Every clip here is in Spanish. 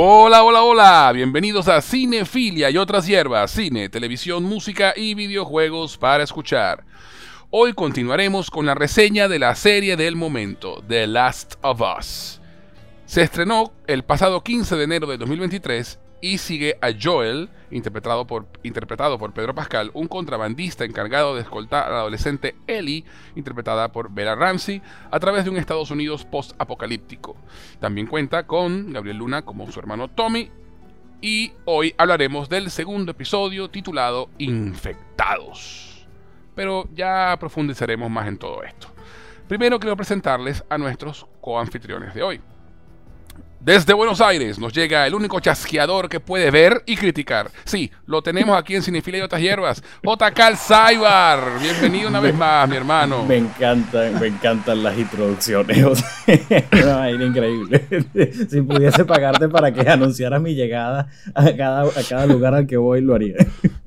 Hola, hola, hola, bienvenidos a Cinefilia y otras hierbas, cine, televisión, música y videojuegos para escuchar. Hoy continuaremos con la reseña de la serie del momento, The Last of Us. Se estrenó el pasado 15 de enero de 2023 y sigue a Joel, interpretado por, interpretado por Pedro Pascal, un contrabandista encargado de escoltar a la adolescente Ellie, interpretada por Bella Ramsey, a través de un Estados Unidos post-apocalíptico. También cuenta con Gabriel Luna como su hermano Tommy, y hoy hablaremos del segundo episodio titulado Infectados. Pero ya profundizaremos más en todo esto. Primero quiero presentarles a nuestros coanfitriones de hoy. Desde Buenos Aires nos llega el único chasqueador que puede ver y criticar. Sí, lo tenemos aquí en Cinefila y otras hierbas. JK Saibar. Bienvenido una vez más, mi hermano. Me encantan, me encantan las introducciones. no, increíble. si pudiese pagarte para que anunciaras mi llegada a cada, a cada lugar al que voy, lo haría.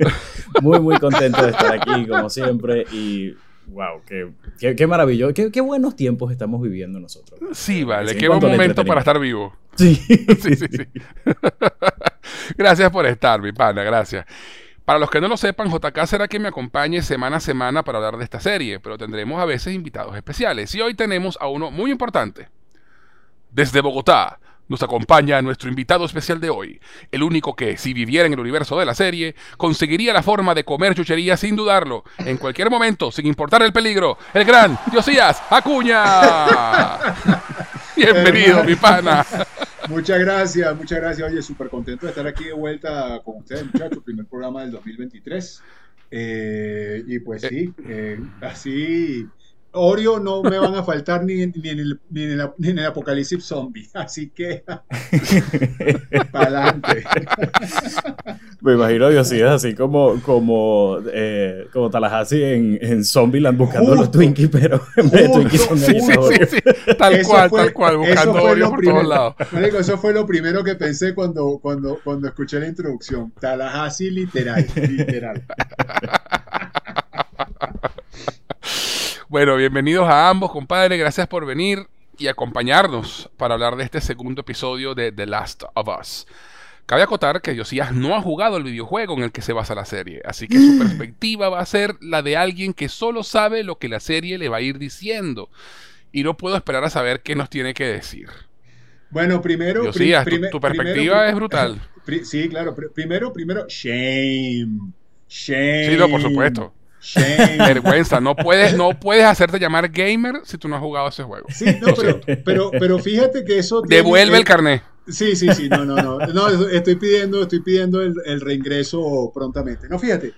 muy, muy contento de estar aquí, como siempre. Y Wow, qué, qué, maravilloso, qué, buenos tiempos estamos viviendo nosotros. Sí, vale, qué buen momento para estar vivo. Sí, sí, sí. sí. gracias por estar, mi pana, gracias. Para los que no lo sepan, JK será quien me acompañe semana a semana para hablar de esta serie, pero tendremos a veces invitados especiales. Y hoy tenemos a uno muy importante. Desde Bogotá, nos acompaña nuestro invitado especial de hoy, el único que, si viviera en el universo de la serie, conseguiría la forma de comer chuchería sin dudarlo, en cualquier momento, sin importar el peligro, el gran Diosías Acuña. Bienvenido, mi pana. Muchas gracias, muchas gracias. Oye, súper contento de estar aquí de vuelta con ustedes, muchachos. Primer programa del 2023. Eh, y pues sí, eh, así Oreo no me van a faltar ni, ni, en, el, ni, en, el, ni en el apocalipsis zombie, así que para adelante. Me imagino Dios es así como como eh, como Tallahassee en, en Zombieland buscando los Twinkies, pero en vez de Twinkies son sí, sí, sí, Tal eso cual, fue, tal cual, buscando Oreo por primero, todos lados. Marico, eso fue lo primero que pensé cuando, cuando, cuando escuché la introducción. Tallahassee literal, literal. Bueno, bienvenidos a ambos, compadre. Gracias por venir y acompañarnos para hablar de este segundo episodio de The Last of Us. Cabe acotar que Josías no ha jugado el videojuego en el que se basa la serie, así que su perspectiva va a ser la de alguien que solo sabe lo que la serie le va a ir diciendo. Y no puedo esperar a saber qué nos tiene que decir. Bueno, primero... Josías, tu, perspectiva es brutal. Sí, claro. primero, primero, shame. Shame. Sí, no, por supuesto. Vergüenza, no puedes, no puedes hacerte llamar gamer si tú no has jugado ese juego. Sí, no, pero, pero, fíjate que eso. Devuelve el carnet. Sí, sí, sí, no, no, no. No, estoy pidiendo, estoy pidiendo el, reingreso prontamente. No, fíjate.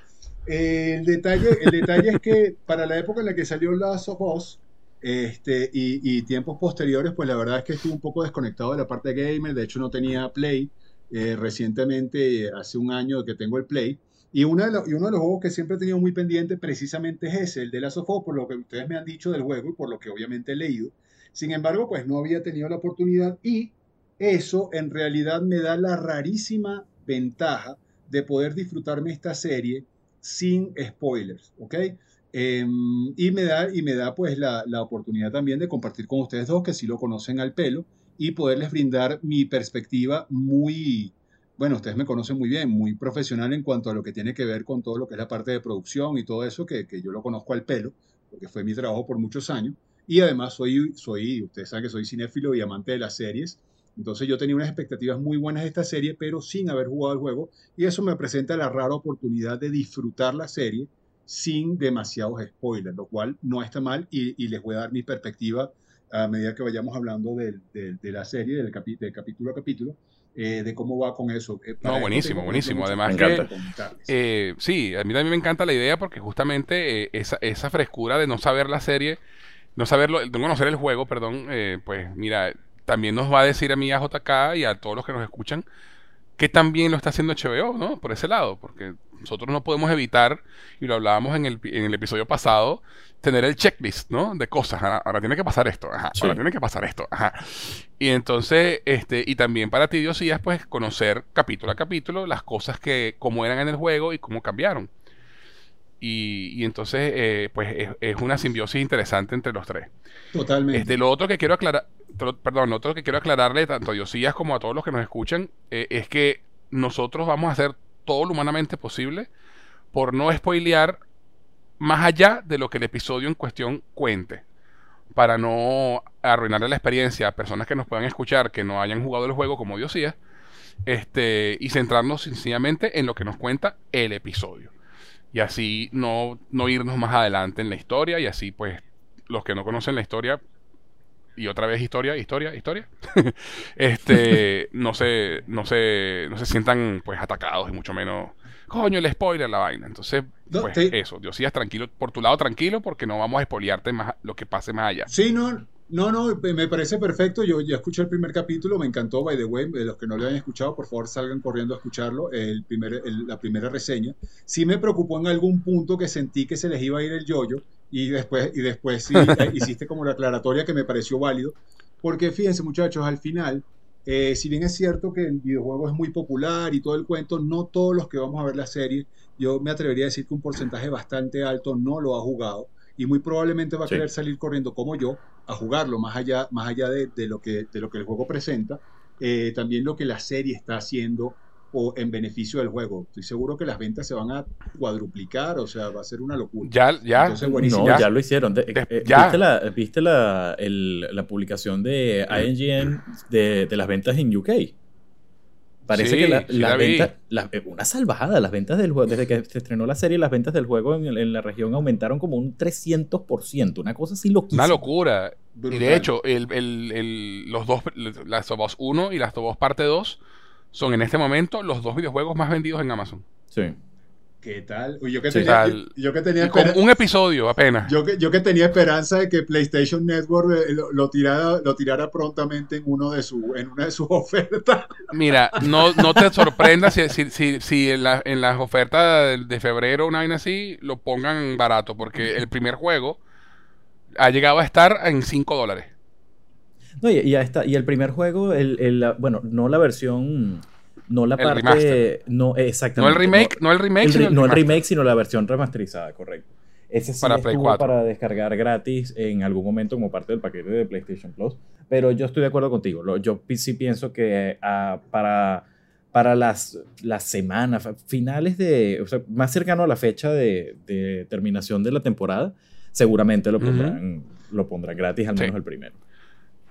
el, detalle, el detalle es que para la época en la que salió Last of Us este, y, tiempos posteriores, pues la verdad es que estuve un poco desconectado de la parte de gamer. De hecho, no tenía Play. Eh, recientemente, hace un año que tengo el Play. Y, uno de los, juegos que siempre he tenido muy pendiente precisamente es ese, el de la Sofo, por lo que ustedes me han dicho del juego y por lo que obviamente he leído. Sin embargo, pues no había tenido la oportunidad y eso en realidad me da la rarísima ventaja de poder disfrutarme esta serie sin spoilers, ¿ok? Em, y, me da, y me da pues la, la, oportunidad también de compartir con ustedes dos que sí lo conocen al pelo y poderles brindar mi perspectiva muy, bueno, ustedes me conocen muy bien, muy profesional en cuanto a lo que tiene que ver con todo lo que es la parte de producción y todo eso, que, yo lo conozco al pelo, porque fue mi trabajo por muchos años. Y además soy, soy, ustedes saben que soy cinéfilo y amante de las series. Entonces yo tenía unas expectativas muy buenas de esta serie, pero sin haber jugado el juego. Y eso me presenta la rara oportunidad de disfrutar la serie sin demasiados spoilers, lo cual no está mal y, les voy a dar mi perspectiva a medida que vayamos hablando de, la serie, del, del capítulo a capítulo. Eh, de cómo va con eso. Eh, no, buenísimo, buenísimo. Además que, eh, sí, a mí también me encanta la idea porque justamente esa, esa, frescura de no saber la serie, no saberlo, no conocer el juego, perdón, pues mira, también nos va a decir a mí, a JK y a todos los que nos escuchan, que también lo está haciendo HBO, ¿no? Por ese lado, porque nosotros no podemos evitar, y lo hablábamos en el, en el episodio pasado, tener el checklist, ¿no? De cosas. Ahora, tiene que pasar esto, ajá. Ahora tiene que pasar esto, ajá. Y entonces, este, y también para ti, Diosías, pues conocer capítulo a capítulo las cosas que, cómo eran en el juego y cómo cambiaron. Y, entonces, eh, pues es, una simbiosis interesante entre los tres. Totalmente. Este, lo otro que quiero aclarar, perdón, lo otro que quiero aclararle tanto a Diosías como a todos los que nos escuchan, eh, es que nosotros vamos a hacer todo lo humanamente posible por no spoilear más allá de lo que el episodio en cuestión cuente. Para no arruinarle la experiencia a personas que nos puedan escuchar que no hayan jugado el juego como Diosías. Este, y centrarnos sencillamente en lo que nos cuenta el episodio y así no, no irnos más adelante en la historia y así pues los que no conocen la historia y otra vez historia, historia, historia, este, no se, no se, no se sientan pues atacados y mucho menos, coño, el spoiler, la vaina. Entonces, pues eso, Dios tranquilo, por tu lado tranquilo, porque no vamos a spoilearte más lo que pase más allá. Sí, no, no, no, me parece perfecto. Yo ya escuché el primer capítulo, me encantó, by the way. De los que no lo hayan escuchado, por favor salgan corriendo a escucharlo, el primer, la primera reseña. Sí me preocupó en algún punto que sentí que se les iba a ir el yoyo y después, y después sí hiciste como la aclaratoria que me pareció válido. Porque fíjense muchachos, al final, eh, si bien es cierto que el videojuego es muy popular y todo el cuento, no todos los que vamos a ver la serie, yo me atrevería a decir que un porcentaje bastante alto no lo ha jugado y muy probablemente va a querer salir corriendo como yo a jugarlo, más allá, más allá de, lo, que, de lo que el juego presenta, eh, también lo que la serie está haciendo o en beneficio del juego. Estoy seguro que las ventas se van a cuadruplicar, o sea, va a ser una locura. Ya, ya. no, ya. lo hicieron. Eh, ¿Viste, la, viste la, la, publicación de INGN de, de las ventas en UK? Parece que la, la venta, eh, una salvajada, las ventas del juego, desde que se estrenó la serie, las ventas del juego en, la región aumentaron como un 300%, una cosa así loquísima. Una locura. Y de hecho, el, el, los dos, las of 1 y las of parte 2 son en este momento los dos videojuegos más vendidos en Amazon. Sí. ¿Qué tal? Yo que tenía, yo, que tenía un episodio apenas. Yo que, yo que tenía esperanza de que PlayStation Network eh, lo, tirara, lo tirara prontamente en, uno de su, en una de sus ofertas. Mira, no, no te sorprendas si, si, si, en, la, en, las ofertas de, febrero una vaina así lo pongan barato, porque el primer juego ha llegado a estar en 5 dólares. No, y, ya está. Y el primer juego, el, el, bueno, no la versión no la parte. No, exactamente. No el remake, no, el remake, sino el, no el remake, sino la versión remasterizada, correcto. Ese sí para estuvo para descargar gratis en algún momento como parte del paquete de PlayStation Plus. Pero yo estoy de acuerdo contigo. Yo sí pienso que ah, para, para las, las semanas, finales de. O sea, más cercano a la fecha de, terminación de la temporada, seguramente lo pondrán, lo pondrán gratis, al menos el primero.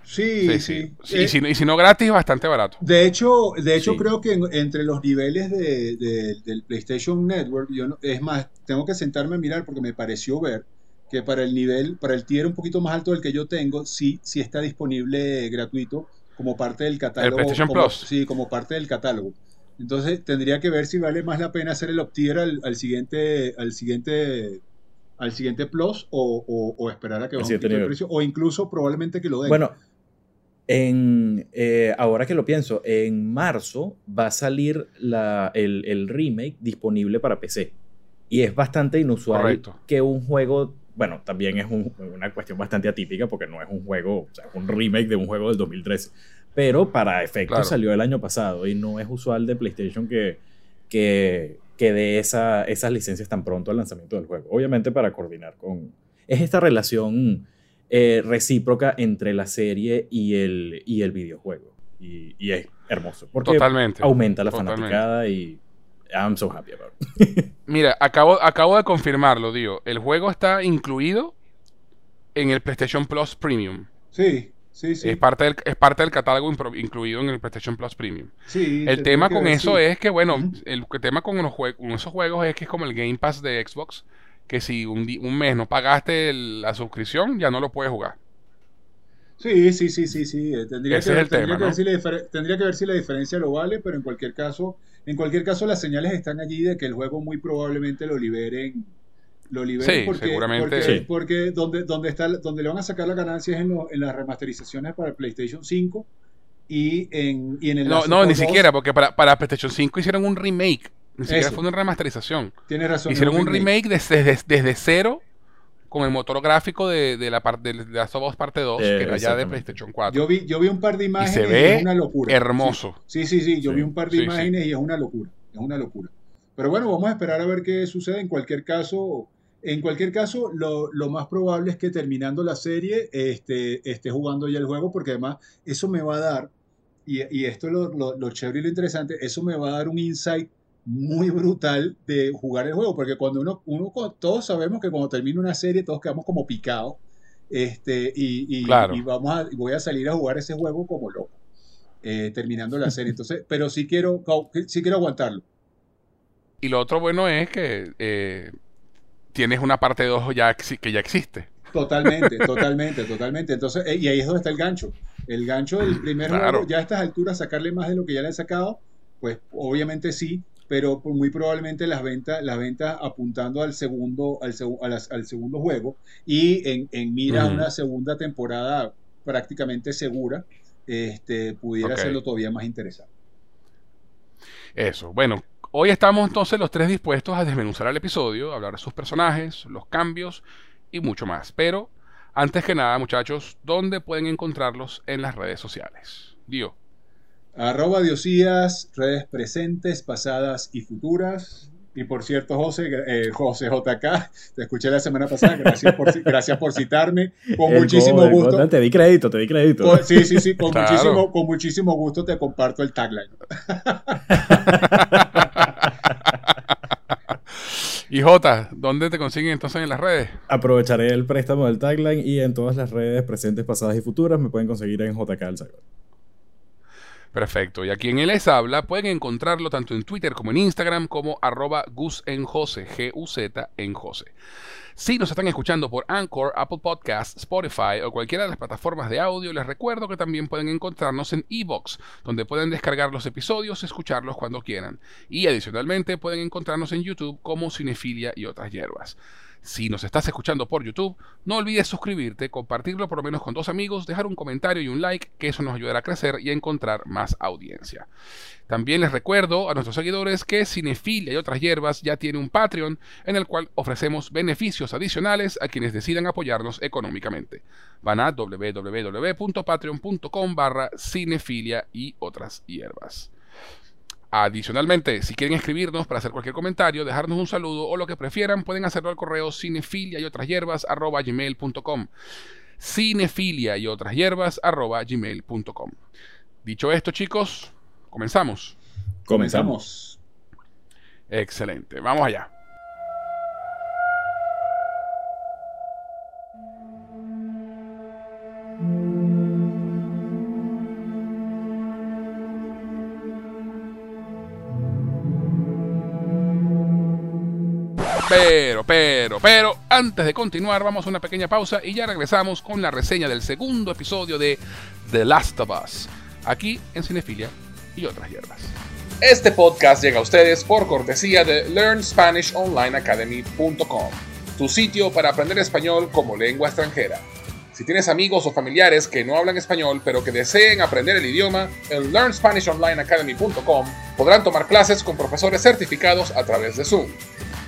Sí, sí. y, si, no gratis, bastante barato. De hecho, de hecho creo que entre los niveles de, del PlayStation Network, yo es más, tengo que sentarme a mirar porque me pareció ver que para el nivel, para el tier un poquito más alto del que yo tengo, sí, sí está disponible gratuito como parte del catálogo. El PlayStation Plus. Sí, como parte del catálogo. Entonces tendría que ver si vale más la pena hacer el optier al, al siguiente, al siguiente al siguiente plus o, o, esperar a que baje el precio o incluso probablemente que lo den. Bueno, en, eh, ahora que lo pienso, en marzo va a salir el, remake disponible para PC. Y es bastante inusual que un juego, bueno, también es una cuestión bastante atípica porque no es un juego, o sea, es un remake de un juego del 2013. Pero para efectos salió el año pasado y no es usual de PlayStation que, que, que dé esa, esas licencias tan pronto al lanzamiento del juego. Obviamente para coordinar con... Es esta relación eh, recíproca entre la serie y el, y el videojuego. Y, es hermoso. Porque Totalmente. aumenta la fanaticada y I'm so happy about it. Mira, acabo, acabo de confirmarlo, digo. El juego está incluido en el PlayStation Plus Premium. Sí, sí, sí. Es parte del, es parte del catálogo incluido en el PlayStation Plus Premium. Sí, el tema con eso es que, bueno, el tema con, los con esos juegos es que es como el Game Pass de Xbox que si un, un mes no pagaste la suscripción, ya no lo puedes jugar. Sí, sí, sí, sí, sí. Eh, tendría, que, ver, tendría, que ver si la diferencia lo vale, pero en cualquier caso, en cualquier caso las señales están allí de que el juego muy probablemente lo liberen lo liberen sí, porque, seguramente, porque, donde, donde, está, donde le van a sacar la ganancia es en, en las remasterizaciones para el PlayStation 5 y en, y en el... No, no ni siquiera, porque para, para PlayStation 5 hicieron un remake ni siquiera fue una remasterización. Tienes razón. Hicieron un remake, desde, desde, cero con el motor gráfico de, de la parte de, la Us parte 2, que era ya de PlayStation 4. Yo vi, yo vi un par de imágenes y, se ve es una locura. Hermoso. Sí, sí, sí, yo vi un par de imágenes y es una locura. Es una locura. Pero bueno, vamos a esperar a ver qué sucede. En cualquier caso, en cualquier caso, lo, lo más probable es que terminando la serie este, esté jugando ya el juego, porque además eso me va a dar, y, y esto es lo, lo, lo chévere y lo interesante, eso me va a dar un insight muy brutal de jugar el juego, porque cuando uno, uno todos sabemos que cuando termina una serie todos quedamos como picados, este, y, y, Claro. y vamos a, voy a salir a jugar ese juego como loco, eh, terminando la serie. Entonces, pero sí quiero, sí quiero aguantarlo. Y lo otro bueno es que eh, tienes una parte 2 ya, que ya existe. Totalmente, totalmente, totalmente. Entonces, eh, y ahí es donde está el gancho. El gancho del primer Claro. juego, ya a estas alturas, sacarle más de lo que ya le han sacado, pues obviamente sí, pero muy probablemente las ventas, las ventas apuntando al segundo, al, las- al segundo juego y en, en mira a Ujú. una segunda temporada prácticamente segura, este, pudiera Ok. hacerlo todavía más interesante. Eso. Bueno, hoy estamos entonces los tres dispuestos a desmenuzar el episodio, hablar de sus personajes, los cambios y mucho más. Pero, antes que nada, muchachos, ¿dónde pueden encontrarlos en las redes sociales? Dio. Arroba Diosías, redes presentes, pasadas y futuras. Y por cierto, José, eh, José JK, te escuché la semana pasada, gracias por, gracias por citarme, con El muchísimo gusto. go- Te di crédito, te di crédito. Con- sí, sí, sí, con, Claro. muchísimo, con muchísimo gusto te comparto el tagline. Y Jota, ¿dónde te consiguen entonces en las redes? Aprovecharé el préstamo del tagline y en todas las redes presentes, pasadas y futuras me pueden conseguir en JK. Perfecto. Y aquí en Les Habla pueden encontrarlo tanto en Twitter como en Instagram como arroba Gus en. Si nos están escuchando por Anchor, Apple Podcasts, Spotify o cualquiera de las plataformas de audio, les recuerdo que también pueden encontrarnos en Evox, donde pueden descargar los episodios y escucharlos cuando quieran. Y adicionalmente pueden encontrarnos en YouTube como Cinefilia y otras hierbas. Si nos estás escuchando por YouTube, no olvides suscribirte, compartirlo por lo menos con dos amigos, dejar un comentario y un like, que eso nos ayudará a crecer y a encontrar más audiencia. También les recuerdo a nuestros seguidores que Cinefilia y otras hierbas ya tiene un Patreon en el cual ofrecemos beneficios adicionales a quienes decidan apoyarnos económicamente. Van a www.patreon.com barra cinefilia y otras hierbas. Adicionalmente, si quieren escribirnos para hacer cualquier comentario, dejarnos un saludo o lo que prefieran, pueden hacerlo al correo cinefilia y otras hierbas gmail.com. Cinefilia y otras hierbas arroba gmail.com. Dicho esto, chicos, comenzamos. Comenzamos. Excelente, vamos allá. Pero, pero, pero, antes de continuar, vamos a una pequeña pausa y ya regresamos con la reseña del segundo episodio de The Last of Us, aquí en Cinefilia y otras hierbas. Este podcast llega a ustedes por cortesía de LearnSpanishOnlineAcademy.com, tu sitio para aprender español como lengua extranjera. Si tienes amigos o familiares que no hablan español pero que deseen aprender el idioma, en LearnSpanishOnlineAcademy.com podrán tomar clases con profesores certificados a través de Zoom.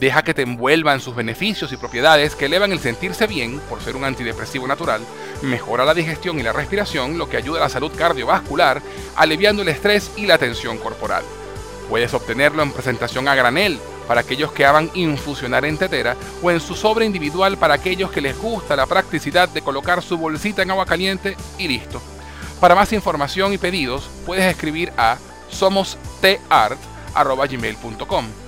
Deja que te envuelvan sus beneficios y propiedades que elevan el sentirse bien por ser un antidepresivo natural, mejora la digestión y la respiración, lo que ayuda a la salud cardiovascular, aliviando el estrés y la tensión corporal. Puedes obtenerlo en presentación a granel para aquellos que aman infusionar en tetera o en su sobre individual para aquellos que les gusta la practicidad de colocar su bolsita en agua caliente y listo. Para más información y pedidos puedes escribir a somostart.gmail.com.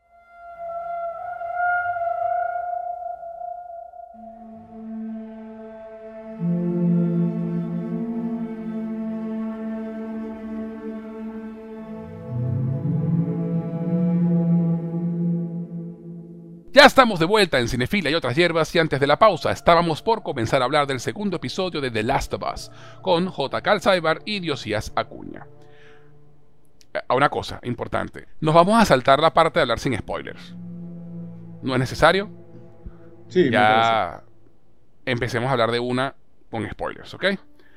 Ya estamos de vuelta en Cinefila y otras hierbas y antes de la pausa estábamos por comenzar a hablar del segundo episodio de The Last of Us con J. Calzaibar y Diosías Acuña. A eh, una cosa importante, nos vamos a saltar la parte de hablar sin spoilers. ¿No es necesario? Sí, ya empecemos a hablar de una con spoilers, ¿ok?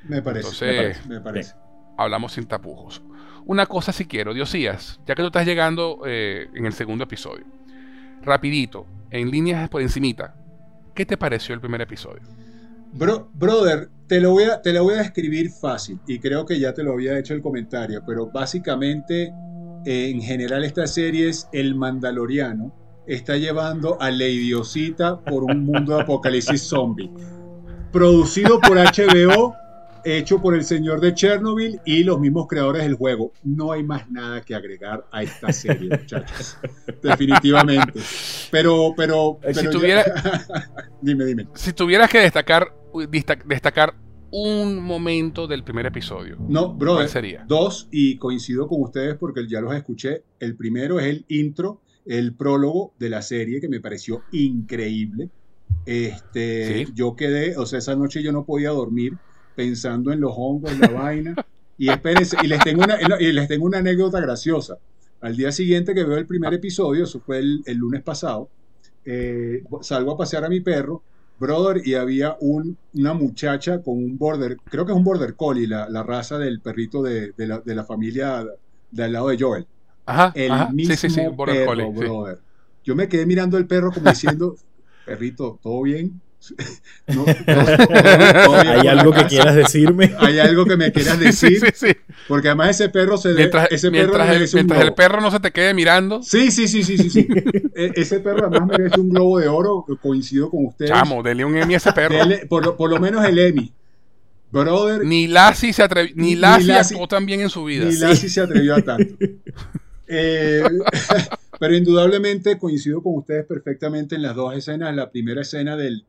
Me parece. Entonces, me parece, hablamos sin tapujos. Una cosa si quiero, Diosías, ya que tú estás llegando eh, en el segundo episodio rapidito, en líneas por encimita, ¿qué te pareció el primer episodio? Bro, brother, te lo, voy a, te lo voy a describir fácil y creo que ya te lo había hecho el comentario, pero básicamente en general esta serie es El Mandaloriano está llevando a la idiosita por un mundo de apocalipsis zombie. Producido por HBO hecho por el señor de Chernobyl y los mismos creadores del juego. No hay más nada que agregar a esta serie, muchachos. Definitivamente. Pero, pero, si tuviera... dime, dime. Si tuvieras que destacar, destacar un momento del primer episodio. No, bro. sería? Dos, y coincido con ustedes porque ya los escuché. El primero es el intro, el prólogo de la serie que me pareció increíble. Este, yo quedé, o sea, esa noche yo no podía dormir pensando en los hongos, la vaina. Y espérense, y les tengo una, y les tengo una anécdota graciosa. Al día siguiente que veo el primer episodio, eso fue el, lunes pasado, eh, salgo a pasear a mi perro, brother, y había un, una muchacha con un border, creo que es un border collie, la, la raza del perrito de, de, la, de la familia del lado de Joel. Ajá, el mismo sí, sí, border collie, brother. Yo me quedé mirando el perro como diciendo, perrito, ¿todo bien? ¿Hay algo que quieras decirme? ¿Hay algo que me quieras decir? Porque además ese perro se mientras, ese mientras, perro el, mientras el, perro no se te quede mirando. Sí, sí, sí, sí, sí. E, ese perro además merece un globo de oro, coincido con ustedes. Chamo, dele un Emmy a ese perro. por, por, lo menos el Emmy. Brother. Ni Lassie se atrevió, ni Lassie, actuó tan bien en su vida. Ni Lassie se atrevió a tanto. Eh, pero indudablemente coincido con ustedes perfectamente en las dos escenas. La primera escena del,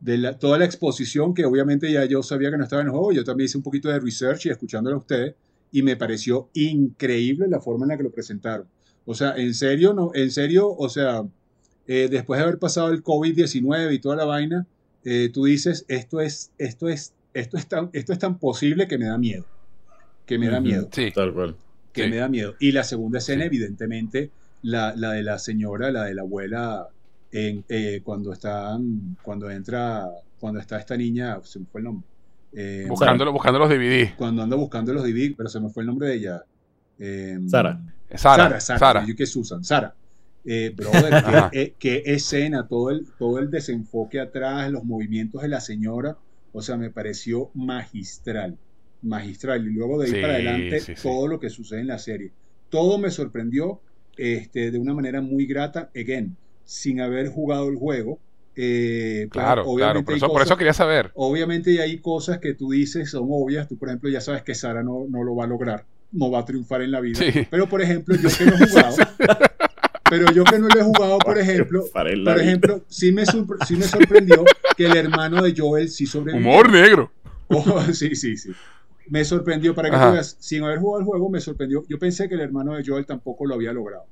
de toda la exposición, que obviamente ya yo sabía que no estaba en el juego, yo también hice un poquito de research y escuchándolo a ustedes, y me pareció increíble la forma en la que lo presentaron. O sea, en serio, no, en serio, o sea, eh, después de haber pasado el COVID-19 y toda la vaina, eh, tú dices, esto es, esto es, esto es tan, esto es tan posible que me da miedo. Que me da miedo. Sí, tal cual que me da miedo. Y la segunda escena, evidentemente, la, la, de la señora, la de la abuela, en, eh, cuando están, cuando entra, cuando está esta niña, se me fue el nombre. Eh, buscando, buscando los DVD. Cuando anda buscando los DVD, pero se me fue el nombre de ella. Eh, Sara. Sara. Sara, Sara. Yo que Susan, Sara. Eh, brother, qué, qué, escena, todo el, todo el desenfoque atrás, los movimientos de la señora, o sea, me pareció magistral magistral. Y luego de ahí para adelante, todo lo que sucede en la serie. Todo me sorprendió este, de una manera muy grata, again, sin haber jugado el juego. Eh, pues, Claro, claro, obviamente por hay eso, por cosas- eso quería saber. Obviamente hay cosas que tú dices son obvias. Tú, por ejemplo, ya sabes que Sara no, no lo va a lograr, no va a triunfar en la vida. Sí. Pero, por ejemplo, yo que no he jugado, pero yo que no lo he jugado, por ejemplo, por ejemplo, sí me, sí me sorprendió que el hermano de Joel sí sobrevivió. Humor negro. Oh, sí, sí, sí. Me sorprendió, para que Ajá. tú veas, sin haber jugado el juego, me sorprendió. Yo pensé que el hermano de Joel tampoco lo había logrado.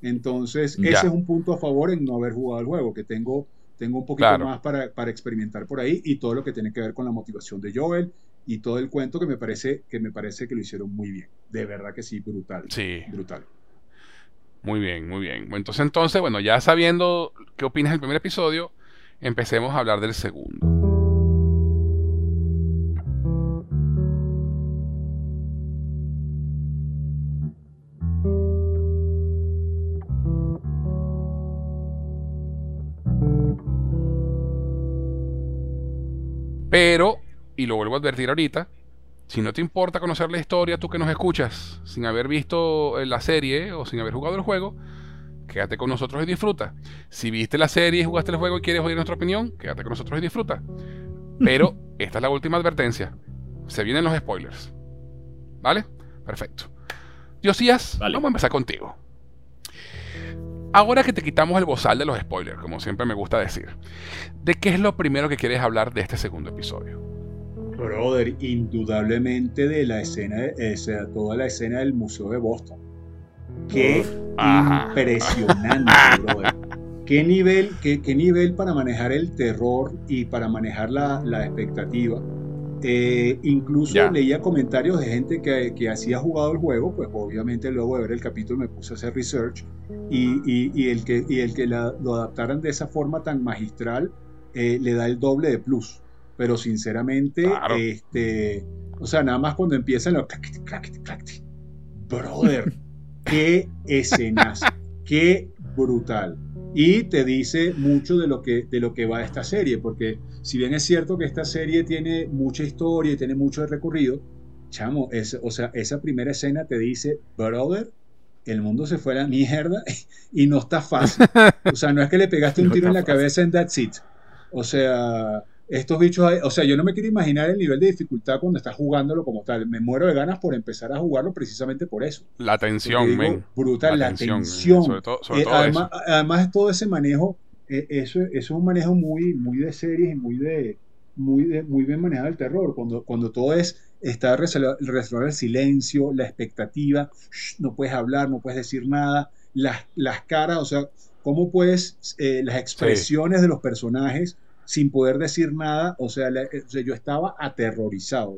Entonces, Ya. ese es un punto a favor en no haber jugado el juego, que tengo, tengo un poquito Claro. más para, para experimentar por ahí y todo lo que tiene que ver con la motivación de Joel y todo el cuento que me parece que, me parece que lo hicieron muy bien. De verdad que sí, brutal. Sí, Brutal. muy bien, muy bien. Bueno, Entonces, entonces, bueno, ya sabiendo qué opinas del primer episodio, empecemos a hablar del segundo. Pero, y lo vuelvo a advertir ahorita, si no te importa conocer la historia, tú que nos escuchas, sin haber visto eh, la serie o sin haber jugado el juego, quédate con nosotros y disfruta. Si viste la serie y jugaste el juego y quieres oír nuestra opinión, quédate con nosotros y disfruta. Pero esta es la última advertencia. Se vienen los spoilers. ¿Vale? Perfecto. Diosías, Vale. vamos a empezar contigo. Ahora que te quitamos el bozal de los spoilers, como siempre me gusta decir, ¿de qué es lo primero que quieres hablar de este segundo episodio? Brother, indudablemente de la escena, de- o sea, toda la escena del Museo de Boston. Qué Ajá. impresionante, brother. ¿Qué nivel, qué, qué nivel para manejar el terror y para manejar la, la expectativa? Eh, incluso leía comentarios de gente que, que hacía jugado el juego, pues obviamente luego de ver el capítulo me puse a hacer research y, y- y el que, y el que la- lo adaptaran de esa forma tan magistral eh, le da el doble de plus. Pero sinceramente, Claro. este, o sea, nada más cuando empiezan los clacti, clacti, clacti. brother, qué escenazo, qué brutal. Y te dice mucho de lo que, de lo que va esta serie, porque si bien es cierto que esta serie tiene mucha historia y tiene mucho recorrido, chamo, es, o sea, esa primera escena te dice, brother, el mundo se fue a la mierda y no está fácil. O sea, no es que le pegaste un No tiro en la fácil. cabeza en That's It. O sea, estos bichos, o sea, yo no me quiero imaginar el nivel de dificultad cuando estás jugándolo como tal. Me muero de ganas por empezar a jugarlo precisamente por eso. La tensión, digo, men. brutal, la, tensión, tensión. Sobre todo, sobre Eh, todo además, eso. además, todo ese manejo, eh, eso, eso es un manejo muy, muy de series y muy de muy, de- muy bien manejado el terror. Cuando, cuando todo es está el silencio, la expectativa, shh, no puedes hablar, no puedes decir nada, las, las caras, o sea, cómo puedes, eh, las expresiones de los personajes sin poder decir nada, o sea, eh, o sea, yo estaba aterrorizado.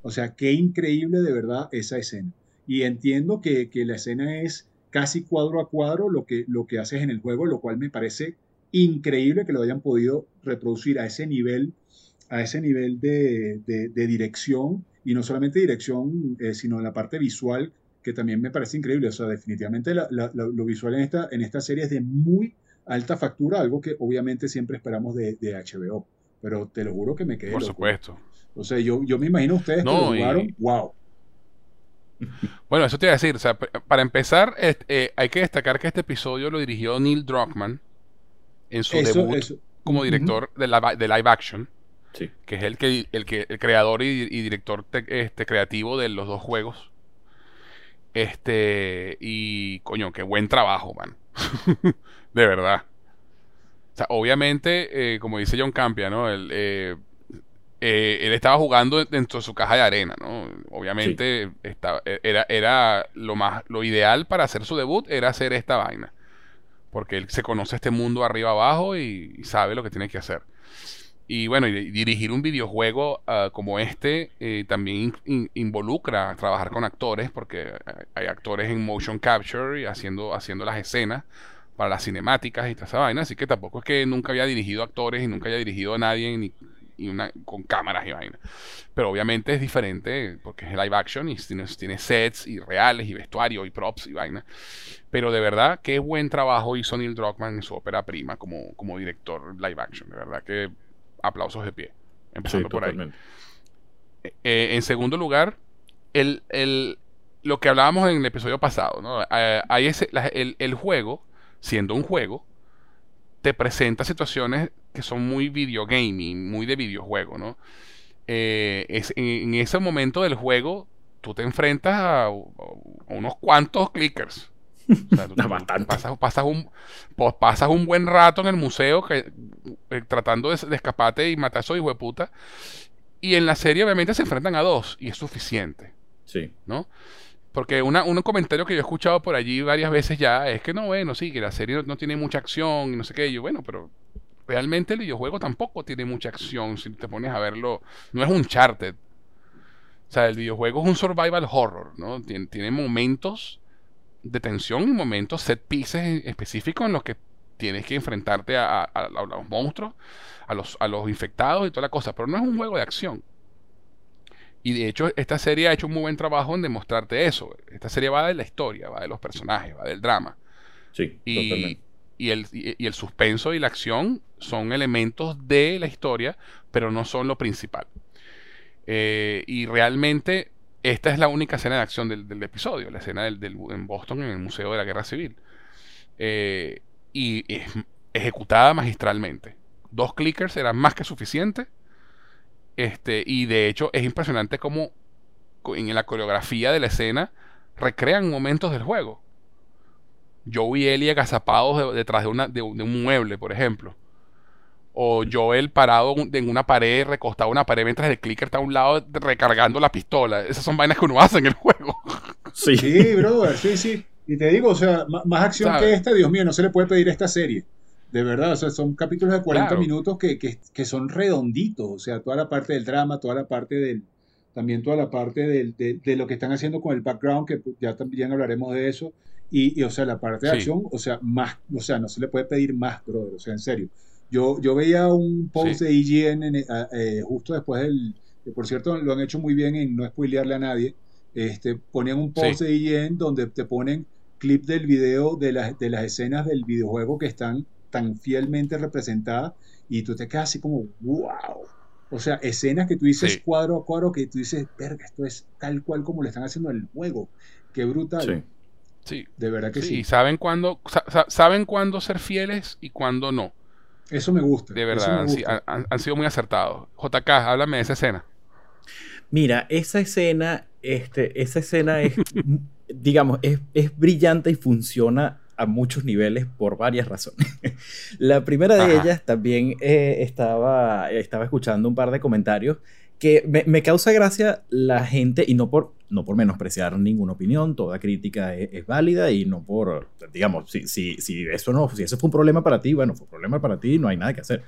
O sea, qué increíble de verdad esa escena. Y entiendo que, que la escena es casi cuadro a cuadro lo que, lo que haces en el juego, lo cual me parece increíble que lo hayan podido reproducir a ese nivel, a ese nivel de, de- de dirección, y no solamente dirección, eh, sino en la parte visual, que también me parece increíble. O sea, definitivamente la- la- lo visual en esta, en esta serie es de muy alta factura, algo que obviamente siempre esperamos de, de HBO. Pero te lo juro que me quedé Por loco. supuesto. O sea, yo, yo me imagino ustedes que No, lo y- jugaron, wow. Bueno, eso te iba a decir. O sea, para empezar, est- eh, hay que destacar que este episodio lo dirigió Neil Druckmann en su Eso, debut eso. como director de, la- de live action, Sí. que es el que el, que, el creador y, y director te- este, creativo de los dos juegos. Este, y coño, qué buen trabajo, man. de verdad. O sea, obviamente, eh, como dice John Campia, ¿no? Él, eh, eh, él estaba jugando dentro de su caja de arena, ¿no? Obviamente estaba, era, era lo más, lo ideal para hacer su debut era hacer esta vaina. Porque él se conoce este mundo arriba abajo y, y sabe lo que tiene que hacer. Y bueno, y dirigir un videojuego ah, como este eh, también in- in- involucra trabajar con actores, porque hay actores en motion capture y haciendo, haciendo las escenas para las cinemáticas y toda esa vaina. Así que tampoco es que nunca había dirigido actores y nunca haya dirigido a nadie ni, y una, con cámaras y vaina. Pero obviamente es diferente porque es live action y tiene, tiene sets y reales y vestuario y props y vaina. Pero de verdad, qué buen trabajo hizo Neil Druckmann en su ópera prima como, como director live action. De verdad que aplausos de pie. Sí, Empezando por ahí. totalmente. Eh, en segundo lugar, el, el- lo que hablábamos en el episodio pasado, ¿no? Eh, hay ese- la- el, el juego, siendo un juego, te presenta situaciones que son muy videogaming, muy de videojuego, ¿no? Eh, es, en, ese momento del juego, tú te enfrentas a, unos cuantos clickers. pasas, un, pues, pasas un buen rato en el museo que, eh, tratando de, escaparte y matar a esos hijos de puta. Y en la serie, obviamente, se enfrentan a dos y es suficiente. Sí. ¿No? Porque una, un comentario que yo he escuchado por allí varias veces ya es que no, bueno, sí, que la serie no, tiene mucha acción y no sé qué. Y yo, bueno, pero realmente el videojuego tampoco tiene mucha acción si te pones a verlo. No es un charted. O sea, el videojuego es un survival horror, ¿no? Tiene momentos de tensión y momentos set pieces específicos en los que tienes que enfrentarte a, los monstruos, a los, a los infectados y toda la cosa. Pero no es un juego de acción. Y de hecho, esta serie ha hecho un muy buen trabajo en demostrarte eso. Esta serie va de la historia, va de los personajes, va del drama. Sí, y, totalmente. Y el, y, el suspenso y la acción son elementos de la historia, pero no son lo principal. Eh, y realmente, esta es la única escena de acción del, episodio, la escena del, en Boston, en el Museo de la Guerra Civil. Eh, y es ejecutada magistralmente. Dos clickers eran más que suficiente este, y de hecho es impresionante cómo en la coreografía de la escena recrean momentos del juego. Joe y Ellie agazapados detrás de, una, de, un mueble, por ejemplo. O Joel parado en una pared, recostado en una pared mientras el clicker está a un lado recargando la pistola. Esas son vainas que uno hace en el juego. Sí, sí brother, sí, sí. Y te digo, o sea, más acción que esta, Dios mío, no se le puede pedir a esta serie. De verdad, o sea, son capítulos de 40 minutos que, que, que, son redonditos, o sea, toda la parte del drama, toda la parte del, también toda la parte del, de, de, lo que están haciendo con el background, que ya también hablaremos de eso, y, y o sea, la parte de acción, o sea, más, o sea, no se le puede pedir más, brother, o sea, en serio. Yo, yo veía un post de IGN en, eh, justo después del, que por cierto lo han hecho muy bien en no spoilearle a nadie, este, ponían un post de IGN donde te ponen clip del video de, las de las escenas del videojuego que están tan fielmente representada y tú te quedas así como, wow. O sea, escenas que tú dices cuadro a cuadro, que tú dices, verga, esto es tal cual como le están haciendo en el juego. Qué brutal. Sí. De verdad que sí. saben cuándo, saben cuándo ser fieles y cuándo no. Eso me gusta. De verdad, Han, sido muy acertados. JK, háblame de esa escena. Mira, esa escena, este, esa escena es, digamos, es, es brillante y funciona a muchos niveles por varias razones. la primera de ellas también eh, estaba, estaba escuchando un par de comentarios que me, causa gracia la gente, y no por, no por menospreciar ninguna opinión, toda crítica es, válida y no por, digamos, si, si, si, eso no, si eso fue un problema para ti, bueno, fue un problema para ti, no hay nada que hacer.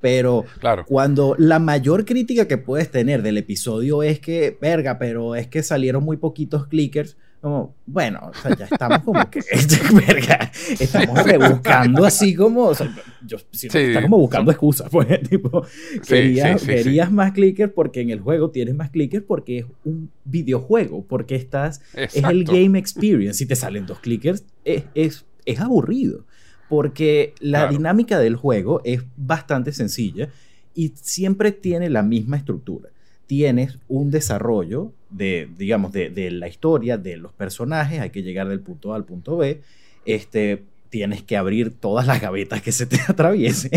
Pero claro. cuando la mayor crítica que puedes tener del episodio es que, verga, pero es que salieron muy poquitos clickers, como, bueno, o sea, ya estamos como que, verga, estamos rebuscando así como, o sea, yo está como buscando excusas, pues, tipo, querías, más clickers porque en el juego tienes más clickers porque es un videojuego, porque estás, es el game experience, si te salen dos clickers, es, es, es aburrido, porque la dinámica del juego es bastante sencilla y siempre tiene la misma estructura tienes un desarrollo de, digamos, de, la historia, de los personajes, hay que llegar del punto A al punto B, este, tienes que abrir todas las gavetas que se te atraviesen,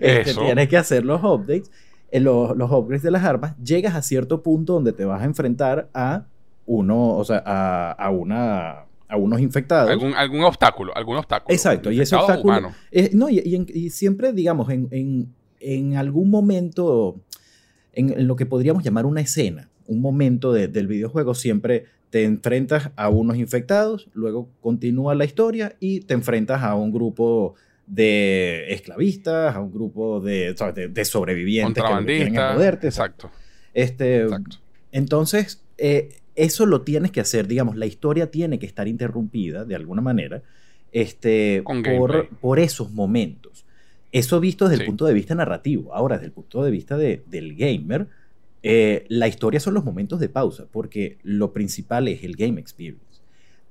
este, tienes que hacer los updates, eh, los, los, upgrades de las armas, llegas a cierto punto donde te vas a enfrentar a uno, o sea, a, una a unos infectados. Algún, algún obstáculo, algún obstáculo. Exacto, y ese obstáculo. no, y, siempre, digamos, en, en, en, algún momento en, lo que podríamos llamar una escena, un momento del videojuego, siempre te enfrentas a unos infectados, luego continúa la historia y te enfrentas a un grupo de esclavistas, a un grupo de, de, sobrevivientes que poderte. Exacto. Este, Entonces, eh, eso lo tienes que hacer, digamos, la historia tiene que estar interrumpida de alguna manera este, por, por, esos momentos. Eso visto desde el punto de vista narrativo. Ahora, desde el punto de vista del gamer, eh, la historia son los momentos de pausa, porque lo principal es el game experience.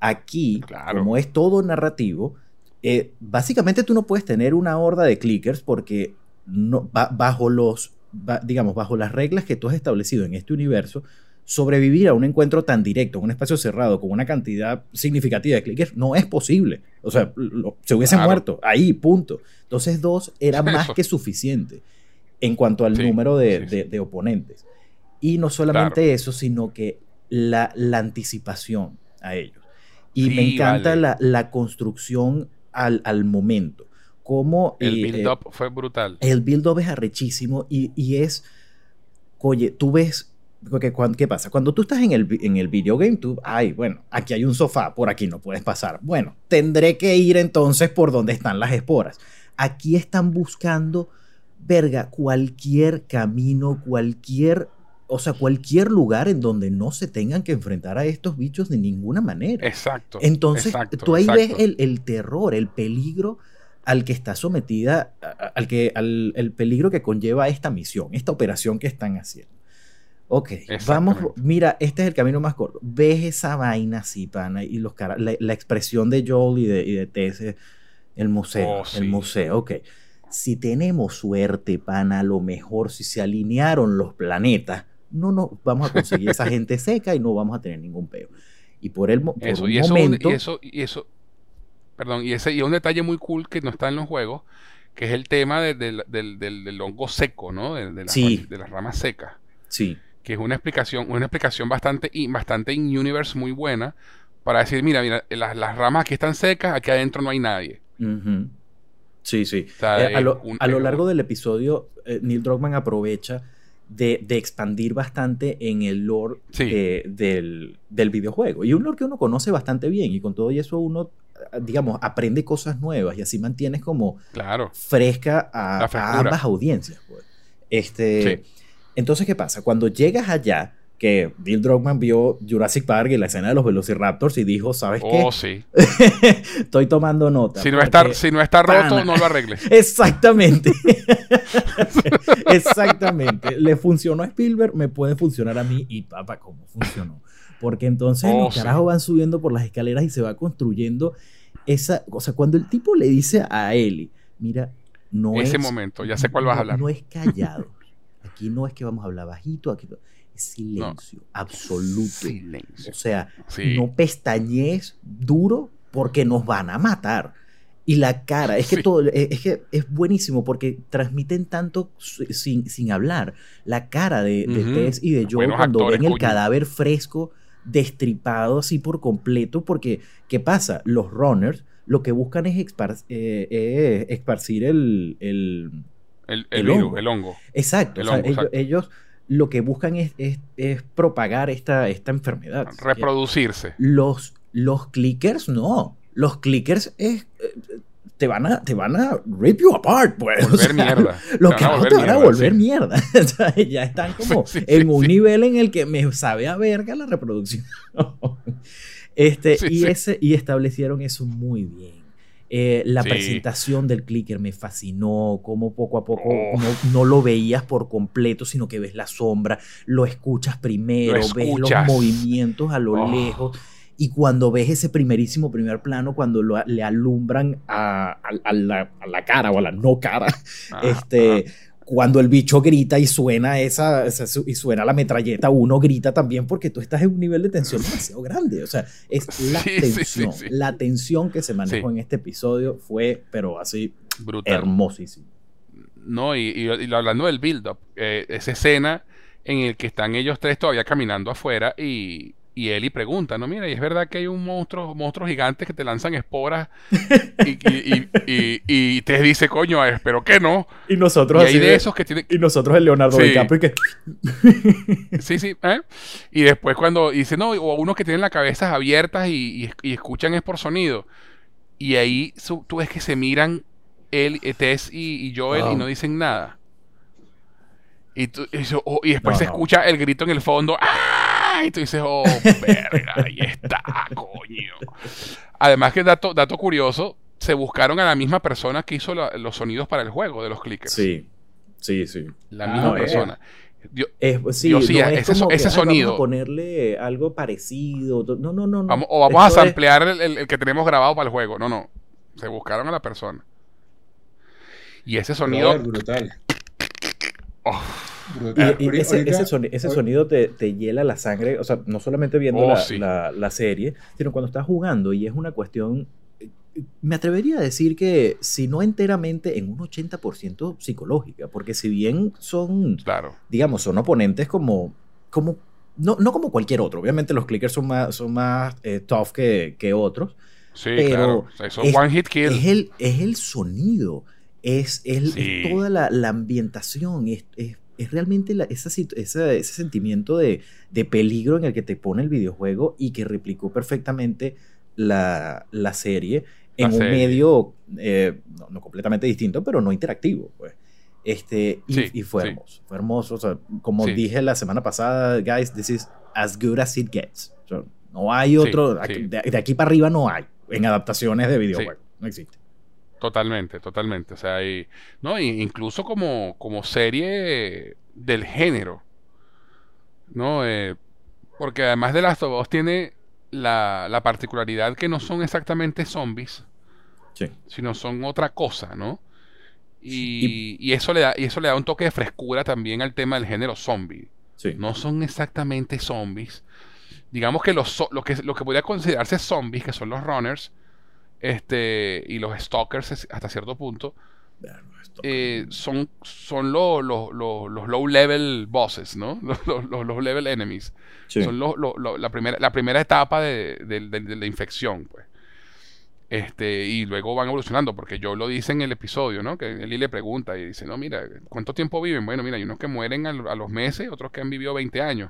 Aquí, como es todo narrativo, eh, básicamente tú no puedes tener una horda de clickers porque no, bajo los, digamos, bajo las reglas que tú has establecido en este universo, sobrevivir a un encuentro tan directo, en un espacio cerrado, con una cantidad significativa de clickers, no es posible. O sea, lo- se hubiesen Claro. muerto ahí, punto. Entonces, dos era más que suficiente en cuanto al Sí, número de, sí, sí. de- de oponentes. Y no solamente Claro. eso, sino que la, la anticipación a ellos. Y me encanta vale. la, la construcción al, al momento. Cómo El eh, eh, build-up fue brutal. el build-up es arrechísimo y, y es. Oye, tú ves. Porque, ¿Qué pasa? Cuando tú estás en el, en el videogame, tú. Ay, bueno, aquí hay un sofá, por aquí no puedes pasar. Bueno, tendré que ir entonces por donde están las esporas. Aquí están buscando, verga, cualquier camino, cualquier. O sea, cualquier lugar en donde no se tengan que enfrentar a estos bichos de ninguna manera. Exacto. Entonces, exacto, tú ahí exacto. ves el, el terror, el peligro al que está sometida, al, que, al el peligro que conlleva esta misión, esta operación que están haciendo. Ok, vamos, mira, este es el camino más corto. Ves esa vaina así, pana, y los cara- la, la expresión de Joel y de, y de Tess, el museo, Oh, el museo, ok. Si tenemos suerte, pana, a lo mejor si se alinearon los planetas, no nos vamos a conseguir esa gente seca y no vamos a tener ningún peo. Y por el por Eso, un y eso, momento, y eso, y eso, perdón, y ese, y un detalle muy cool que no está en los juegos, que es el tema de- del, del- del- del hongo seco, ¿no? De, Sí. de las ramas secas, sí, que es una explicación, una explicación bastante, in- bastante in-universe muy buena, para decir, mira, mira, las, las ramas aquí están secas, aquí adentro no hay nadie. Sí, sí. O sea, Eh, a, lo, es un- a lo es largo un- del episodio, eh, Neil Druckmann aprovecha de, de expandir bastante en el lore Sí. de- del, del videojuego. Y un lore que uno conoce bastante bien. Y con todo y eso uno, eh, digamos, aprende cosas nuevas y así mantienes como Claro. fresca a, a ambas audiencias. pues. Este, Sí. Entonces, ¿qué pasa? Cuando llegas allá, que Neil Druckmann vio Jurassic Park y la escena de los Velociraptors y dijo, ¿sabes Oh, qué? sí. Estoy tomando nota. Si no, está, si no está roto, pana. no lo arregles. Exactamente. Exactamente. Le funcionó a Spielberg, me puede funcionar a mí. Y papá, ¿cómo funcionó? Porque entonces Oh, los sí. carajos van subiendo por las escaleras y se va construyendo esa. O sea, cuando el tipo le dice a Ellie, mira, no Ese es. momento, ya sé cuál vas a hablar. No es callado. Aquí no es que vamos a hablar bajito, aquí no. Es silencio absoluto. Silencio. O sea, Sí. no pestañees duro porque nos van a matar. Y la cara, es que Sí. todo, es es que es buenísimo porque transmiten tanto sin, sin hablar. La cara de, de. Tess y de Buenos cuando actores, ven el coño. cadáver fresco, destripado así por completo, porque ¿qué pasa? Los runners lo que buscan es espar- eh, eh, esparcir el, el, El, el el, virus, hongo. el hongo. Exacto, El o sea, hongo, ellos, exacto. ellos lo que buscan es, es- es propagar esta, esta enfermedad. Reproducirse. Los, los clickers no. Los clickers es, eh, te, van a, te van a rip you apart, pues. Volver O sea, mierda. Los Te van a carajos volver te van a mierda, volver sí. mierda. O sea, ya están como Sí, sí, en un nivel en el que me sabe a verga la reproducción. este, y. Ese, y establecieron eso muy bien. Eh, la Sí. presentación del clicker me fascinó, como poco a poco Oh. no, no lo veías por completo, sino que ves la sombra, lo escuchas primero, Lo ves los movimientos a lo Oh. lejos. Y cuando ves ese primerísimo primer plano, cuando lo- le alumbran a, a- a la, a la cara o a la no cara, Ah, este, cuando el bicho grita y suena esa, y suena la metralleta, uno grita también porque tú estás en un nivel de tensión demasiado grande. O sea, es la Sí, sí, sí, tensión. sí. La tensión que se manejó en este episodio fue, pero así, brutal. hermosísimo. No, y, y- y hablando del build-up, eh, esa escena en el que están ellos tres todavía caminando afuera y, y Ellie pregunta, no, mira, y es verdad que hay un monstruo, monstruos gigantes que te lanzan esporas y, y, y, y- te dice, coño, espero que no. Y Y nosotros hay de esos que tienen... Y nosotros el Leonardo Sí. DiCaprio que... Sí, sí, ¿eh? Y después cuando dice, no, o unos que tienen las cabezas abiertas y, escuchan es por sonido. Y ahí su- tú ves que se miran él, eh, Tess y, Joel y no dicen nada. Y, tú- y oh, y después No, se no. escucha el grito en el fondo. ¡Ah! Y tú dices, oh, verga, ahí está, coño. Además que dato, dato curioso, se buscaron a la misma persona que hizo la- los sonidos para el juego de los clickers. Sí, sí, sí. La Ah, misma no, eh. persona. Yo- Es, sí, Yo sí, no es ese como so- que, ese "Ay, Vamos sonido". a ponerle algo parecido. No, no, no. no. Vamos, o vamos a es- samplear el, el- el que tenemos grabado para el juego. No, no. Se buscaron a la persona. Y ese sonido. Brother, brutal. oh, Y, ese, sonido, te, hiela la sangre, o sea, no solamente viendo oh, la, serie, sino cuando estás jugando y es una cuestión, me atrevería a decir que si no enteramente, en un 80% psicológica, porque si bien son, claro. digamos, son oponentes como, como no, no como cualquier otro, obviamente los clickers son más, son más eh, tough que, que otros, Sí, pero claro. es, one hit kill. Es el, es el sonido, es, el, toda la, la, ambientación, es, es, es realmente la, esa, ese sentimiento de, de, peligro en el que te pone el videojuego y que replicó perfectamente la, la serie en un medio eh, no, completamente distinto, pero no interactivo. Pues. Este, y, y fue hermoso, fue hermoso. O sea, como dije la semana pasada, guys, this is as good as it gets. no hay otro, de, aquí para arriba no hay en adaptaciones de videojuegos. No existe. Totalmente, totalmente. O sea, y, no, incluso como, como serie del género. ¿No? Eh, porque además de Last of Us tiene la, la, particularidad que no son exactamente zombies. Sí. Sino son otra cosa, ¿no? Y, y, eso le da, y eso le da un toque de frescura también al tema del género zombie. Sí. No son exactamente zombies, digamos que, los, lo, que lo que podría considerarse zombies, que son los runners, este, y los stalkers hasta cierto punto, eh, son, son los low level bosses, ¿no? Los, low level enemies. Son la, primera, la primera etapa de, la infección, pues. Este, y luego van evolucionando, porque yo lo dice en el episodio, ¿no? Que Eli le pregunta y dice, no, mira, ¿cuánto tiempo viven? Bueno, mira, hay unos que mueren a, a los meses, otros que han vivido 20 años.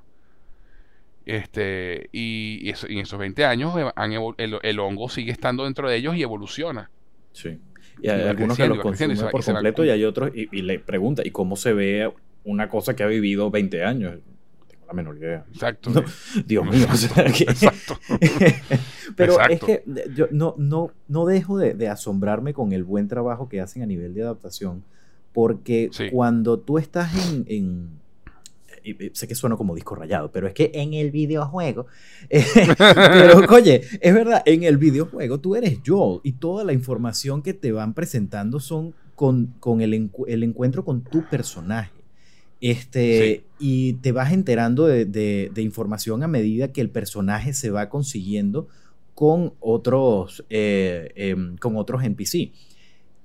Este, y, en esos 20 años el, hongo sigue estando dentro de ellos y evoluciona. Sí. Y hay algunos que lo consumen por completo y hay otros, y, le pregunta, ¿y cómo se ve una cosa que ha vivido 20 años? Tengo la menor idea. Exacto. Dios mío. Exacto. Pero es que yo no, no, no dejo de, asombrarme con el buen trabajo que hacen a nivel de adaptación, porque cuando tú estás en sé que suena como disco rayado, pero es que en el videojuego, pero oye, es verdad, en el videojuego tú eres Joel y toda la información que te van presentando son con, con el, encuentro con tu personaje. Este, Y te vas enterando de, información a medida que el personaje se va consiguiendo con otros, eh, em, con otros NPC.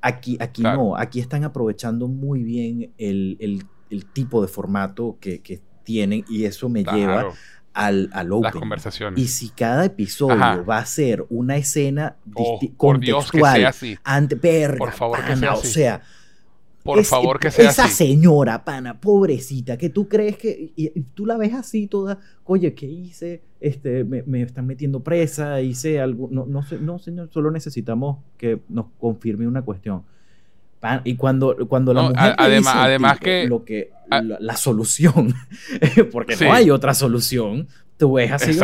Aquí, aquí no, aquí están aprovechando muy bien el, el el tipo de formato que, tienen y eso me lleva al, al open. Las conversaciones. Y si cada episodio va a ser una escena oh, contextual, así. ante por favor que sea o sea, por favor que sea esa señora, pana, pobrecita, que tú crees que y, tú la ves así toda, oye, ¿qué hice? Este, me, me están metiendo presa, hice algo, no, no, no, señor, solo necesitamos que nos confirme una cuestión y cuando, cuando la mujer además, además que, lo que la, solución, porque no hay otra solución, tú ves así,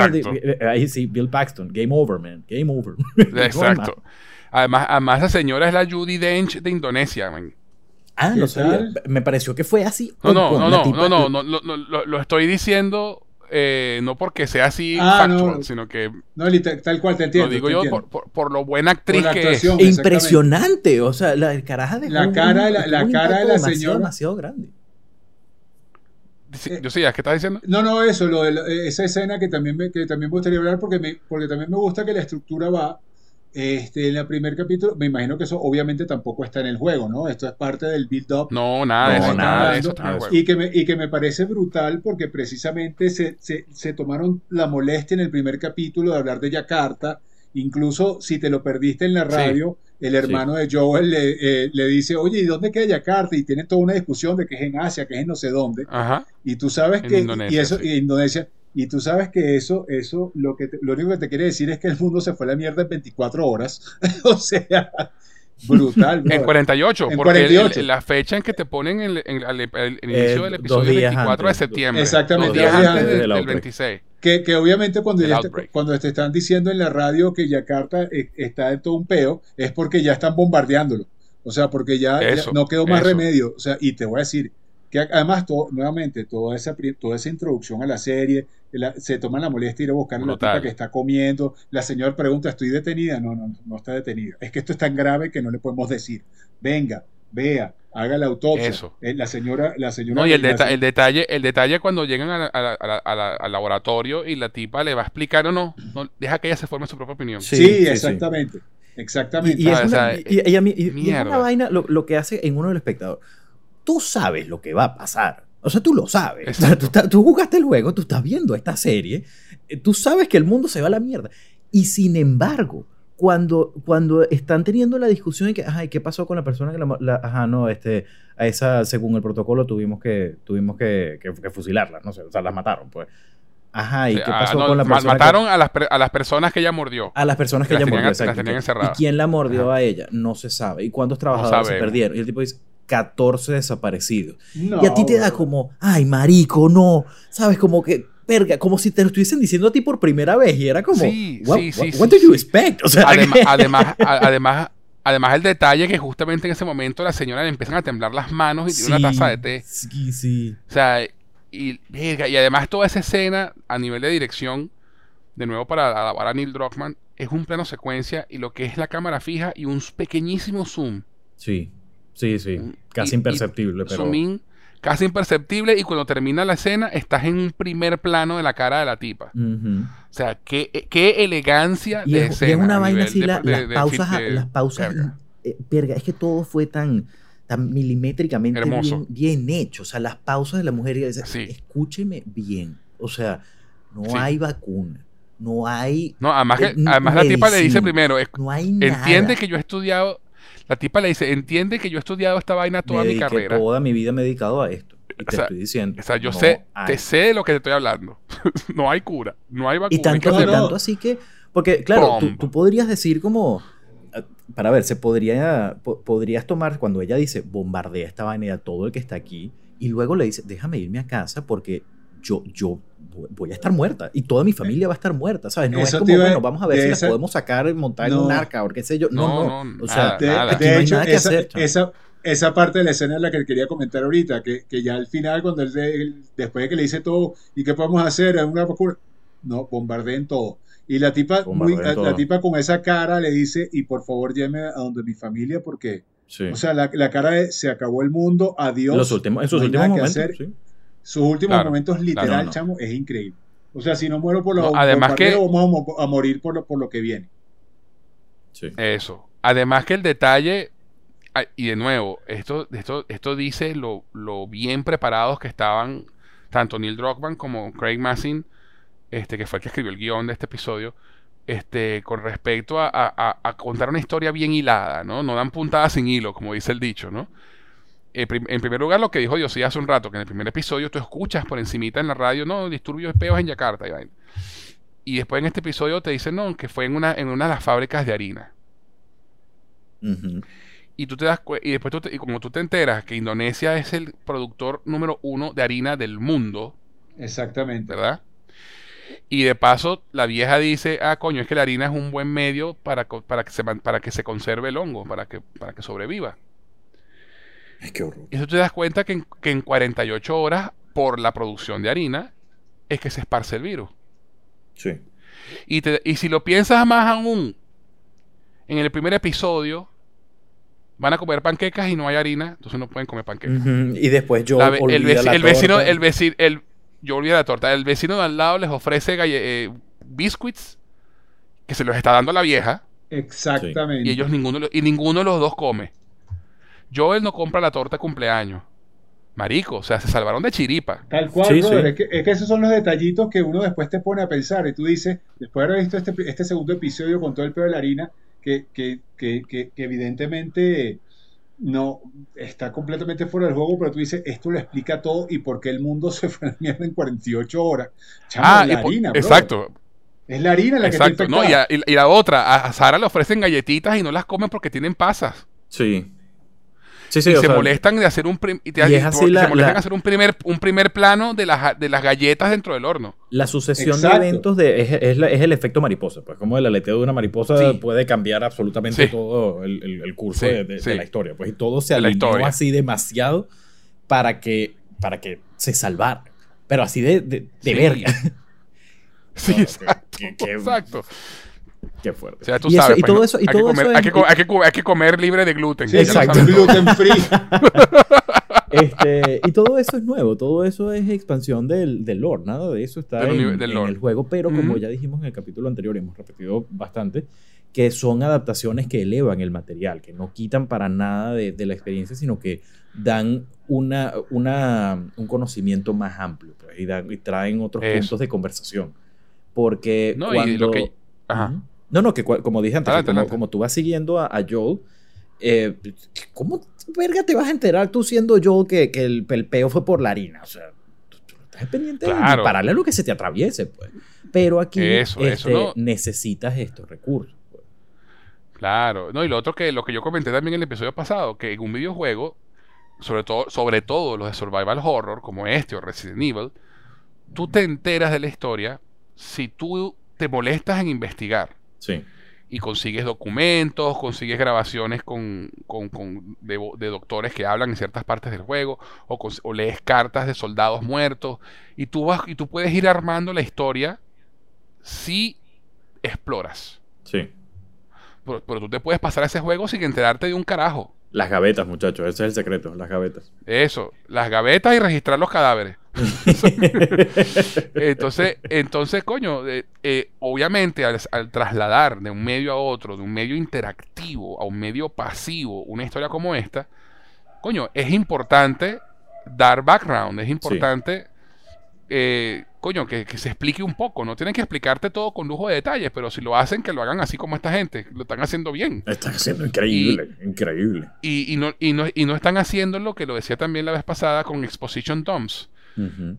ahí sí, Bill Paxton, game over, man, game over. Exacto. además, además, la señora es la Judy Dench de Indonesia, man. Ah, no sabía. Me pareció que fue así. No, no, no, no, no, no, no, lo estoy diciendo eh, no porque sea así ah, sino que. No, tal cual te entiendo. Lo digo yo Por, lo buena actriz que es. Impresionante. O sea, la caraja de. La cara, la, la cara de la señora. demasiado grande. yo sí, ¿qué estás diciendo? No, no, eso, lo de esa escena que también, me, que también me gustaría hablar porque, me, porque también me gusta que la estructura va este, en el primer capítulo, me imagino que eso obviamente tampoco está en el juego, ¿no? Esto es parte del build-up. No, nada, de eso, nada de eso está en el juego. Y que, me, y que me parece brutal porque precisamente se, se, se, tomaron la molestia en el primer capítulo de hablar de Yakarta. Incluso si te lo perdiste en la radio, el hermano de Joel le, eh, le, dice, oye, ¿y dónde queda Yakarta? Y tiene toda una discusión de que es en Asia, que es en no sé dónde. Ajá. Y tú sabes que... y eso, y Indonesia y tú sabes que eso, eso lo, que lo único que te quiere decir es que el mundo se fue a la mierda en 24 horas. o sea, brutal. En 48, porque la fecha en que te ponen el, el, inicio del episodio es 24 de septiembre. Exactamente. Dos días antes del, 26. Que, que, obviamente cuando, te, cuando te están diciendo en la radio que Yakarta eh, está en todo un peo, es porque ya están bombardeándolo. O sea, porque ya, no quedó más remedio. O sea, y te voy a decir, que además, todo, nuevamente, toda esa, toda esa introducción a la serie, se toman la molestia de ir a buscar a la tipa que está comiendo, la señora pregunta, ¿estoy detenida? No, no, no está detenida. Es que esto es tan grave que no le podemos decir, venga, vea, haga la autopsia. Eso. Eh, la señora, la señora. No, y el, deta- detalle, el detalle cuando llegan a la- a la- a la- a la- al laboratorio y la tipa le va a explicar o no, no, deja que ella se forme su propia opinión. Sí, Sí, sí, sí. exactamente. Exactamente. Y, y es Ah, una, y- y a mí- y- y es una vaina lo, lo que hace en uno del espectador. Tú sabes lo que va a pasar. O sea, tú lo sabes. O sea, Exacto. tú, tú jugaste el juego, tú estás viendo esta serie, eh, tú sabes que el mundo se va a la mierda. Y sin embargo, cuando, cuando están teniendo la discusión de que, ay, ¿qué pasó con la persona que la, la- ajá, no, este, a esa, según el protocolo, tuvimos que, tuvimos que, que- que fusilarla, no sé, o sea, las mataron, pues. Ajá, ¿y qué ah, pasó no, con la persona? que- mataron a, las, a las personas que ella mordió. a las personas que Las ella mordió. las tenían ¿Y encerradas. quién la mordió Ajá. a ella? No se sabe. ¿Y cuántos trabajadores se perdieron? Y el tipo dice, 14 desaparecidos. No, y a ti te da como, ay, marico, no. ¿Sabes? Como que, verga, como si te lo estuviesen diciendo a ti por primera vez. Y era como, Sí, what, sí, sí, what- sí, what do you sí. expect? O sea, Adema- que- además, a- además, además el detalle que justamente en ese momento la señora le empiezan a temblar las manos y tiene una taza de té. Sí, sí. O sea, y, verga, y además toda esa escena a nivel de dirección, de nuevo para alabar a Neil Druckmann, es un plano secuencia y lo que es la cámara fija y un pequeñísimo zoom. Sí, sí, sí. Mm, Casi y- imperceptible, pero... Zoom in, casi imperceptible y cuando termina la escena estás en un primer plano de la cara de la tipa. O sea, qué, qué elegancia Y de es, y escena. es una vaina así, de- la- de- las de- pausas, las pausas, eh, es que todo fue tan, tan milimétricamente bien, bien hecho. O sea, las pausas de la mujer, y dice, Sí. escúcheme bien. O sea, no Sí. hay vacuna, no hay, No, además, que, Eh, además la tipa le dice primero, es- no hay nada. entiende que yo he estudiado, la tipa le dice, entiende que yo he estudiado esta vaina toda me mi carrera. toda mi vida me he dedicado a esto. Y O te sea, estoy diciendo. O sea, yo no sé, hay. te sé de lo que te estoy hablando. no hay cura, no hay vacuna. Y tanto, no, tanto así que, porque claro, tú, podrías decir como, eh, para ver, se podría, po- podrías tomar cuando ella dice bombardea esta vaina a todo el que está aquí y luego le dice, déjame irme a casa porque yo, yo voy a estar muerta y toda mi familia va a estar muerta, ¿sabes? No Eso es como, iba bueno, vamos a ver si esa- la podemos sacar, montar en No. un arca o qué sé yo. No, no, No, no, o sea, De, nada. aquí de no hay hecho, nada que esa, hacer, esa, esa parte de la escena es la que quería comentar ahorita, que, que ya al final, cuando él, él- después de que le dice todo, ¿y qué podemos hacer? ¿Una vacuna? No, bombardeen todo. Y la tipa, muy, la, todo. tipa con esa cara le dice, y por favor lléveme a donde mi familia, porque, Sí. o sea, la, la cara de se acabó el mundo, adiós. Los últimos, en sus no últimos momentos, sí. Sus últimos Claro, momentos, literal, claro, no. chamo, es increíble. O sea, si no muero por lo No, además que- vamos a, mo- a morir por lo, por lo que viene. sí. Eso. Además que el detalle, y de nuevo, esto, esto, esto dice lo, lo bien preparados que estaban tanto Neil Druckmann como Craig Massin, este, que fue el que escribió el guion de este episodio, este, con respecto a, a- a- a contar una historia bien hilada, ¿no? No dan puntadas sin hilo, como dice el dicho, ¿no? Eh, prim- en primer lugar, lo que dijo Diosí hace un rato, que en el primer episodio tú escuchas por encimita en la radio, no, disturbios de peos en Yakarta y vaina. Y después en este episodio te dicen, no, que fue en una, en una de las fábricas de harina. Y tú te das y después tú te- y como tú te enteras que Indonesia es el productor número uno de harina del mundo, Exactamente. ¿verdad? Y de paso, la vieja dice, ah, coño, es que la harina es un buen medio para, para, que, se, para que se conserve el hongo, para que, para que sobreviva. Ay, qué horror. Y eso te das cuenta que en, que en 48 horas, por la producción de harina, es que se esparce el virus. Sí. Y, te- y si lo piensas más aún, en el primer episodio, van a comer panquecas y no hay harina, entonces no pueden comer panquecas. Y después yo La el, veci- la el vecino, torta. el vecino, el, yo olvidé la torta. El vecino de al lado les ofrece eh, biscuits que se los está dando a la vieja Exactamente. y ellos ninguno y ninguno de los dos come. Joel no compra la torta de cumpleaños. Marico, o sea, se salvaron de chiripa. Tal cual, Sí, brother. sí. Es, que, es que esos son los detallitos que uno después te pone a pensar. Y tú dices, después de haber visto este, este segundo episodio con todo el pedo de la harina, que, que, que, que, que evidentemente no está completamente fuera del juego, pero tú dices, esto lo explica todo y por qué el mundo se fue a la mierda en 48 horas. Chamo, Ah, la y po- harina, brother. exacto, Es la harina la exacto. que está No, y, infectada. a- y- y la otra, a Sara le ofrecen galletitas y no las comen porque tienen pasas. Sí. Sí, sí, y se sea, molestan de hacer un y te- y es y así se la- molestan la- hacer un primer un primer plano de las de las galletas dentro del horno. La sucesión Exacto. de eventos de, es, es la- es el efecto mariposa. Pues como el aleteo de una mariposa Sí. puede cambiar absolutamente Sí. todo el, el- el curso Sí, de, de- sí. de la historia. Pues y todo se alineó así demasiado para que, para que se salvara. Pero así de, de, de Sí. verga. Sí, No, que- exacto. que- que- exacto. Qué fuerte. O sea, tú Y eso- sabes, y pues, todo ¿no? eso- y hay, que todo comer, eso hay, que, hay que hay que comer libre de gluten. Sí, exacto. Gluten free. Este, y todo eso es nuevo, todo eso es expansión del, del lore, nada de eso está Del en, del en el juego, pero como Ujú. ya dijimos en el capítulo anterior y hemos repetido bastante, que son adaptaciones que elevan el material, que no quitan para nada de, de la experiencia, sino que dan una, una, un conocimiento más amplio pues, y, dan- y traen otros Eso. puntos de conversación. Porque No, y cuando... lo que- Ajá. Ujú. No, no, que como dije antes, Adelante, como, adelante. como tú vas siguiendo a, a Joel, eh, ¿cómo verga te vas a enterar tú siendo Joel que, que el, el peo fue por la harina? O sea, tú, tú no estás pendiente de Claro. dispararle a lo que se te atraviese, pues. Pero aquí Eso, eso, este, ¿no? necesitas estos recursos. pues. Claro, no, y lo otro que lo que yo comenté también en el episodio pasado, que en un videojuego, sobre todo, sobre todo los de survival horror, como este o Resident Evil, tú te enteras de la historia si tú te molestas en investigar Sí. y consigues documentos, consigues grabaciones con, con- con- de, doctores que hablan en ciertas partes del juego, o, lees cartas de soldados muertos, y tú vas y tú puedes ir armando la historia si exploras. Sí. Pero, pero tú te puedes pasar ese juego sin enterarte de un carajo. Las gavetas, muchachos, ese es el secreto, las gavetas. Eso, las gavetas y registrar los cadáveres. Entonces, entonces coño, eh, eh, obviamente al, al trasladar de un medio a otro, de un medio interactivo a un medio pasivo, una historia como esta, coño, es importante dar background, es importante, eh, coño, que, que se explique un poco. No tienen que explicarte todo con lujo de detalles, pero si lo hacen, que lo hagan así como esta gente, lo están haciendo bien. Está haciendo increíble, increíble. Y, y no, y, no, y no están haciendo lo que lo decía también la vez pasada con Exposition Dumps.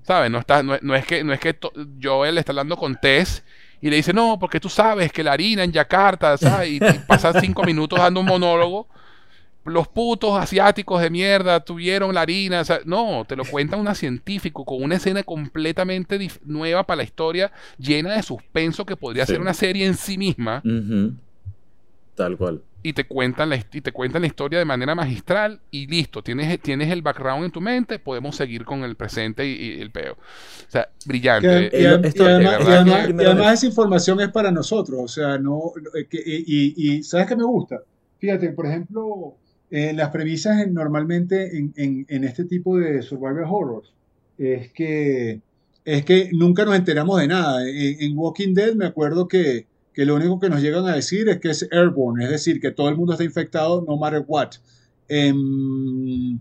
¿Sabes? No, está, no, no es que, no es que Joel está hablando con Tess y le dice, no, porque tú sabes que la harina en Yakarta, ¿sabes? Y, y pasa cinco minutos dando un monólogo. Los putos asiáticos de mierda tuvieron la harina. no, te lo cuenta una científico con una escena completamente nueva para la historia, llena de suspenso que podría Sí. ser una serie en sí misma. Tal cual. Y te cuentan la, y te cuentan la historia de manera magistral y listo, tienes, tienes el background en tu mente, podemos seguir con el presente y, y el peo. O sea, brillante. Que- y, Eh, adem- esto- y además, y esa información es para nosotros, o sea, no, eh, que- y, y- y ¿sabes qué me gusta? Fíjate, por ejemplo, en las premisas en- normalmente en, en- en este tipo de survival horrors es que, es que nunca nos enteramos de nada. En, en Walking Dead me acuerdo que, que lo único que nos llegan a decir es que es airborne, es decir, que todo el mundo está infectado no matter what. Em,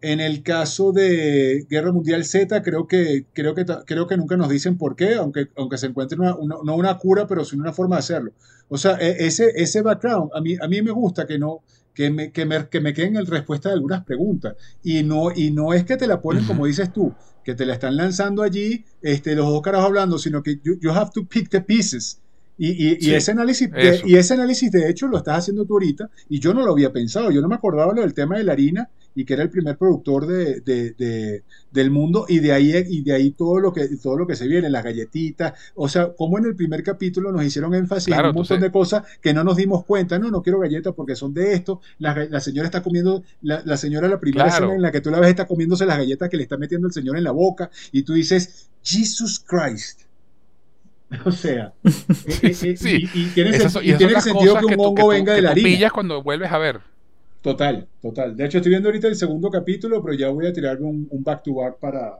en el caso de Guerra Mundial Z, creo que, creo que, creo que nunca nos dicen por qué, aunque, aunque se encuentre una, una- no una cura, pero sí una forma de hacerlo. O sea, e- ese, ese background, a mí, a mí me gusta que no, que me, que me, que me queden en respuesta de algunas preguntas. Y no, y no es que te la ponen, como dices tú, que te la están lanzando allí, este, los dos carajos hablando, sino que you, you have to pick the pieces. Y, y- y Sí, ese análisis, de, y ese análisis, de hecho, lo estás haciendo tú ahorita, y yo no lo había pensado, yo no me acordaba lo del tema de la harina, y que era el primer productor de, de- de- del mundo, y de ahí, y de ahí todo, lo que, todo lo que se viene, las galletitas, o sea, como en el primer capítulo nos hicieron énfasis Claro, en un montón de cosas que no nos dimos cuenta, no, no quiero galletas porque son de esto, la, señora está comiendo, la, la señora la primera Claro. escena en la que tú la ves está comiéndose las galletas que le está metiendo el señor en la boca, y tú dices, Jesus Christ. O sea, eh, eh, eh, Sí. y, y tiene, Esas y sentido cosas que un hongo tú- venga de la harina. pillas cuando vuelves a ver. Total, total. De hecho, estoy viendo ahorita el segundo capítulo, pero ya voy a tirarme un, un back to back para,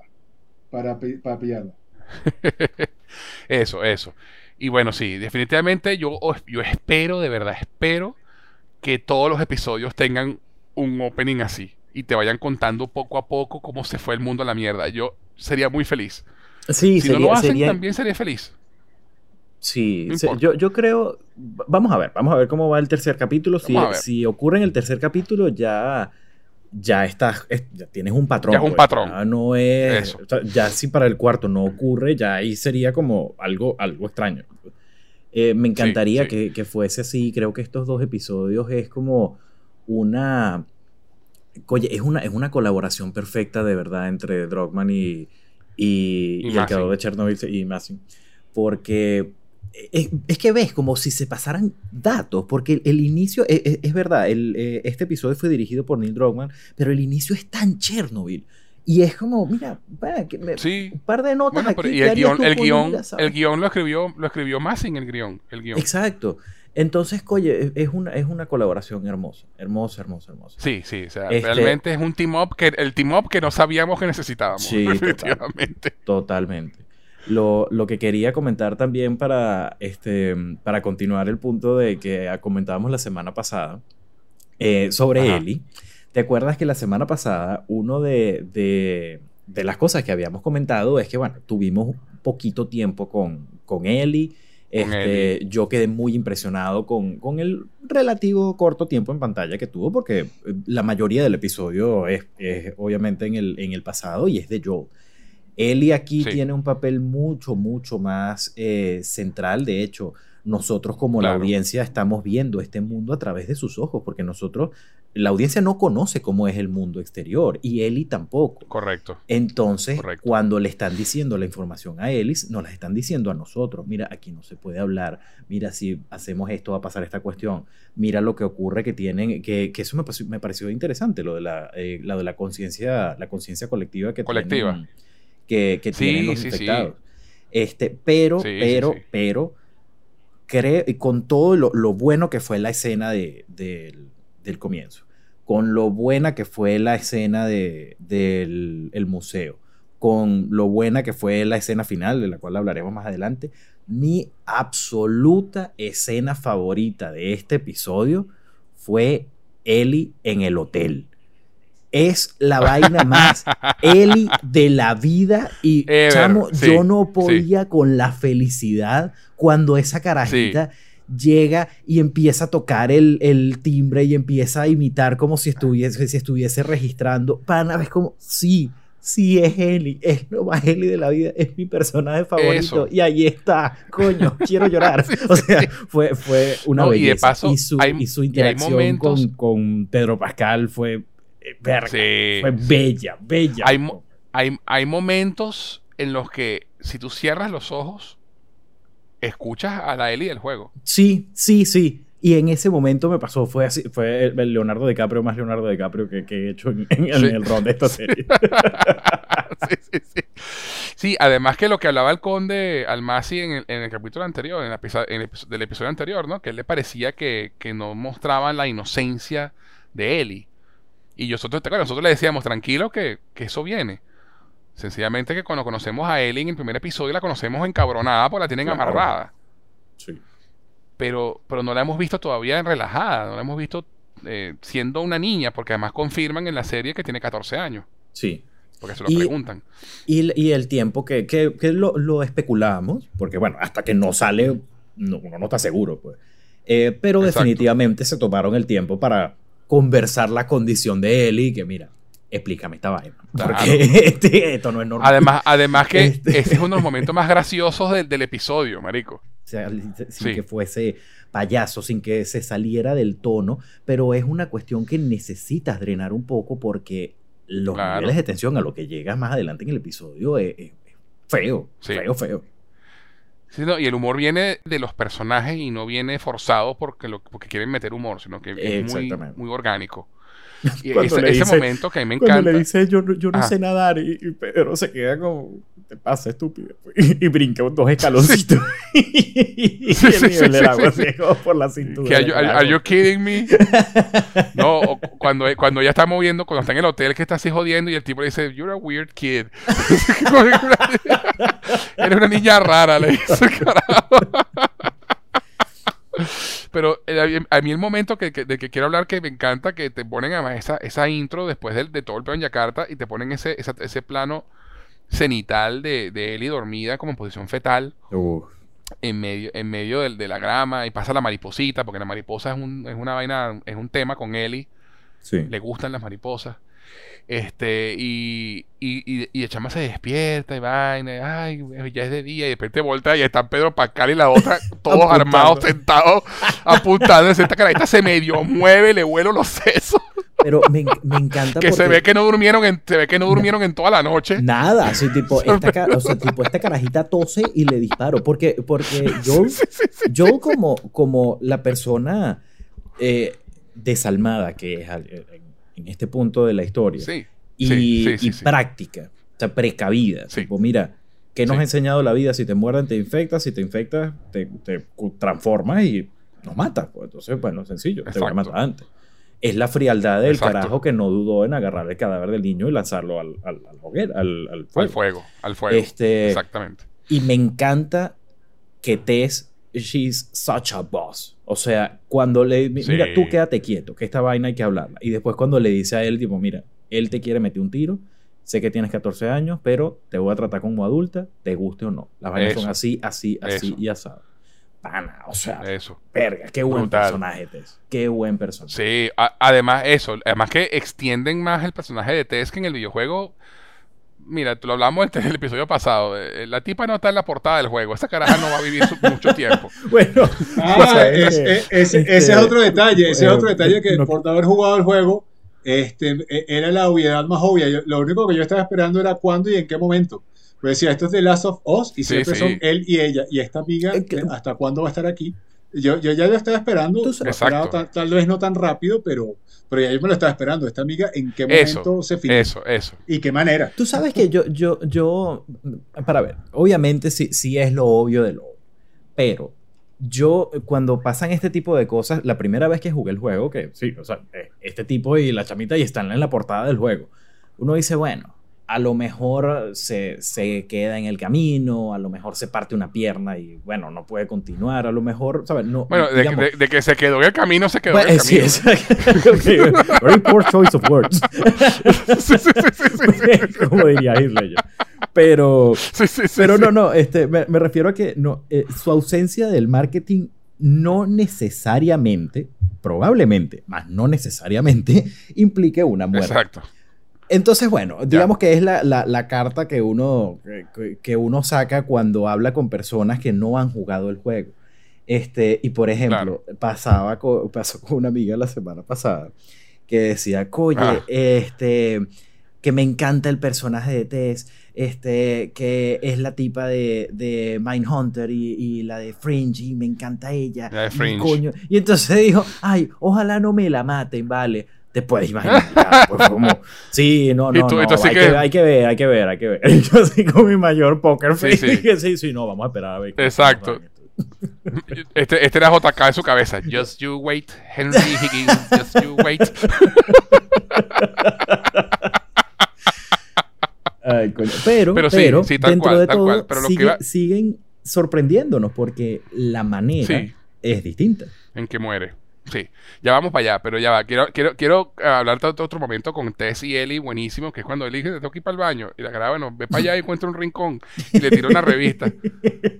para, para pillarlo. Eso, eso. Y bueno, sí, definitivamente yo, yo espero, de verdad, espero que todos los episodios tengan un opening así y te vayan contando poco a poco cómo se fue el mundo a la mierda. Yo sería muy feliz. Sí, si no lo hacen, sería- también sería feliz. Sí, No se- importa. yo, yo creo. Vamos a ver, vamos a ver cómo va el tercer capítulo. Si, si ocurre en el tercer capítulo, ya. Ya estás, es- ya tienes un patrón. Ya es un pues, patrón. ya no es. Eso. o sea, ya si para el cuarto no ocurre, ya ahí sería como algo, algo extraño. Eh, me encantaría sí. Que, que fuese así. Creo que estos dos episodios es como una. Oye, es una, es una colaboración perfecta de verdad entre Drogman y, y, Y y el creador de Chernobyl y Massing. Porque es, es que ves como si se pasaran datos, porque el, el inicio, es, es- es verdad, el, eh, este episodio fue dirigido por Neil Druckmann, pero el inicio es tan Chernobyl. Y es como, mira, bueno, que me- Sí. un par de notas Bueno, aquí. y ¿qué el guion, el guion, el guion lo escribió, lo escribió Massing el guion, el guion. Exacto. Entonces, oye, es una, es una colaboración hermosa, hermosa, hermosa, hermosa. Sí, sí, o sea, este realmente es un team up que el team up que no sabíamos que necesitábamos. Sí, definitivamente. Totalmente. Lo, lo, que quería comentar también para, este, para continuar el punto de que comentábamos la semana pasada eh, sobre Eli. ¿Te acuerdas que la semana pasada uno de, de, de, las cosas que habíamos comentado es que, bueno, tuvimos poquito tiempo con, con Eli este, yo quedé muy impresionado con, con, el relativo corto tiempo en pantalla que tuvo, porque eh, la mayoría del episodio es, obviamente en el, en el, pasado y es de Joel. Ellie aquí tiene un papel mucho, mucho más eh, central. De hecho, nosotros como la audiencia estamos viendo este mundo a través de sus ojos, porque nosotros, la audiencia no conoce cómo es el mundo exterior y Eli tampoco. Correcto. Entonces, cuando le están diciendo la información a Ellis, nos la están diciendo a nosotros. Mira, aquí no se puede hablar. Mira, si hacemos esto va a pasar esta cuestión. Mira lo que ocurre que tienen, que, que eso me pareció, me pareció, interesante, lo de la, eh, de la conciencia, la conciencia colectiva que colectiva. tienen, que, que tienen los infectados. Este, pero, pero, pero y con todo lo, bueno que fue la escena de, del comienzo, con lo buena que fue la escena de, del el museo, con lo buena que fue la escena final, de la cual hablaremos más adelante, mi absoluta escena favorita de este episodio fue Ellie en el hotel es la vaina más Eli de la vida y chamo, yo no podía con la felicidad cuando esa carajita llega y empieza a tocar el, timbre y empieza a imitar como si estuviese, si estuviese registrando. Pana, ves como, sí, sí es Eli, es lo más Eli de la vida, es mi personaje favorito. Y ahí está, coño, quiero llorar. o sea, fue, fue una belleza. Y, su, y, su, interacción con, con Pedro Pascal fue fue bella, bella. Hay, hay, hay, momentos en los que si tú cierras los ojos, escuchas a la Ellie del juego. Sí, sí, sí. Y en ese momento me pasó, fue así, fue el Leonardo DiCaprio más Leonardo DiCaprio que, que he hecho en, el ron de esta serie. sí, sí, sí. Sí, además que lo que hablaba el conde Almasi en el, en el capítulo anterior, en, el, del episodio anterior, ¿no? Que él le parecía que, que no mostraban la inocencia de Ellie. Y nosotros, nosotros le decíamos, tranquilo, que, eso viene. Sencillamente que cuando conocemos a Ellie en el primer episodio la conocemos encabronada porque la tienen amarrada. Sí. Pero, pero no la hemos visto todavía en relajada, no la hemos visto eh, siendo una niña, porque además confirman en la serie que tiene 14 años. Sí. Porque se lo preguntan. Y, el tiempo que, que, lo, lo, especulamos, porque bueno, hasta que no sale, no, uno no está seguro, pues. Eh, pero definitivamente se tomaron el tiempo para conversar la condición de Eli, que mira, explícame esta vaina. Porque este, esto no es normal. Además, además que este... es uno de los momentos más graciosos del, episodio, marico. O sea, sin que fuese payaso, sin que se saliera del tono, pero es una cuestión que necesitas drenar un poco porque los niveles de tensión a lo que llegas más adelante en el episodio es, feo, feo, feo y el humor viene de los personajes y no viene forzado porque, lo, porque quieren meter humor, sino que es muy, muy orgánico. Y ese, ese momento que a mí me encanta. Cuando le dice yo, yo no sé nadar y, Pedro se queda como, te pasa estúpido. Y, brinca dos escaloncitos. y sí, el nivel del agua así por la cintura. are, you, kidding me? no, cuando, cuando ella está moviendo, cuando está en el hotel que está así jodiendo y el tipo le dice, you're a weird kid. Eres una niña rara, le dice, carajo. Pero eh, a mí el momento que, de que quiero hablar que me encanta, que te ponen además esa, esa intro después de, de todo el pedo en Yakarta y te ponen ese, ese plano cenital de, de Ellie dormida como en posición fetal. En medio, en medio de, de, la grama y pasa la mariposita, porque la mariposa es, un, es una vaina, es un tema con. Sí. Le gustan las mariposas. Este, y, y, y, el chama se despierta y vaina, ay, ya es de día, y de repente voltea y están Pedro Pascal y la otra, todos armados, sentados, apuntando. Esta carajita se medio mueve, le vuelo los sesos. Pero me, me encanta que se ve que no durmieron en, se ve que no durmieron en toda la noche. Nada, así tipo, esta, o sea, tipo, esta carajita tose y le disparo. Porque, porque yo, yo como, como la persona eh, desalmada que es en este punto de la historia. Y, práctica, o sea, precavida. Tipo, mira, ¿qué nos ha enseñado la vida? Si te muerden, te infectas, si te infectas, te, te transformas y nos mata. Pues. Entonces, bueno, sencillo, te voy a matar antes. Es la frialdad del Exacto. carajo que no dudó en agarrar el cadáver del niño y lanzarlo al, al, al hoguera, al, al fuego. Al fuego, al fuego. Este, Exactamente. y me encanta que Tess, she's such a boss. O sea, cuando le Sí. mira, tú quédate quieto, que esta vaina hay que hablarla. Y después cuando le dice a él, tipo, mira, él te quiere meter un tiro, sé que tienes 14 años, pero te voy a tratar como adulta, te guste o no. Las vainas Eso. son así, así, así Eso. y asado. Pana, o sea, Eso. verga, qué buen Brutal. personaje Tess. Qué buen personaje. Sí, a- además eso, además que extienden más el personaje de Tess que en el videojuego. Mira, te lo hablamos en el episodio pasado. eh, La tipa no está en la portada del juego. Esa caraja no va a vivir su- mucho tiempo. Bueno, Ah, o sea, es- que, es- ese, este, ese es otro detalle, ese eh, es otro detalle que no- por no haber jugado el juego, este, e- era la obviedad más obvia. Yo- lo único que yo estaba esperando era cuándo y en qué momento. Pues decía, esto es de Last of Us y Sí, siempre sí. son él y ella. Y esta amiga, que- ¿hasta cuándo va a estar aquí? Yo, yo ya lo estaba esperando, Tú lo sabes- esperaba tal, tal vez no tan rápido, pero, pero ya yo me lo estaba esperando. Esta amiga, ¿en qué Eso, momento se finaliza? Eso, eso. ¿Y qué manera? Tú sabes que yo, yo, yo, para ver, obviamente sí, sí es lo obvio de lo obvio, pero yo cuando pasan este tipo de cosas, la primera vez que jugué el juego, que sí, o sea, eh, este tipo y la chamita y están en la portada del juego, uno dice, bueno, a lo mejor se, se queda en el camino, a lo mejor se parte una pierna y bueno, no puede continuar, a lo mejor, ¿sabes? No, Bueno, de, digamos- de- de que se quedó en el camino, se quedó Bueno, en el sí, camino. Very poor choice of words. Sí, sí, sí. Como diría Heath Pero, pero no, no, este, me, me refiero a que no, eh, su ausencia del marketing no necesariamente, probablemente, más no necesariamente, implique una muerte. Exacto. Entonces, bueno, digamos que es la, la- la carta que uno, que, que uno saca cuando habla con personas que no han jugado el juego. Este, y por ejemplo, pasaba co- pasó con una amiga la semana pasada que decía, oye, Ah. este, que me encanta el personaje de Tess, este, que es la tipa de, de Mindhunter y, y la de Fringe, y me encanta ella. La de y Fringe. coño. Y entonces dijo, ay, ojalá no me la maten, vale. Te puedes imaginar. ya, pues, como, sí, no, Y no, tú- no, y tú así hay, que- que... hay que ver, hay que ver, hay que ver. Yo así con mi mayor poker face. sí. sí, sí, no, vamos a esperar a ver. Exacto. Este, este era JK en su cabeza. Just you wait, Henry Higgins. Just you wait. Ay, coño. Pero, Pero pero, sí, tal dentro cual, de todo, cual. Pero sigue- iba- siguen sorprendiéndonos porque la manera Sí. es distinta. En que muere. Sí. Ya vamos para allá, pero ya va. Quiero, quiero, quiero eh, hablarte de otro momento con Tess y Ellie, buenísimo, que es cuando Ellie dice, tengo que ir para el baño. Y la cara, bueno, ve para allá y encuentra un rincón. Y le tira una revista.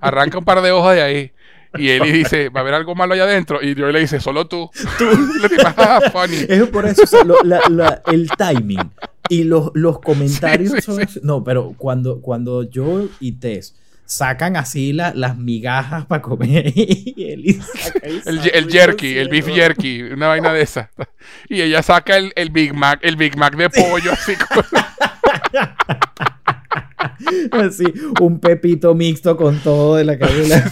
Arranca un par de hojas de ahí. Y Ellie dice, va a haber algo malo allá adentro. Y yo le dice, solo tú. Y le tipa, ah, funny. Es por eso o sea, lo- la- la- el timing y los, los comentarios Sí, sí, son sí. así. No, pero cuando, cuando yo y Tess sacan así la- las migajas para comer y saca El, el jerky, el beef jerky, una vaina de esa. Y ella saca el, el Big Mac, el Big Mac de pollo, así como- Así, un pepito mixto con todo de la cabeza.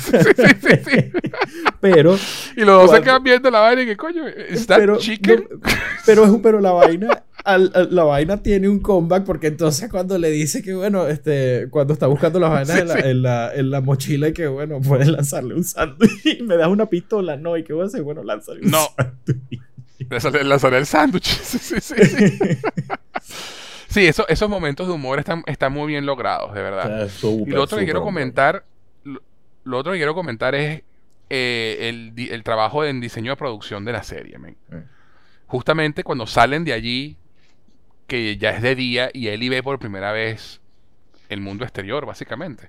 Pero, Y los dos se quedan viendo la vaina y que coño, ¿es that pero, chicken? no, pero, es- pero la vaina, al- al- la vaina tiene un comeback porque entonces cuando le dice que bueno, este, cuando está buscando las vainas Sí, en, la, sí. en, la, en la mochila y que bueno, puedes lanzarle un sándwich y me das una pistola, no, y que voy a hacer, bueno, lánzale un No. sándwich. Lanzaré el sándwich. Sí, sí, sí. Sí, Sí, eso- esos momentos de humor están, están muy bien logrados, de verdad. Y lo otro que quiero comentar, lo, lo otro que quiero comentar es eh, el, el trabajo en diseño de producción de la serie. Eh. Justamente cuando salen de allí, que ya es de día y Ellie ve por primera vez el mundo exterior, básicamente.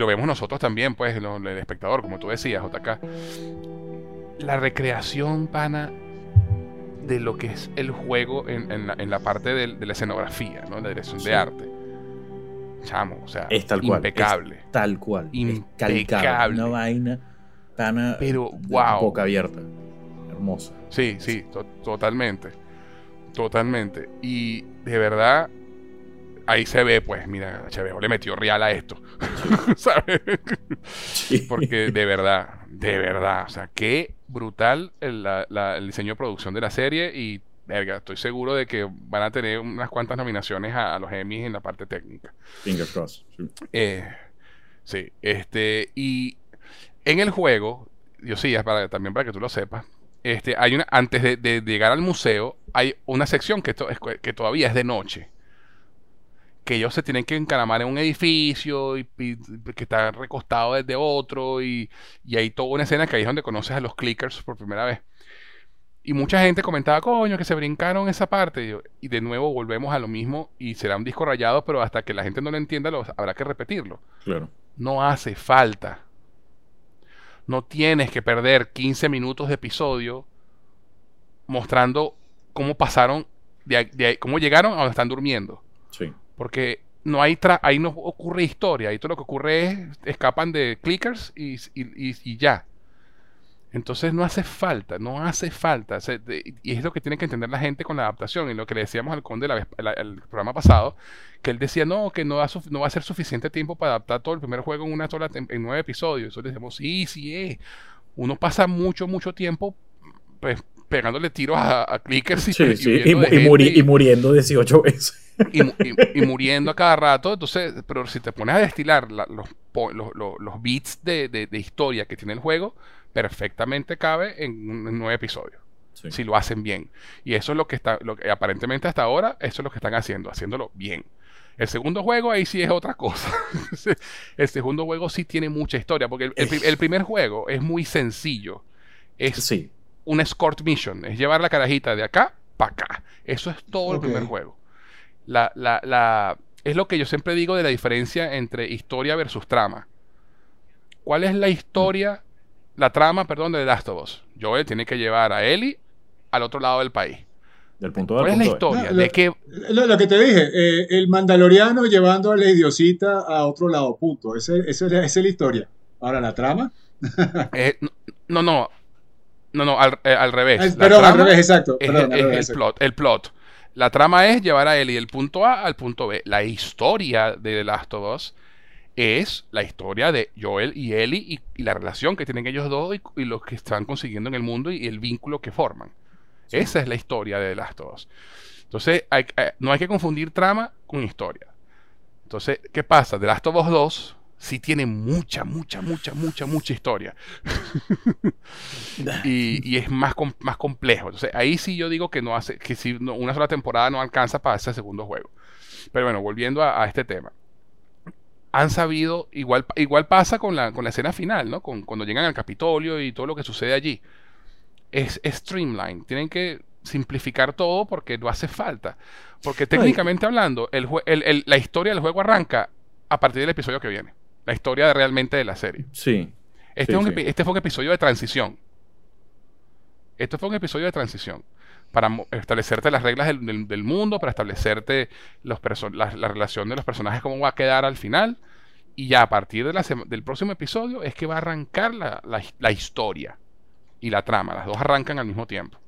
Lo vemos nosotros también, pues, lo- el espectador, como tú decías, JK. La recreación, pana, de lo que es el juego en, en la, en la parte de, la escenografía, ¿no? La dirección Sí. de arte. Chamo, o sea, Es tal cual. impecable. es tal cual. Impecable. Una vaina. Tana Pero, wow. boca abierta. Hermosa. Sí, sí, to- totalmente. Totalmente. Y de verdad, ahí se ve, pues, mira, HBO le metió real a esto. ¿Sabes? Sí. Porque de verdad, de verdad, o sea, qué brutal el, la- la- el diseño de producción de la serie y, verga, estoy seguro de que van a tener unas cuantas nominaciones a, a los Emmys en la parte técnica. Finger cross. Sí. Eh, sí, este, y en el juego, yo sí, es para, también para que tú lo sepas, este, hay una, antes de, de llegar al museo, hay una sección que, to- es- que todavía es de noche. Que ellos se tienen que encaramar en un edificio y, y que está recostado desde otro y, y hay toda una escena que ahí es donde conoces a los clickers por primera vez. Y mucha gente comentaba, coño, que se brincaron esa parte. Y, yo- y de nuevo volvemos a lo mismo y será un disco rayado, pero hasta que la gente no lo entienda, lo- habrá que repetirlo. Claro. No hace falta. No tienes que perder 15 minutos de episodio mostrando cómo pasaron, de, cómo llegaron a donde están durmiendo. Sí. Porque no hay tra- ahí no ocurre historia. Ahí todo lo que ocurre es escapan de clickers y, y- ya. Entonces no hace falta, no hace falta. Y es lo que tiene que entender la gente con la adaptación. Y lo que le decíamos al conde la el programa pasado, que él decía, no, que no va, no va a ser suficiente tiempo para adaptar todo el primer juego en una sola en nueve episodios. Eso le decíamos, sí, sí es. Uno pasa mucho, mucho tiempo pues, pegándole tiros a, a clickers y, Sí, sí. Y, muri- muriendo 18 veces. y, mu- y- y muriendo a cada rato. Entonces, pero si te pones a destilar la- los, los, los- los bits de, de- de historia que tiene el juego, perfectamente cabe en, un- en nueve episodios. Sí. Si lo hacen bien. Y eso es lo que está, lo que aparentemente hasta ahora, eso es lo que están haciendo, haciéndolo bien. El segundo juego ahí sí es otra cosa. el segundo juego sí tiene mucha historia, porque el, el pri- el primer juego es muy sencillo. Es Sí. Un escort mission, es llevar la carajita de acá para acá. Eso es todo el primer juego. La, la, la, es lo que yo siempre digo de la diferencia entre historia versus trama. ¿Cuál es la historia, la trama, perdón, de The Last of Us? Joel tiene que llevar a Ellie al otro lado del país. Del punto ¿Cuál es la punto historia? No, ¿De lo- qué? Lo, lo que te dije, eh, el mandaloriano llevando a la idiosita a otro lado, punto. Esa es la historia. Ahora, la trama. eh, no, no, no, no, al, eh, al revés. Ay, perdón, al revés, exacto. es, es el plot, el plot. La trama es llevar a Ellie del punto A al punto B. La historia de The Last of Us es la historia de Joel y Ellie y, y la relación que tienen ellos dos y, y lo que están consiguiendo en el mundo y el vínculo que forman. Esa es la historia de The Last of Us. Entonces, hay- eh, no hay que confundir trama con historia. Entonces, ¿qué pasa? The Last of Us 2 sí tiene mucha, mucha, mucha, mucha, mucha historia. y, y es más, com- más complejo. Entonces, ahí sí yo digo que no hace, que si no- una sola temporada no alcanza para ese segundo juego. Pero bueno, volviendo a, a este tema. Han sabido, igual, igual pasa con la, con la escena final, ¿no? Con, cuando llegan al Capitolio y todo lo que sucede allí. Es, es streamline. Tienen que simplificar todo porque no hace falta. Porque técnicamente hablando, el jue- el- el- la historia del juego arranca a partir del episodio que viene. La historia de- realmente de la serie. Sí. Este, Sí, es un sí. epi- este fue un episodio de transición. Este fue un episodio de transición. Para establecerte las reglas del, del- del mundo, para establecerte los la, la relación de los personajes, cómo va a quedar al final. Y ya a partir de la del próximo episodio es que va a arrancar la, la his- la historia y la trama. Las dos arrancan al mismo tiempo.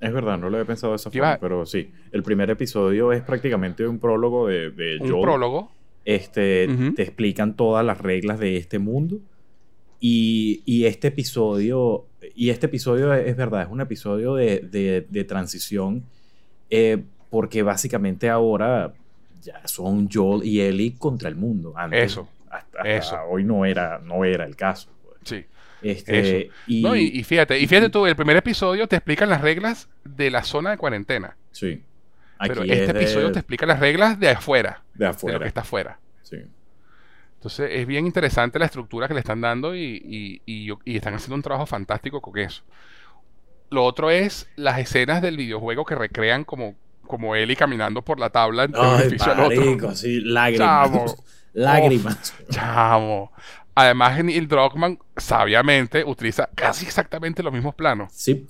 Es verdad, no lo había pensado de esa ¿Qué forma, pero sí. El primer episodio es prácticamente un prólogo de, de Un Joel. prólogo. Este. Te explican todas las reglas de este mundo. Y, y este episodio, y este episodio es, es verdad, es un episodio de, de- de transición, eh, porque básicamente ahora ya son Joel y Ellie contra el mundo. Antes, Eso, hasta, hasta eso. hoy no era, no era el caso. pues. Sí. Este, y, No, y, y fíjate, y fíjate tú, el primer episodio te explican las reglas de la zona de cuarentena. sí. Pero este es de- episodio te explica las reglas de afuera, de de afuera. lo que está afuera. Sí. Entonces es bien interesante la estructura que le están dando y, y- y yo- y están haciendo un trabajo fantástico con eso. Lo otro es las escenas del videojuego que recrean como, como Ellie caminando por la tabla de un edificio al otro. sí, lágrimas. Chamo. lágrimas. Chamo. Además, Neil Druckmann sabiamente utiliza casi exactamente los mismos planos. Sí.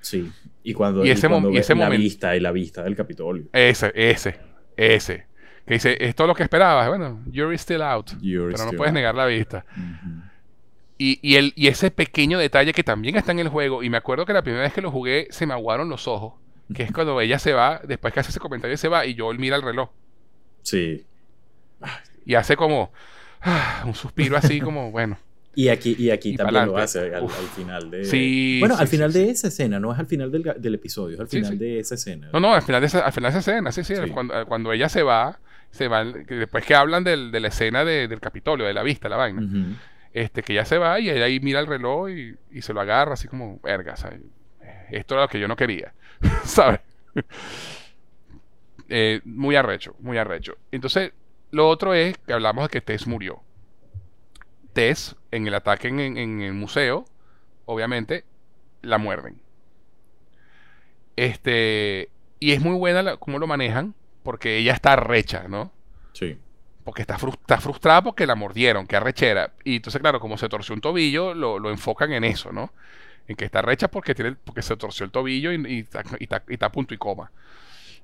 Sí. Y cuando, Y y ese cuando y ese la momento- vista y la vista del Capitolio. Ese, ese, ese. Que dice, es todo lo que esperabas. Bueno, you're still out. You're pero no puedes out. negar la vista. Y, y, el, y ese pequeño detalle que también está en el juego, y me acuerdo que la primera vez que lo jugué se me aguaron los ojos, que es cuando ella se va, después que hace ese comentario se va, y yo mira el reloj. Sí. Y hace como ah, un suspiro así como, bueno. Y aquí, y aquí Y también lo hace al, final de. Sí, bueno, sí, al final sí. de esa escena, no es al final del, del episodio, es al final de esa escena. No, no, al final de esa, al final de esa escena, sí, sí. Cuando, cuando ella se va, se va, después que hablan del- de la escena de- del Capitolio, de la vista, la vaina, este, que ella se va y ella ahí mira el reloj y, y se lo agarra así como, verga, ¿sabes? Esto era lo que yo no quería, ¿sabes? Eh, muy arrecho, muy arrecho. Entonces, lo otro es que hablamos de que Tess murió. Tess, en el ataque en, en- en el museo, obviamente, la muerden. Este, y es muy buena la- cómo lo manejan, porque ella está recha, ¿no? Sí. porque está, frus- está frustrada porque la mordieron, que arrechera. Y entonces, claro, como se torció un tobillo, lo, lo enfocan en eso, ¿no? En que está recha porque, tiene, porque se torció el tobillo y, y está, y está- y está a punto y coma.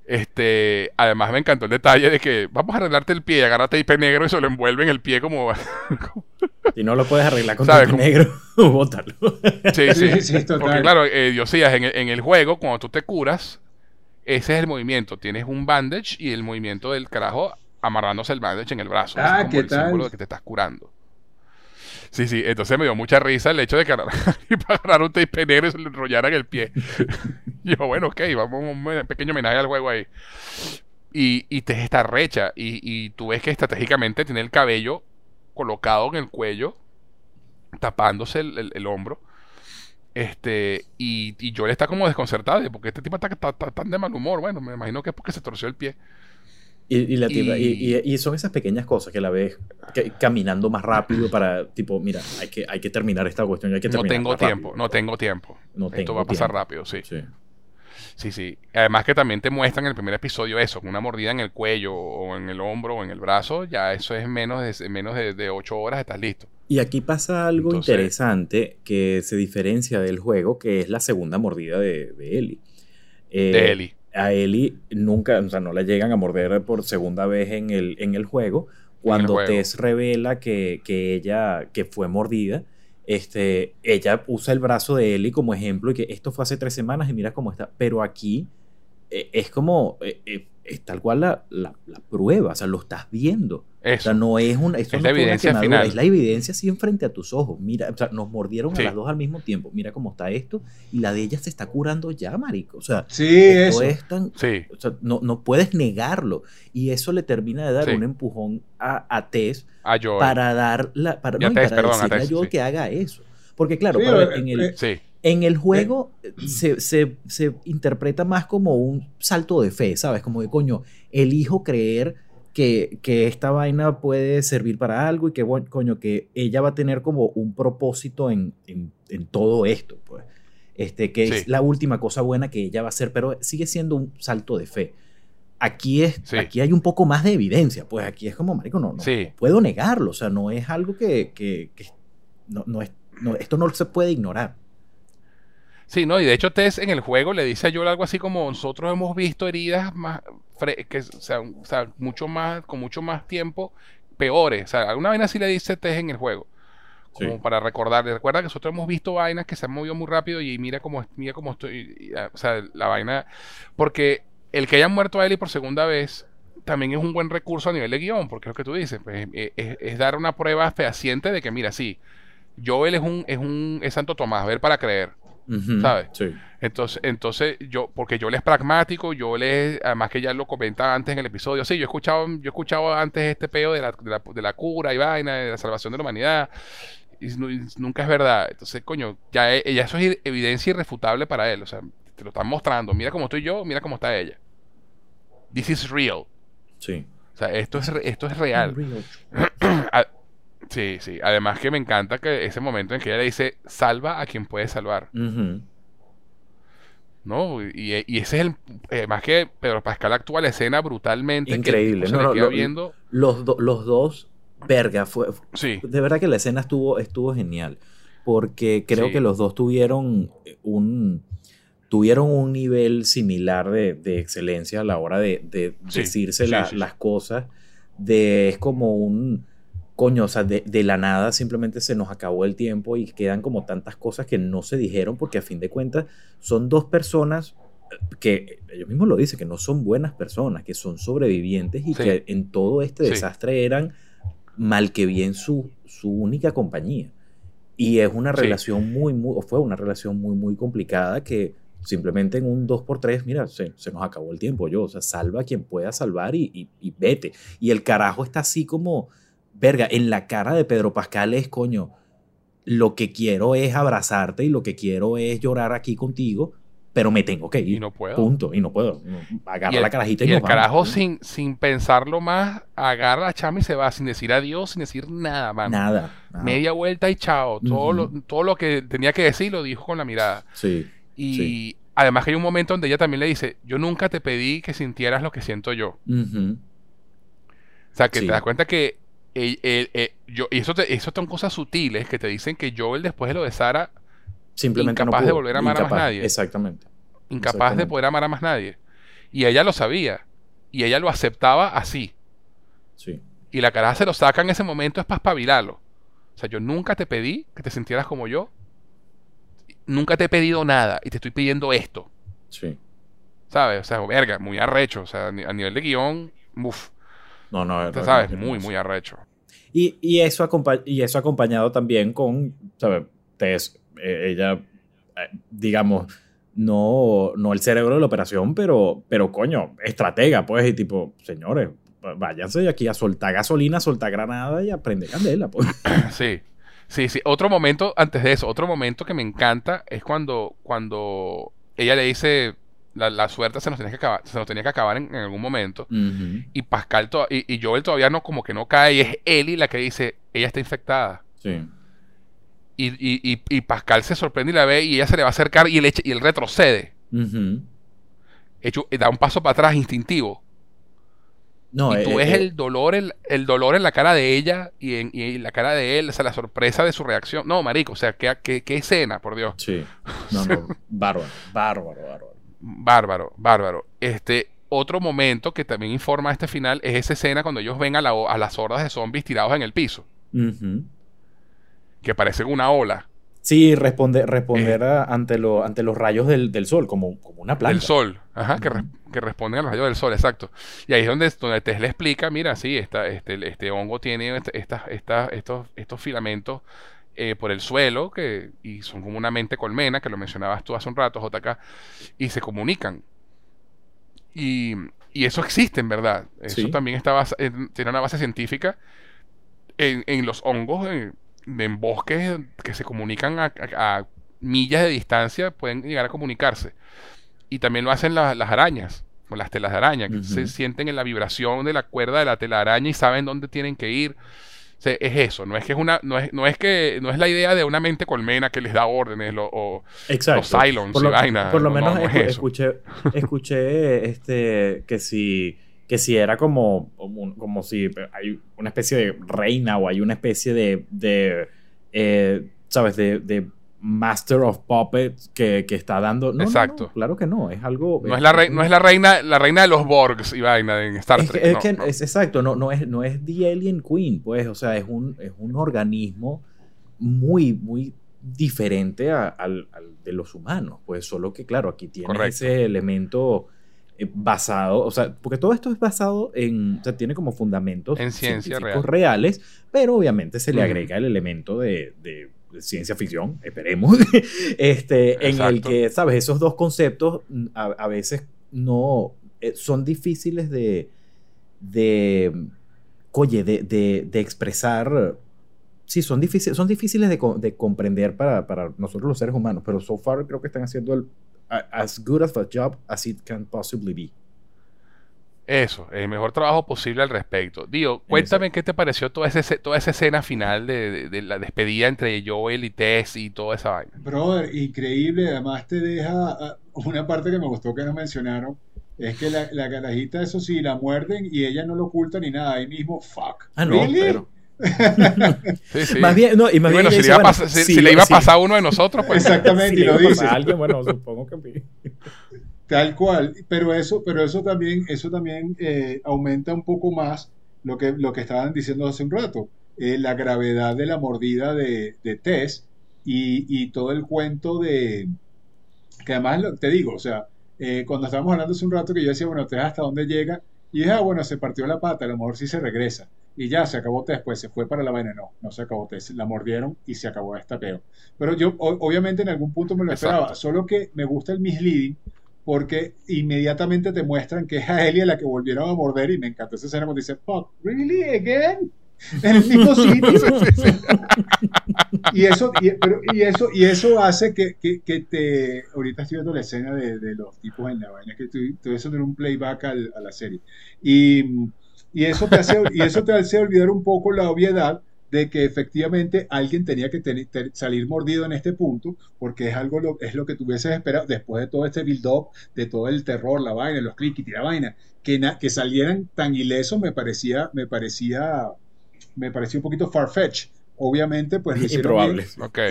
Este, además me encantó el detalle de que vamos a arreglarte el pie, agárrate tape negro y se lo envuelve en el pie como... Si no lo puedes arreglar con tape Como- negro, bótalo. Sí, sí. Sí, sí, total. Porque claro, eh, Diosías, en, el- en el juego, cuando tú te curas, ese es el movimiento. Tienes un bandage y el movimiento del carajo amarrándose el bandage en el brazo. Ah, es como ¿qué el símbolo de que te estás curando. Sí, sí, entonces me dio mucha risa el hecho de que agarrar un tape negro y se le enrollaran el pie. Yo, bueno, ok, vamos a un pequeño homenaje al juego ahí. Y, y te está recha. Y, y tú ves que estratégicamente tiene el cabello colocado en el cuello, tapándose el, el- hombro. Este, y, y Joel está como desconcertado, de porque este tipo está tan de mal humor. Bueno, me imagino que es porque se torció el pie. Y, y la tipa- y- Y- y- y son esas pequeñas cosas que la ves que- caminando más rápido para, tipo, mira, hay que, hay que terminar esta cuestión. Hay que No tengo rápido. tiempo, no tengo tiempo. No Esto tengo va a pasar tiempo. rápido, sí. Sí. Sí, sí. Además que también te muestran en el primer episodio eso, una mordida en el cuello o en el hombro o en el brazo, ya eso es menos de, menos de, de 8 horas, estás listo. Y aquí pasa algo Entonces- interesante que se diferencia del juego, que es la segunda mordida de, de Ellie. Eh, De Ellie. A Ellie nunca, o sea, no la llegan a morder por segunda vez en el, en el juego. Cuando juego. Tess revela que, que ella que fue mordida, este, ella usa el brazo de Ellie como ejemplo y que esto fue hace tres semanas y mira cómo está. Pero aquí eh, es como, eh, eh, es tal cual la, la, la prueba, o sea, lo estás viendo. O sea, no es una, Es no la una evidencia final. es la evidencia así enfrente a tus ojos. Mira, o sea, nos mordieron Sí. a las dos al mismo tiempo. Mira cómo está esto. Y la de ella se está curando ya, marico. O sea, Sí, eso. es tan... Sí, O sea, no, no puedes negarlo. Y eso le termina de dar Sí. un empujón a, a Tess a para dar la... Para, no, Tess, para perdón, a decirle a Tess, Joel que haga eso. Porque claro, Sí, para ver, eh, en el, eh, Sí, en el juego se, se- se interpreta más como un salto de fe, ¿sabes? Como de coño, elijo creer que, que esta vaina puede servir para algo y que, bueno, coño, que ella va a tener como un propósito en, en- en todo esto, pues. Este, que es la última cosa buena que ella va a hacer, pero sigue siendo un salto de fe. Aquí, es, Sí. aquí hay un poco más de evidencia, pues aquí es como, marico, no, no, Sí. no puedo negarlo, o sea, no es algo que, que- que no, no es, no, esto no se puede ignorar. Sí, no, y de hecho Tess en el juego le dice a Joel algo así como nosotros hemos visto heridas más que o sea, o sea, mucho más con mucho más tiempo peores, o sea, alguna vaina así le dice Tess en el juego. Como Sí. para recordar, recuerda que nosotros hemos visto vainas que se han movido muy rápido y mira cómo mira cómo estoy, y, ah, o sea, la vaina porque el que hayan muerto a Ellie por segunda vez también es un buen recurso a nivel de guion, porque es lo que tú dices, pues, eh, es, es dar una prueba fehaciente de que mira, sí, Joel es un es un es Santo Tomás, ver para creer. ¿Sabes? Sí. Entonces, entonces yo, porque yo le es pragmático, yo le, además que ya lo comentaba antes en el episodio, sí, yo he escuchado, yo he escuchado antes este peo de la, de la, de la cura y vaina, de la salvación de la humanidad, y, nu- y nunca es verdad. Entonces, coño, ya, e- ya eso es evidencia irrefutable para él, o sea, te lo están mostrando, mira cómo estoy yo, mira cómo está ella. This is real. Sí. O sea, esto es, esto es real. Sí, sí. Además que me encanta que ese momento en que ella le dice, salva a quien puede salvar. ¿no? Y, y ese es el. eh, más que Pedro Pascal actúa la escena brutalmente. Increíble, no, lo- viendo. Los, do- los dos, verga, fue, Sí, de verdad que la escena estuvo, estuvo genial. Porque creo Sí. que los dos tuvieron un tuvieron un nivel similar de, de excelencia a la hora de, de Sí, decirse la- las cosas. De, es como un coño, o sea, de, de, la nada simplemente se nos acabó el tiempo y quedan como tantas cosas que no se dijeron porque a fin de cuentas son dos personas que ellos mismos lo dicen, que no son buenas personas, que son sobrevivientes y que en todo este desastre eran mal que bien su, su única compañía. Y es una relación muy, muy, fue una relación muy, muy complicada que simplemente en un 2x3, mira, se, se, nos acabó el tiempo yo, o sea, salva a quien pueda salvar y, y, vete. Y el carajo está así como, verga, en la cara de Pedro Pascal es, coño, lo que quiero es abrazarte y lo que quiero es llorar aquí contigo, pero me tengo que ir. Y no puedo. Punto. Y no puedo. Agarra la carajita y, y el carajo sin, sin pensarlo más, agarra a Chama y se va sin decir adiós, sin decir nada, man. Nada. Media vuelta y chao. Todo, lo, todo lo que tenía que decir lo dijo con la mirada. Sí. Y además que hay un momento donde ella también le dice, yo nunca te pedí que sintieras lo que siento yo. Uh O sea, que te das cuenta que yo, y eso, eso son cosas sutiles que te dicen que Joel después de lo de Sara simplemente incapaz no de volver a amar incapaz, a más nadie. Exactamente. Incapaz exactamente. de poder amar a más nadie. Y ella lo sabía. Y ella lo aceptaba así. Sí. Y la caraja se lo saca en ese momento es para espabilarlo. O sea, yo nunca te pedí que te sintieras como yo. Nunca te he pedido nada y te estoy pidiendo esto. Sí. ¿Sabes? O sea, verga, muy arrecho. O sea, a nivel de guion, uff. No, no, Tú sabes, muy, muy arrecho. Y, y, eso y eso acompañado también con, ¿sabes? Tess, eh, ella, eh, digamos, no, no el cerebro de la operación, pero, pero coño, estratega, pues, y tipo, señores, váyanse aquí a soltar gasolina, soltar granada y aprende candela, pues. Sí. Sí, sí. Otro momento, antes de eso, otro momento que me encanta es cuando, cuando ella le dice, la, la, suerte se nos tenía que acabar, se nos tenía que acabar en, en algún momento. Uh -huh. Y Pascal to y, y, Joel todavía no como que no cae y es Ellie la que dice, ella está infectada. Sí. Y, y, y, Pascal se sorprende y la ve y ella se le va a acercar y él, echa, y él retrocede. Uh -huh. Hecho, da un paso para atrás instintivo. No, y tú eh, ves eh, el dolor, el, el, dolor en la cara de ella y en, y en la cara de él, o sea, la sorpresa de su reacción. No, marico, o sea, qué, qué, qué escena, por Dios. Sí. No, no, bárbaro, bárbaro, bárbaro. Bárbaro, bárbaro. Este, otro momento que también informa este final es esa escena cuando ellos ven a, la, a las hordas de zombies tirados en el piso. Uh -huh. Que parecen una ola. Sí, responde, responder eh, a, ante, lo, ante los rayos del, del, sol, como, como una planta. Del sol, ajá, uh -huh. que, re, que, responden a los rayos del sol, exacto. Y ahí es donde, donde Tess le explica, mira, sí, esta, este, este hongo tiene esta, esta, estos, estos filamentos eh, por el suelo, que, y son como una mente colmena, que lo mencionabas tú hace un rato, JK, y se comunican. Y, y eso existe, en verdad. Eso sí. también está basa, en, tiene una base científica en, en los hongos, en, en, bosques que se comunican a, a, a, millas de distancia, pueden llegar a comunicarse. Y también lo hacen la, las arañas, con las telas de araña, que uh -huh. se sienten en la vibración de la cuerda de la tela de araña y saben dónde tienen que ir. Es eso, no es que es una, no es, no es que, no es la idea de una mente colmena que les da órdenes lo, o Exacto. los Cylons por lo, y vaina. Por lo menos no, no escu escuché, escuché este, que si, que si era como, como, como, si hay una especie de reina o hay una especie de, de eh, ¿sabes? De, de, Master of Puppets que, que está dando. No, Exacto. No, no, claro que no. Es algo. No es, la, rey, no es la reina, la reina de los Borgs y vaina en Star es Trek. Que, es, que, es exacto, no, no, es, no es The Alien Queen, pues. O sea, es un, es un organismo muy, muy diferente a, al, al, de los humanos. Pues solo que, claro, aquí tiene Correcto. ese elemento eh, basado, o sea, porque todo esto es basado en, o sea, tiene como fundamentos en ciencia real. reales, pero obviamente se le agrega mm. el elemento de, de ciencia ficción, esperemos, este, en el que, ¿sabes? Esos dos conceptos a, a veces no eh, son difíciles de, de oye, de, de, de, expresar. Sí, son difíciles, son difíciles de, de comprender para, para, nosotros los seres humanos, pero so far creo que están haciendo el, as good of a job as it can possibly be. Eso, el mejor trabajo posible al respecto. Dio, cuéntame Eso. qué te pareció toda, ese, toda esa escena final de, de, de, la despedida entre Joel y Tess y toda esa vaina. Brother, increíble. Además te deja ah, una parte que me gustó que no mencionaron. Es que la, la carajita, eso sí, la muerden y ella no lo oculta ni nada. Ahí mismo, fuck. Ah, no, ¿Really? pero... sí, sí. Más bien, no, y más y bueno, bien si, le, bueno, si, si, si le iba a pasar a uno de nosotros, pues. Exactamente, si y lo dice. A alguien, bueno, supongo que Tal cual, pero eso, pero eso también, eso también eh, aumenta un poco más lo que, lo que estaban diciendo hace un rato. eh, la gravedad de la mordida de, de Tess y, y todo el cuento de, que además lo- te digo, o sea, eh, cuando estábamos hablando hace un rato que yo decía, bueno, Tess hasta dónde llega, y dije, ah, bueno, se partió la pata, a lo mejor sí se regresa. Y ya, se acabó Tess, pues se fue para la vaina. No, no se acabó Tess, la mordieron y se acabó esta peo. Pero yo, o- obviamente, en algún punto me lo Exacto. esperaba, solo que me gusta el misleading porque inmediatamente te muestran que es a Ellie la que volvieron a morder y me encantó esa escena cuando dice, fuck, really, again? En el mismo sitio. y eso y, pero- y eso y eso hace que, que- que te ahorita estoy viendo la escena de, de los tipos en la vaina que estoy, estoy haciendo un playback al- a la serie y, y eso te hace y eso te hace olvidar un poco la obviedad de que efectivamente alguien tenía que tener- te- salir mordido en este punto porque es algo lo, es lo que tú hubieses esperado después de todo este build up de todo el terror la vaina los clics y la vaina que, na- que salieran tan ilesos me parecía me parecía me parecía un poquito farfetch obviamente pues bien, Improbable.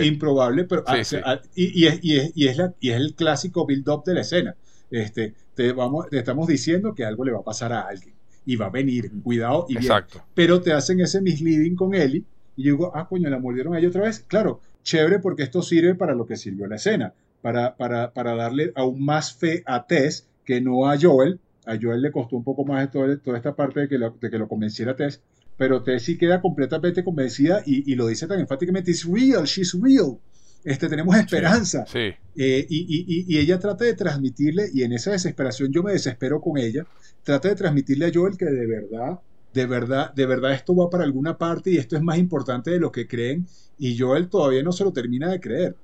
Improbable, pero Sí, ah, sí. ah, y, y es, y, es, y, es la- y es el clásico build-up de la escena. Este, te, vamos, te estamos diciendo que algo le va a pasar a alguien y va a venir, cuidado y bien. Exacto. Pero te hacen ese misleading con Ellie y yo digo, ah, coño, la mordieron a ella otra vez. Claro, chévere porque esto sirve para lo que sirvió la escena, para, para, para darle aún más fe a Tess que no a Joel. A Joel le costó un poco más de todo- toda esta parte de que lo, de que lo convenciera Tess, pero Tess sí queda completamente convencida y, y lo dice tan enfáticamente, it's real, she's real. Este, tenemos esperanza. Sí. Eh, y- y- y ella trata de transmitirle, y en esa desesperación yo me desespero con ella, trata de transmitirle a Joel que de verdad, de verdad, de verdad esto va para alguna parte y esto es más importante de lo que creen, y Joel todavía no se lo termina de creer.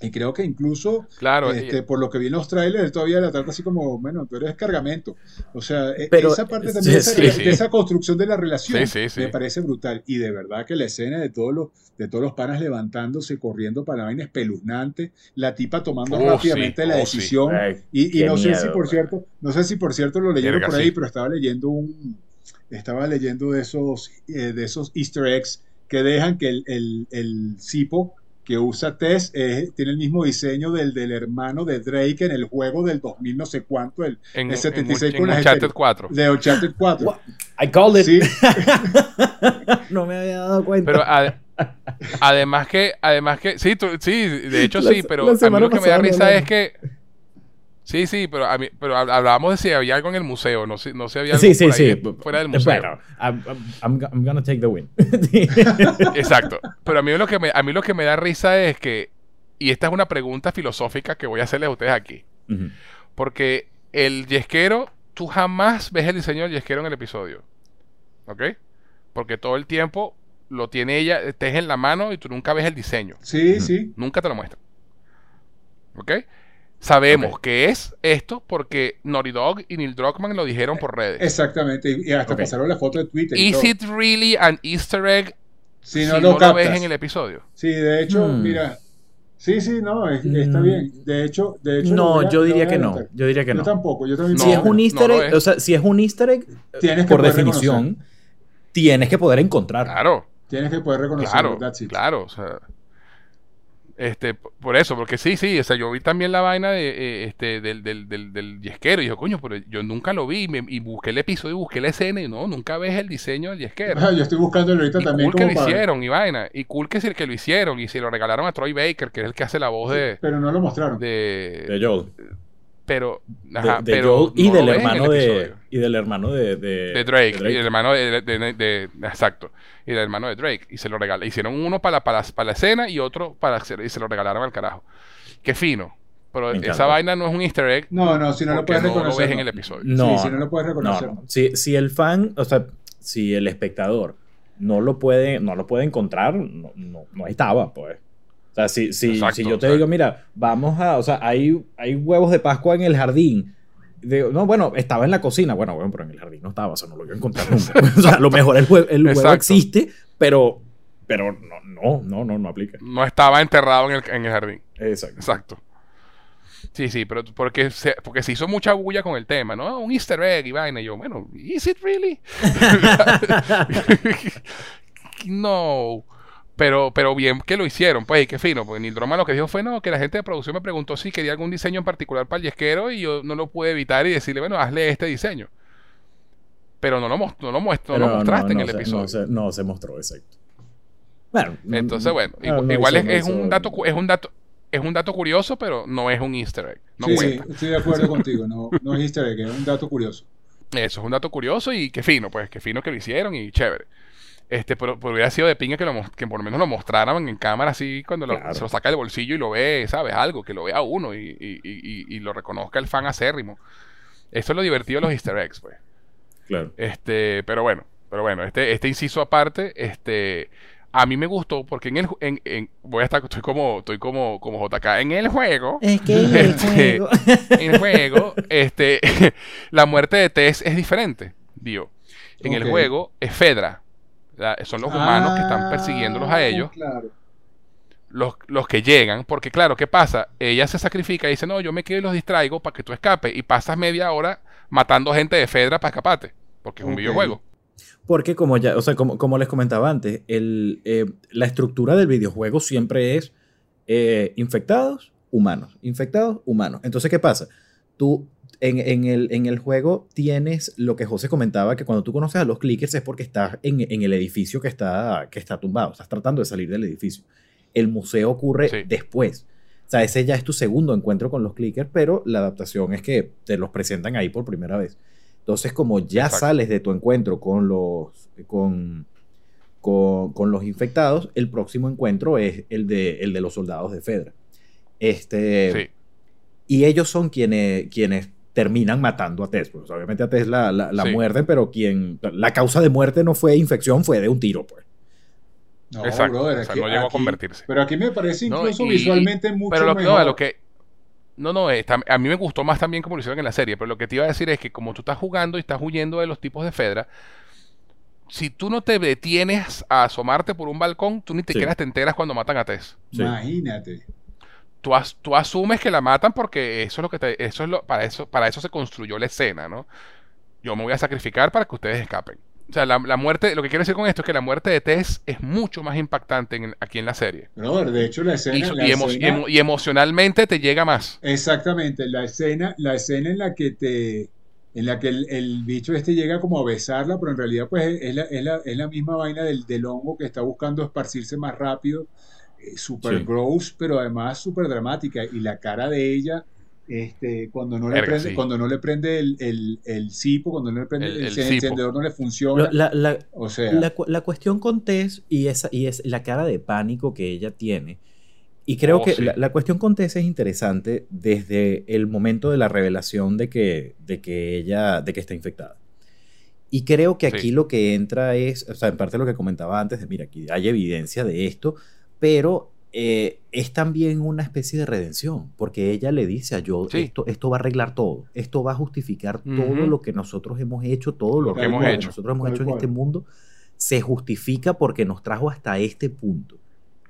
Y creo que incluso, Claro. este, y- por lo que vi en los trailers, él todavía la trata así como, bueno, tú eres cargamento. O sea, e- Pero, esa parte sí, también, esa, sí, de sí. esa construcción de la relación, Sí, sí, sí. me parece brutal. Y de verdad que la escena de todos los, de todos los panas levantándose, corriendo para la vaina espeluznante, la tipa tomando Oh, rápidamente sí, la oh, decisión. Ay, Y, no sé si por man. cierto, no sé si por cierto lo leyeron por ahí, sí. pero estaba leyendo un, estaba leyendo de esos, eh, de esos Easter eggs que dejan que el, el, el cipo que usa Tess eh, tiene el mismo diseño del, del hermano de Drake en el juego del 2000 no sé cuánto, el, en, el 76 en, en con las Uncharted esferas. 4. de Uncharted 4. What? I called it. Sí, no me había dado cuenta. Pero ade- además que, además que, sí, tú- sí, de hecho La sí, pero la a mí lo que me da risa es que, sí, sí, pero a mí, pero hab- hablábamos de si había algo en el museo, no sé, no sé había algo sí, sí, por ahí sí. fuera del museo. Bueno, I'm, I'm, I'm gonna take the win. Exacto. Pero a mí lo que me, a mí lo que me da risa es que, y esta es una pregunta filosófica que voy a hacerles a ustedes aquí, porque el yesquero, tú jamás ves el diseño del yesquero en el episodio, ¿ok? Porque todo el tiempo lo tiene ella, estés en la mano y tú nunca ves el diseño. sí, sí. Nunca te lo muestran. ¿Ok? Sabemos Ok. que es esto porque Naughty Dog y Neil Druckmann lo dijeron por redes. Exactamente. Y y hasta Ok. pasaron la foto de Twitter. y ¿Is todo. it really an Easter egg Si si no, no, lo lo ves captas. en el episodio? Sí, de hecho, Hmm. mira. Sí, sí, no, es- está Mm. bien. De hecho, de hecho. lo No, yo lo diría que no. Yo diría que Yo no. tampoco, yo también. No, si es un no easter lo egg, o sea, si es un easter egg, Tienes por definición, tienes que poder encontrar. Claro, Tienes que poder reconocerlo. claro, that's it. claro. O sea, este, por eso, porque sí, sí, o sea, yo vi también la vaina de, eh, este, del, del, del, del yesquero y dijo, coño, pero yo nunca lo vi y, me- y busqué el episodio y busqué la escena y no, nunca ves el diseño del yesquero. Ah, yo estoy buscándolo ahorita Y también cool que como lo para- hicieron y vaina. Y cool que es el que lo hicieron y se lo regalaron a Troy Baker, que es el que hace la voz de... Pero no lo mostraron. de, De Joel. pero, De- ajá, de, pero Joel y no lo del hermano de. Y del hermano de. De, de Drake, de y el hermano de, de- de- de- exacto y el hermano de Drake y se lo regala hicieron uno para, para, para la escena y otro para y se lo regalaron al carajo qué fino pero esa vaina no es un easter egg No, no, si no lo puedes no lo reconocer. ves en no. el episodio No, Sí, si no lo puedes No, reconocer. no. Si, si el fan, o sea, si el espectador no lo puede, no lo puede encontrar, no, no, no estaba, pues. O sea, si, si, Exacto, si yo te o sea- digo, mira, vamos a, o sea, hay, hay huevos de Pascua en el jardín. Digo, no, bueno, estaba en la cocina. Bueno, bueno, pero en el jardín no estaba, o sea, no lo iba a encontrar nunca. o sea, a lo mejor el, hue- el huevo existe, pero, pero no, no, no, no, no aplica. no estaba enterrado en el, en el jardín Exacto. exacto sí sí pero porque se, porque se hizo mucha bulla con el tema no un easter egg y vaina y yo bueno is it really no. Pero, pero bien que lo hicieron, pues, y qué fino. Porque Neil Druckmann lo que dijo fue, no, que la gente de producción me preguntó si quería algún diseño en particular para el yesquero y yo no lo pude evitar y decirle, bueno, hazle este diseño. Pero no lo, no lo, muest- no lo mostraste en no el se- episodio. No se, no se mostró, exacto. Bueno, Entonces, bueno, no, igual, no igual hizo- es, un dato, cu- es un dato, es un dato curioso, pero no es un Easter egg. No sí, cuenta. sí, estoy de acuerdo contigo. No, no es easter egg, es un dato curioso. Eso es un dato curioso y qué fino, pues, qué fino que lo hicieron y chévere. Este, pero, pero hubiera sido de pinga que, lo, que por lo menos lo mostraran en cámara así cuando lo- Claro. se lo saca del bolsillo y lo ve, ¿sabes? Algo, que lo vea uno y, y- y- y- lo reconozca el fan acérrimo. Eso es lo divertido de los easter eggs, pues. Claro. Este, pero bueno, pero bueno, este, este inciso aparte, este, a mí me gustó porque en el, en, en- voy a estar, estoy como, estoy como, como JK, en el juego, Es que en el Este, juego. en el juego, este, la muerte de Tess es diferente, digo. En el juego es Fedra. La- son los humanos que están persiguiéndolos a Ah, ellos, Claro. los, los que llegan, porque claro, ¿qué pasa? Ella se sacrifica y dice, no, yo me quedo y los distraigo para que tú escapes y pasas media hora matando gente de Fedra para escaparte, porque es un videojuego. Porque como ya, o sea, como, como les comentaba antes, el, eh, la estructura del videojuego siempre es eh, infectados, humanos, infectados, humanos. Entonces, ¿qué pasa? Tú en, en el, en el juego tienes lo que José comentaba, que cuando tú conoces a los clickers es porque estás en, en el edificio que está, que está tumbado, estás tratando de salir del edificio. El museo ocurre Sí. después. O sea, ese ya es tu segundo encuentro con los clickers, pero la adaptación es que te los presentan ahí por primera vez. Entonces, como ya Exacto. sales de tu encuentro con los, con, con, con los infectados, el próximo encuentro es el de, el de los soldados de Fedra. Este, Sí. Y ellos son quienes, quienes terminan matando a Tess. Pues, obviamente a Tess la, la, Sí. muerden, pero quien, la causa de muerte no fue infección, fue de un tiro. Pues. No, Exacto, brother, o sea, no llegó a convertirse. Pero aquí me parece No, incluso y- visualmente mucho Pero lo que, mejor. no, lo que no, no, está- a mí me gustó más también como lo hicieron en la serie, pero lo que te iba a decir es que como tú estás jugando y estás huyendo de los tipos de Fedra, si tú no te detienes a asomarte por un balcón, tú ni te Sí. quedas te enteras cuando matan a Tess. Sí. Imagínate. Tú, as- tú asumes que la matan porque eso es lo que te, eso es lo, para eso, para eso se construyó la escena, ¿no? Yo me voy a sacrificar para que ustedes escapen. O sea, la, la muerte, lo que quiero decir con esto es que la muerte de Tess es mucho más impactante en- aquí en la serie. Brother, de hecho la escena, Y, la y emo- y escena- emo- y emocionalmente te llega más. Exactamente, la escena, la escena en la que te, en la que el, el bicho este llega como a besarla, pero en realidad pues es la, es la, es la misma vaina del, del hongo que está buscando esparcirse más rápido, eh, super Sí. gross, pero además súper dramática, y la cara de ella, este, cuando no le Verga, prende, sí. cuando no le prende el, el, el cipo, cuando no le prende El- el, el cipo. encendedor no le funciona, La, la- o sea, la la cuestión con Tess y, esa, y es la cara de pánico que ella tiene. Y creo Oh, que sí. la, la cuestión con Tess es interesante desde el momento de la revelación de que, de que ella de que está infectada. Y creo que aquí Sí. lo que entra es, o sea, en parte lo que comentaba antes, de mira, aquí hay evidencia de esto, pero eh, es también una especie de redención, porque ella le dice a Joel, Sí. esto, esto va a arreglar todo, esto va a justificar todo Ujú. lo que nosotros hemos hecho, todo lo, Lo que que hemos que hecho. nosotros hemos Tal hecho en cual. este mundo, se justifica porque nos trajo hasta este punto.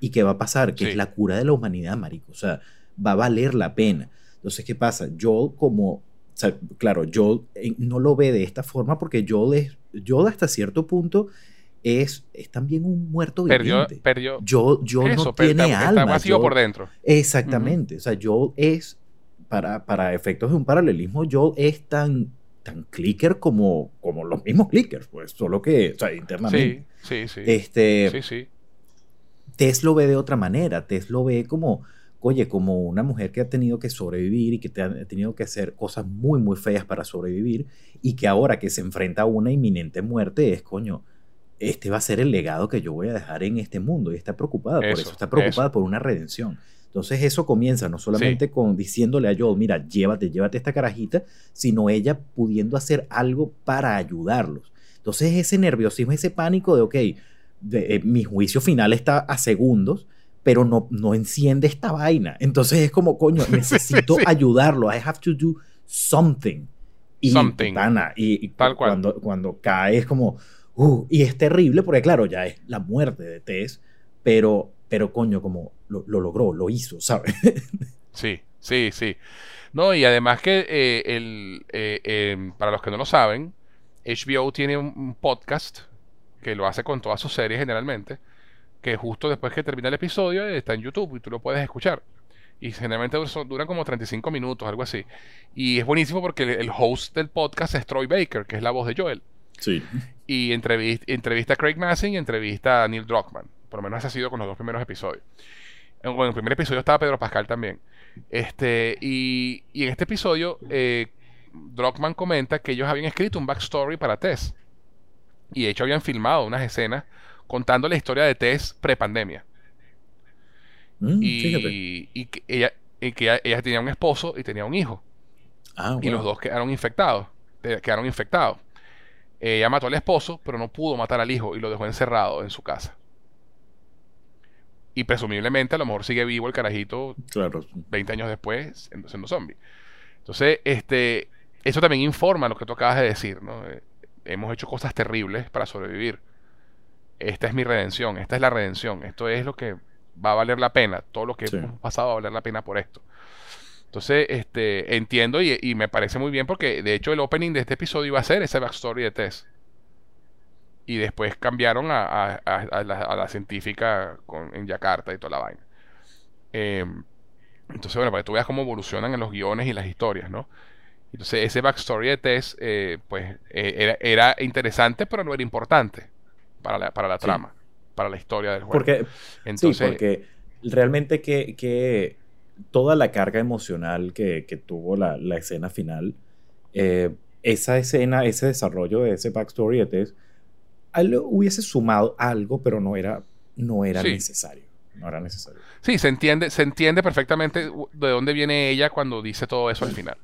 ¿Y qué va a pasar? Que Sí. es la cura de la humanidad, marico. O sea, va a valer la pena. Entonces, ¿qué pasa? Joel como... o sea, claro, Joel eh, no lo ve de esta forma porque Joel, es, Joel hasta cierto punto es, es también un muerto Perdió, viviente. perdió. Joel Eso, no tiene está, alma. está vacío por dentro. Exactamente. O sea, Joel es, para, para efectos de un paralelismo, Joel es tan, tan clicker como, como los mismos clickers, pues, solo que, o sea, internamente. Sí, sí, sí. Este, sí, sí. Tess lo ve de otra manera. Tess lo ve como, oye, como una mujer que ha tenido que sobrevivir y que te ha tenido que hacer cosas muy, muy feas para sobrevivir y que ahora que se enfrenta a una inminente muerte es, coño, este va a ser el legado que yo voy a dejar en este mundo y está preocupada por Eso, está preocupada eso. por una redención. Entonces eso comienza no solamente con diciéndole a Joel, mira, llévate, llévate esta carajita, sino ella pudiendo hacer algo para ayudarlos. Entonces ese nerviosismo, ese pánico de, ok, de, eh, mi juicio final está a segundos, pero no, no enciende esta vaina. Entonces es como, coño, necesito Sí. ayudarlo. I have to do something. Y, Something. y Tal cual. Cuando, cuando cae es como, uh, y es terrible porque claro, ya es la muerte de Tess, pero, pero coño, como lo, lo logró, lo hizo, ¿sabes? Sí, sí, sí. No, y además que eh, el, eh, eh, para los que no lo saben, HBO tiene un, podcast que lo hace con todas sus series generalmente, que justo después que termina el episodio está en YouTube y tú lo puedes escuchar. Y generalmente dura- duran como 35 minutos, algo así. Y es buenísimo porque el host del podcast es Troy Baker, que es la voz de Joel. Sí. Y entrevista, entrevista a Craig Massing y entrevista a Neil Druckmann. Por lo menos ese ha sido con los dos primeros episodios. En, bueno, en el primer episodio estaba Pedro Pascal también. Este, y, y en este episodio, eh, Druckmann comenta que ellos habían escrito un backstory para Tess. Y de hecho habían filmado unas escenas contando la historia de Tess pre-pandemia. Mm. Y, y que, ella, y que ella, ella tenía un esposo y tenía un hijo. Ah, Y los dos quedaron infectados. eh, Quedaron infectados. Ella mató al esposo, pero no pudo matar al hijo y lo dejó encerrado en su casa. Y presumiblemente a lo mejor sigue vivo el carajito Claro. 20 años después siendo, zombie. Entonces, este, eso también informa lo que tú acabas de decir, ¿no? Eh, hemos hecho cosas terribles para sobrevivir. Esta es mi redención, esta es la redención, esto es lo que va a valer la pena, todo lo que Sí. hemos pasado va a valer la pena por esto. Entonces, este, entiendo y, y me parece muy bien porque de hecho el opening de este episodio iba a ser ese backstory de Tess. Y después cambiaron a, a- la, a la científica con- en Yakarta y toda la vaina. Em, entonces, bueno, para que tú veas cómo evolucionan en los guiones y las historias, ¿no? Entonces, ese backstory de Tess, eh, pues, eh, era, era interesante, pero no era importante para la, para la Sí. trama, para la historia del juego. Porque, Entonces, sí, porque realmente que, que toda la carga emocional que, que tuvo la, la escena final, eh, esa escena, ese desarrollo de ese backstory de Tess, hubiese sumado algo, pero no era, no era Sí. necesario. No era necesario. Sí, se entiende, se entiende perfectamente de dónde viene ella cuando dice todo eso al final.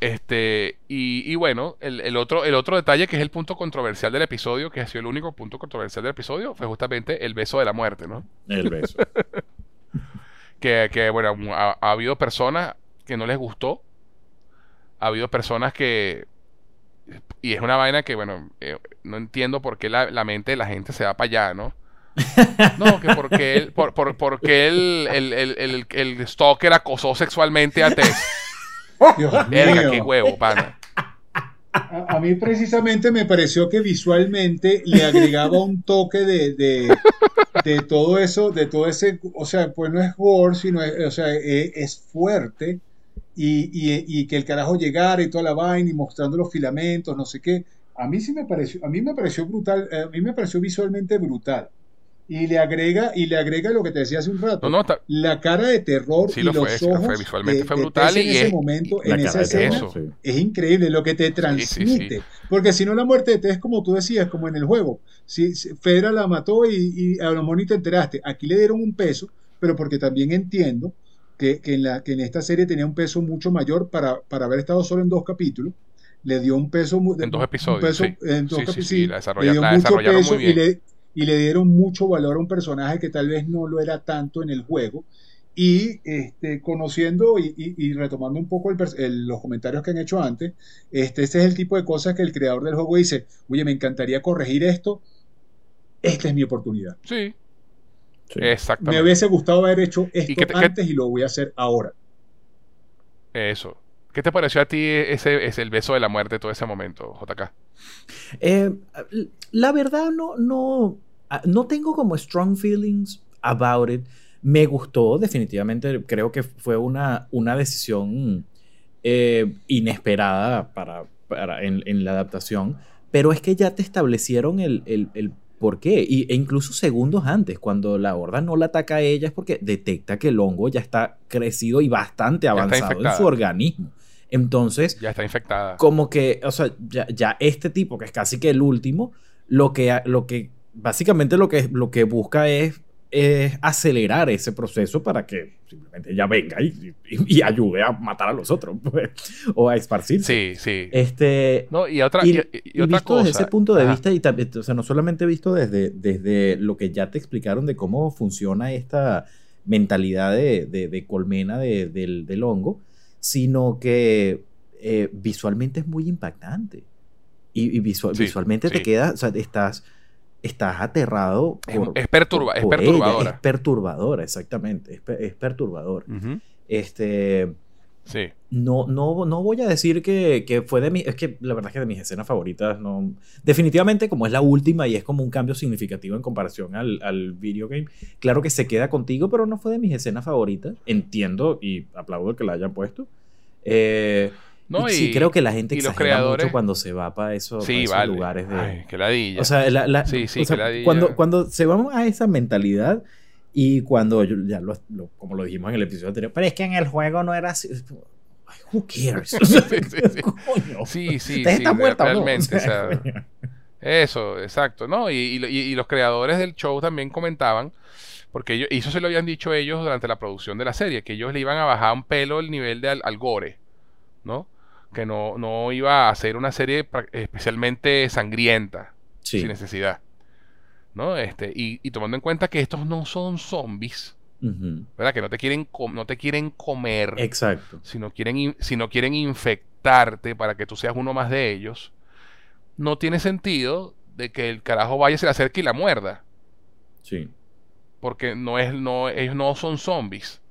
Este, y, y bueno, el, el otro, el otro detalle que es el punto controversial del episodio, que ha sido el único punto controversial del episodio, fue justamente el beso de la muerte, ¿no? El beso. Que, que, bueno, ha, ha habido personas que no les gustó, ha habido personas que, y es una vaina que, bueno, eh, no entiendo por qué la, la mente de la gente se va para allá, ¿no? No, que porque él, por, por- porque él, el, el, el, el stalker acosó sexualmente a Tess. Dios Verga, mío. qué huevo, pana. A, mí precisamente me pareció que visualmente le agregaba un toque de, de, de todo eso, de todo ese, o sea, pues no es gore, sino es, o sea, es, es fuerte y, y- y que el carajo llegara y toda la vaina y mostrando los filamentos, no sé qué. A mí sí me pareció, a mí me pareció brutal, eh, a mí me pareció visualmente brutal. Y le agrega, y le agrega lo que te decía hace un rato, No, no, ta- la cara de terror Sí y lo los fue, ojos fue, visualmente de- fue de brutal Tess en y ese es- momento, en esa escena, eso. sí. es increíble lo que te sí, transmite. sí. Porque si no, la muerte de Tess, como tú decías, como en el juego. Si, si Fedra la mató y, y a lo mejor ni te enteraste. Aquí le dieron un peso, pero porque también entiendo que, que en, la, que en esta serie tenía un peso mucho mayor para, para haber estado solo en dos capítulos. Le dio un peso. En dos un episodios, peso- sí. En dos Sí, sí, capítulos. sí, la desarrolla- le dio la mucho desarrollaron muy y bien. le, y le dieron mucho valor a un personaje que tal vez no lo era tanto en el juego. Y este, conociendo y, y- y retomando un poco el pers- el- los comentarios que han hecho antes, este, este es el tipo de cosas que el creador del juego dice, oye, me encantaría corregir esto, esta es mi oportunidad. Sí, Sí. Me exactamente. hubiese gustado haber hecho esto te- antes y lo voy a hacer ahora. Eso. ¿Qué te pareció a ti ese, ese el beso de la muerte todo ese momento, JK? Eh, la verdad no, no, ah, no tengo como strong feelings about it. Me gustó, definitivamente. Creo que fue una, una decisión eh, inesperada para, para- en, en la adaptación. Pero es que ya te establecieron el, el, el por qué. Y, e incluso segundos antes, cuando la horda no la ataca a ella, es porque detecta que el hongo ya está crecido y bastante avanzado en su organismo. Entonces, Ya está infectada. como que, o sea, ya, ya este tipo, que es casi que el último, lo que, lo que básicamente lo que, lo que busca es, es acelerar ese proceso para que simplemente ella venga y, y- y ayude a matar a los otros, pues, o a esparcirse. Sí, sí. Este, No, y otra, y, y, otra visto cosa. desde ese punto de Ajá. vista, y también, o sea, no solamente visto desde, desde lo que ya te explicaron de cómo funciona esta mentalidad de, de- de colmena de- del, del hongo, sino que eh, visualmente es muy impactante. Y, y visual- Sí, visualmente te queda, o sea, estás, estás aterrado. Es- por- es perturba- es ella, perturbadora. es perturbadora, exactamente. Es, pe- es perturbador. Este. Sí. No, no, no voy a decir que, que fue de mi. Es que la verdad es que de mis escenas favoritas no. Definitivamente, como es la última y es como un cambio significativo en comparación al, al video game, claro que se queda contigo, pero no fue de mis escenas favoritas. Entiendo y aplaudo que la hayan puesto. Eh, ¿no? Y sí, creo que la gente y los exagera creadores- mucho cuando se va para, eso, para Sí, esos vale. lugares de... Ay, ladilla. O sea, la- la- Sí, sí, o sea, que cuando, cuando se van a esa mentalidad y cuando yo- ya lo, lo- como lo dijimos en el episodio anterior, pero es que en el juego no era así. Who cares? Sí, sí. Coño. sí, sí, sí, ¿no? realmente. O o sea, sea, coño. Eso, exacto, ¿no? Y, y- y- y los creadores del show también comentaban, porque ellos, y eso se lo habían dicho ellos durante la producción de la serie, que ellos le iban a bajar un pelo el nivel de al, al gore, ¿no? Que no, no iba a ser una serie especialmente sangrienta, Sí, sin necesidad, ¿no? Este, y, y tomando en cuenta que estos no son zombies, ¿verdad? Que no te quieren, no te quieren comer, exacto. si no quieren, in- si no quieren infectarte para que tú seas uno más de ellos, no tiene sentido de que el carajo vaya, se le acerque y la muerda. Sí. Porque no es, no, ellos no son zombies.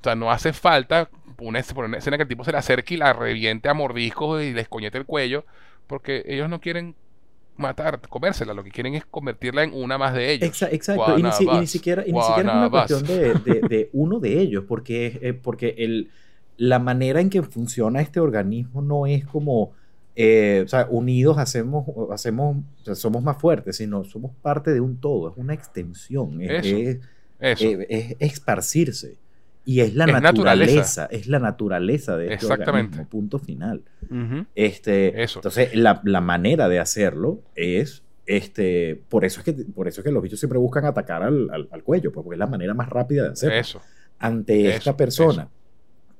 O sea, no hace falta una, una escena que el tipo se le acerque y la reviente a mordiscos y les coñete el cuello. Porque ellos no quieren matar, comérsela, lo que quieren es convertirla en una más de ellos. Exa- exacto. Y ni, si- y ni Guanabas, siquiera, y ni siquiera es una cuestión de, de- de uno de ellos, porque, es- eh, porque el, la manera en que funciona este organismo no es como, eh, o sea, unidos hacemos, hacemos o sea, somos más fuertes, sino somos parte de un todo, es una extensión, es, Eso, es- Eso. eh, es esparcirse. Y es la Es naturaleza. naturaleza, es la naturaleza de este Exactamente. organismo, punto final. Este, Eso. Entonces, la, la manera de hacerlo es, este, por eso es que, por eso es que los bichos siempre buscan atacar al, al- al cuello, pues, porque es la manera más rápida de hacerlo. Eso. Ante eso, esta persona,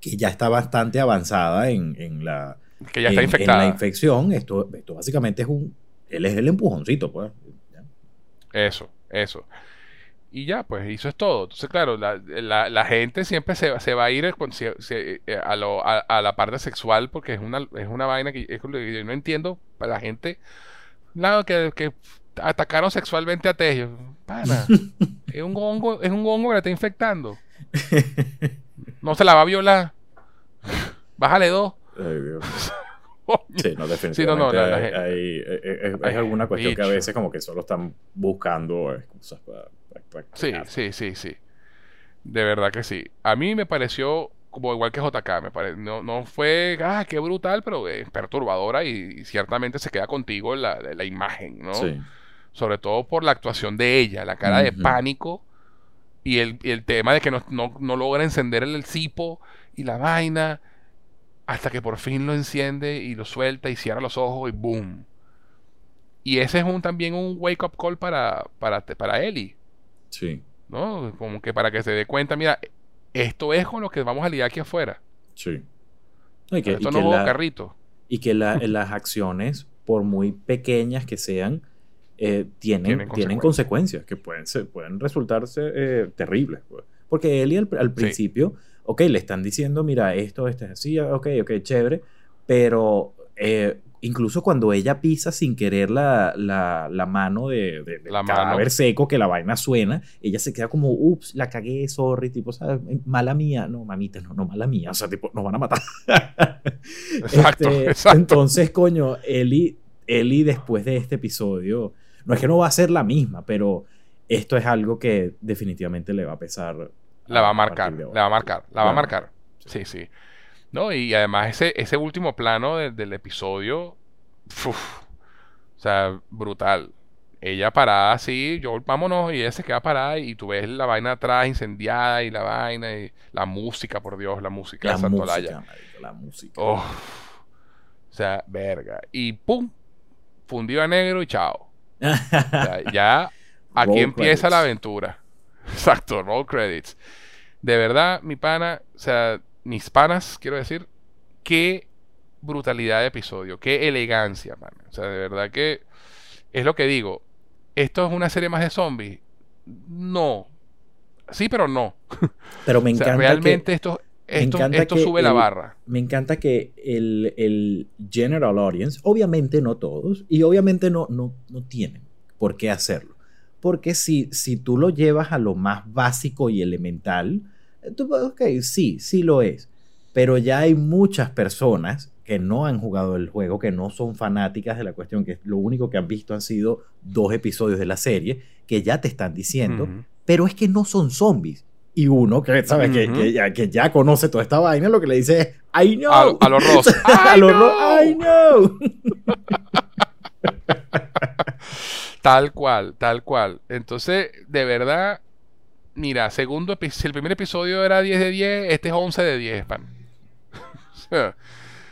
que ya está bastante avanzada en, en la, Que ya está en- en infectada. la infección, esto, esto básicamente es un, él es el empujoncito, pues. Eso, eso. Y ya, pues, eso es todo. Entonces, claro, la, la- la gente siempre se, se va a ir con- se- se- eh, a, lo- a- a la parte sexual porque es una, es una vaina que, es lo que yo no entiendo para la gente. Claro, que, que atacaron sexualmente a Tejo. Pana, es un hongo, es un hongo que la está infectando. No se la va a violar. Bájale dos. Ay, Dios. Sí, no, definitivamente. Sí, no, no, la- la hay, eh, eh, alguna cuestión que a veces como que solo están buscando excusas para... para- para Sí, sí, sí, sí. De verdad que sí. A mí me pareció como igual que JK, me pare- no, no fue, ah, qué brutal, pero es perturbadora y, y ciertamente se queda contigo la, la imagen, ¿no? Sí. Sobre todo por la actuación de ella, la cara de pánico y el, y el tema de que no, no, no logra encender el, cipo y la vaina hasta que por fin lo enciende y lo suelta y cierra los ojos y boom. Y ese es un, también un wake up call para, para, para Ellie. Sí, ¿no? Como que para que se dé cuenta, mira, esto es con lo que vamos a lidiar aquí afuera. sí. Y que, esto y no es la- carrito. y que la- las acciones, por muy pequeñas que sean, eh, tienen, Tienen tienen, consecuencias que pueden, ser, pueden resultarse eh, terribles. pues. Porque Eli al, al principio, ok, le están diciendo, mira, esto, esto es así, ok, ok, chévere, pero eh, incluso cuando ella pisa sin querer la, la, la mano de, de, del La mano. cadáver seco, que la vaina suena, ella se queda como, ups, la cagué, sorry, tipo, ¿sabes? Mala mía, no, mamita, no, no, mala mía, o sea, tipo, nos van a matar. Exacto, Este, exacto. Entonces, coño, Eli, Eli después de este episodio, no es que no va a ser la misma, pero esto es algo que definitivamente le va a pesar. La va a marcar, de la va a marcar, la va a marcar. Sí, sí. No, y además ese, ese último plano de- del episodio, uf, o sea, brutal. Ella parada así, yo vámonos, y ella se queda parada y tú ves la vaina atrás incendiada y la vaina y la música, por Dios, la música La de Santolaya. música, la música. Oh, o sea, verga. Y pum, fundido a negro y chao. O sea, ya aquí Roll empieza la aventura. Exacto, roll credits. De verdad, mi pana, o sea, mis panas, quiero decir, qué brutalidad de episodio, qué elegancia, man. O sea, de verdad que es lo que digo. ¿Esto es una serie más de zombies? No. Sí, pero no. Pero me O sea, encanta realmente que, esto, esto, sube la barra. me encanta que el, el general audience, obviamente no todos, y obviamente no, no, no tienen por qué hacerlo. Porque si, si tú lo llevas a lo más básico y elemental, tú, ok, sí, sí lo es. Pero ya hay muchas personas que no han jugado el juego, que no son fanáticas de la cuestión, que lo único que han visto han sido dos episodios de la serie, que ya te están diciendo, Ujú. pero es que no son zombies. Y uno que, ¿sabes? que, Ujú. que ya, que ya conoce toda esta vaina, lo que le dice es, I know. A, a los Ross. a ¡Ay, los! Ross, I know. Tal cual, tal cual. Entonces, de verdad, mira, segundo si el primer episodio era 10 de 10, este es 11 de 10, pan.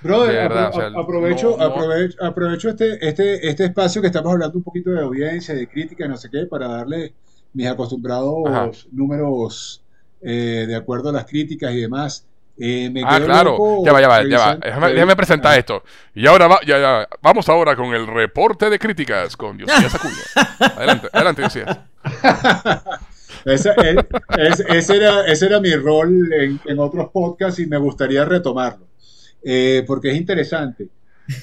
Brother, De verdad, apro- o sea, aprovecho, no- no- aprovecho, este, este, este espacio que estamos hablando un poquito de audiencia, de crítica, no sé qué, para darle mis acostumbrados Ajá. números eh, de acuerdo a las críticas y demás. Eh, me Ah, claro. loco Ya va, ya va, ya va. déjame presentar Ah, esto. Y ahora va, ya, ya. Vamos ahora con el reporte de críticas con Diosías Acuña. Adelante, adelante, Diosías. Esa- eh, es- ese, era, ese era mi rol en, en otros podcasts y me gustaría retomarlo, eh, porque es interesante.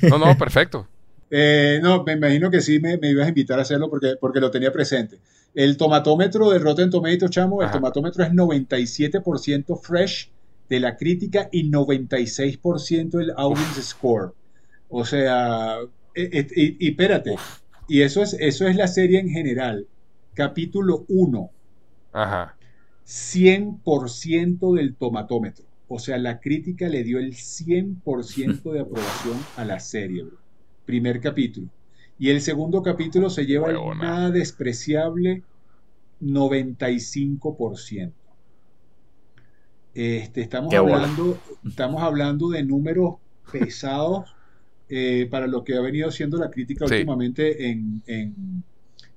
No, no, perfecto. Eh, no, me imagino que sí me, me ibas a invitar a hacerlo porque, porque lo tenía presente. El tomatómetro de Rotten Tomatoes, chamo, el tomatómetro es 97% fresh de la crítica y 96% el audience score. O sea, eh, eh, y, y espérate, Uf. y eso es, eso es la serie en general. Capítulo 1, Ajá. 100% del tomatómetro. O sea, la crítica le dio el 100% de aprobación a la serie, bro. Primer capítulo. Y el segundo capítulo se lleva el nada despreciable 95%. Este, estamos, Qué bola. hablando, estamos hablando de números pesados eh, para lo que ha venido siendo la crítica Sí. últimamente en, en-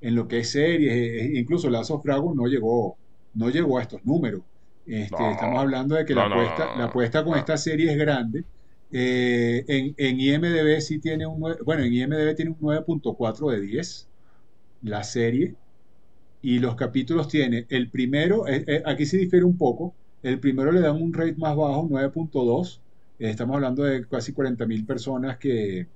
en lo que es series. eh, Incluso Last of Dragon no llegó, no llegó a estos números. Este, No. estamos hablando de que No, la, apuesta, no, la apuesta con esta serie es grande. Eh, en, en IMDB sí tiene un, bueno, en IMDB tiene un 9.4 de 10 la serie y los capítulos tiene el primero, eh, eh, aquí sí difiere un poco, el primero le dan un rate más bajo, 9.2, eh, estamos hablando de casi 40.000 personas que,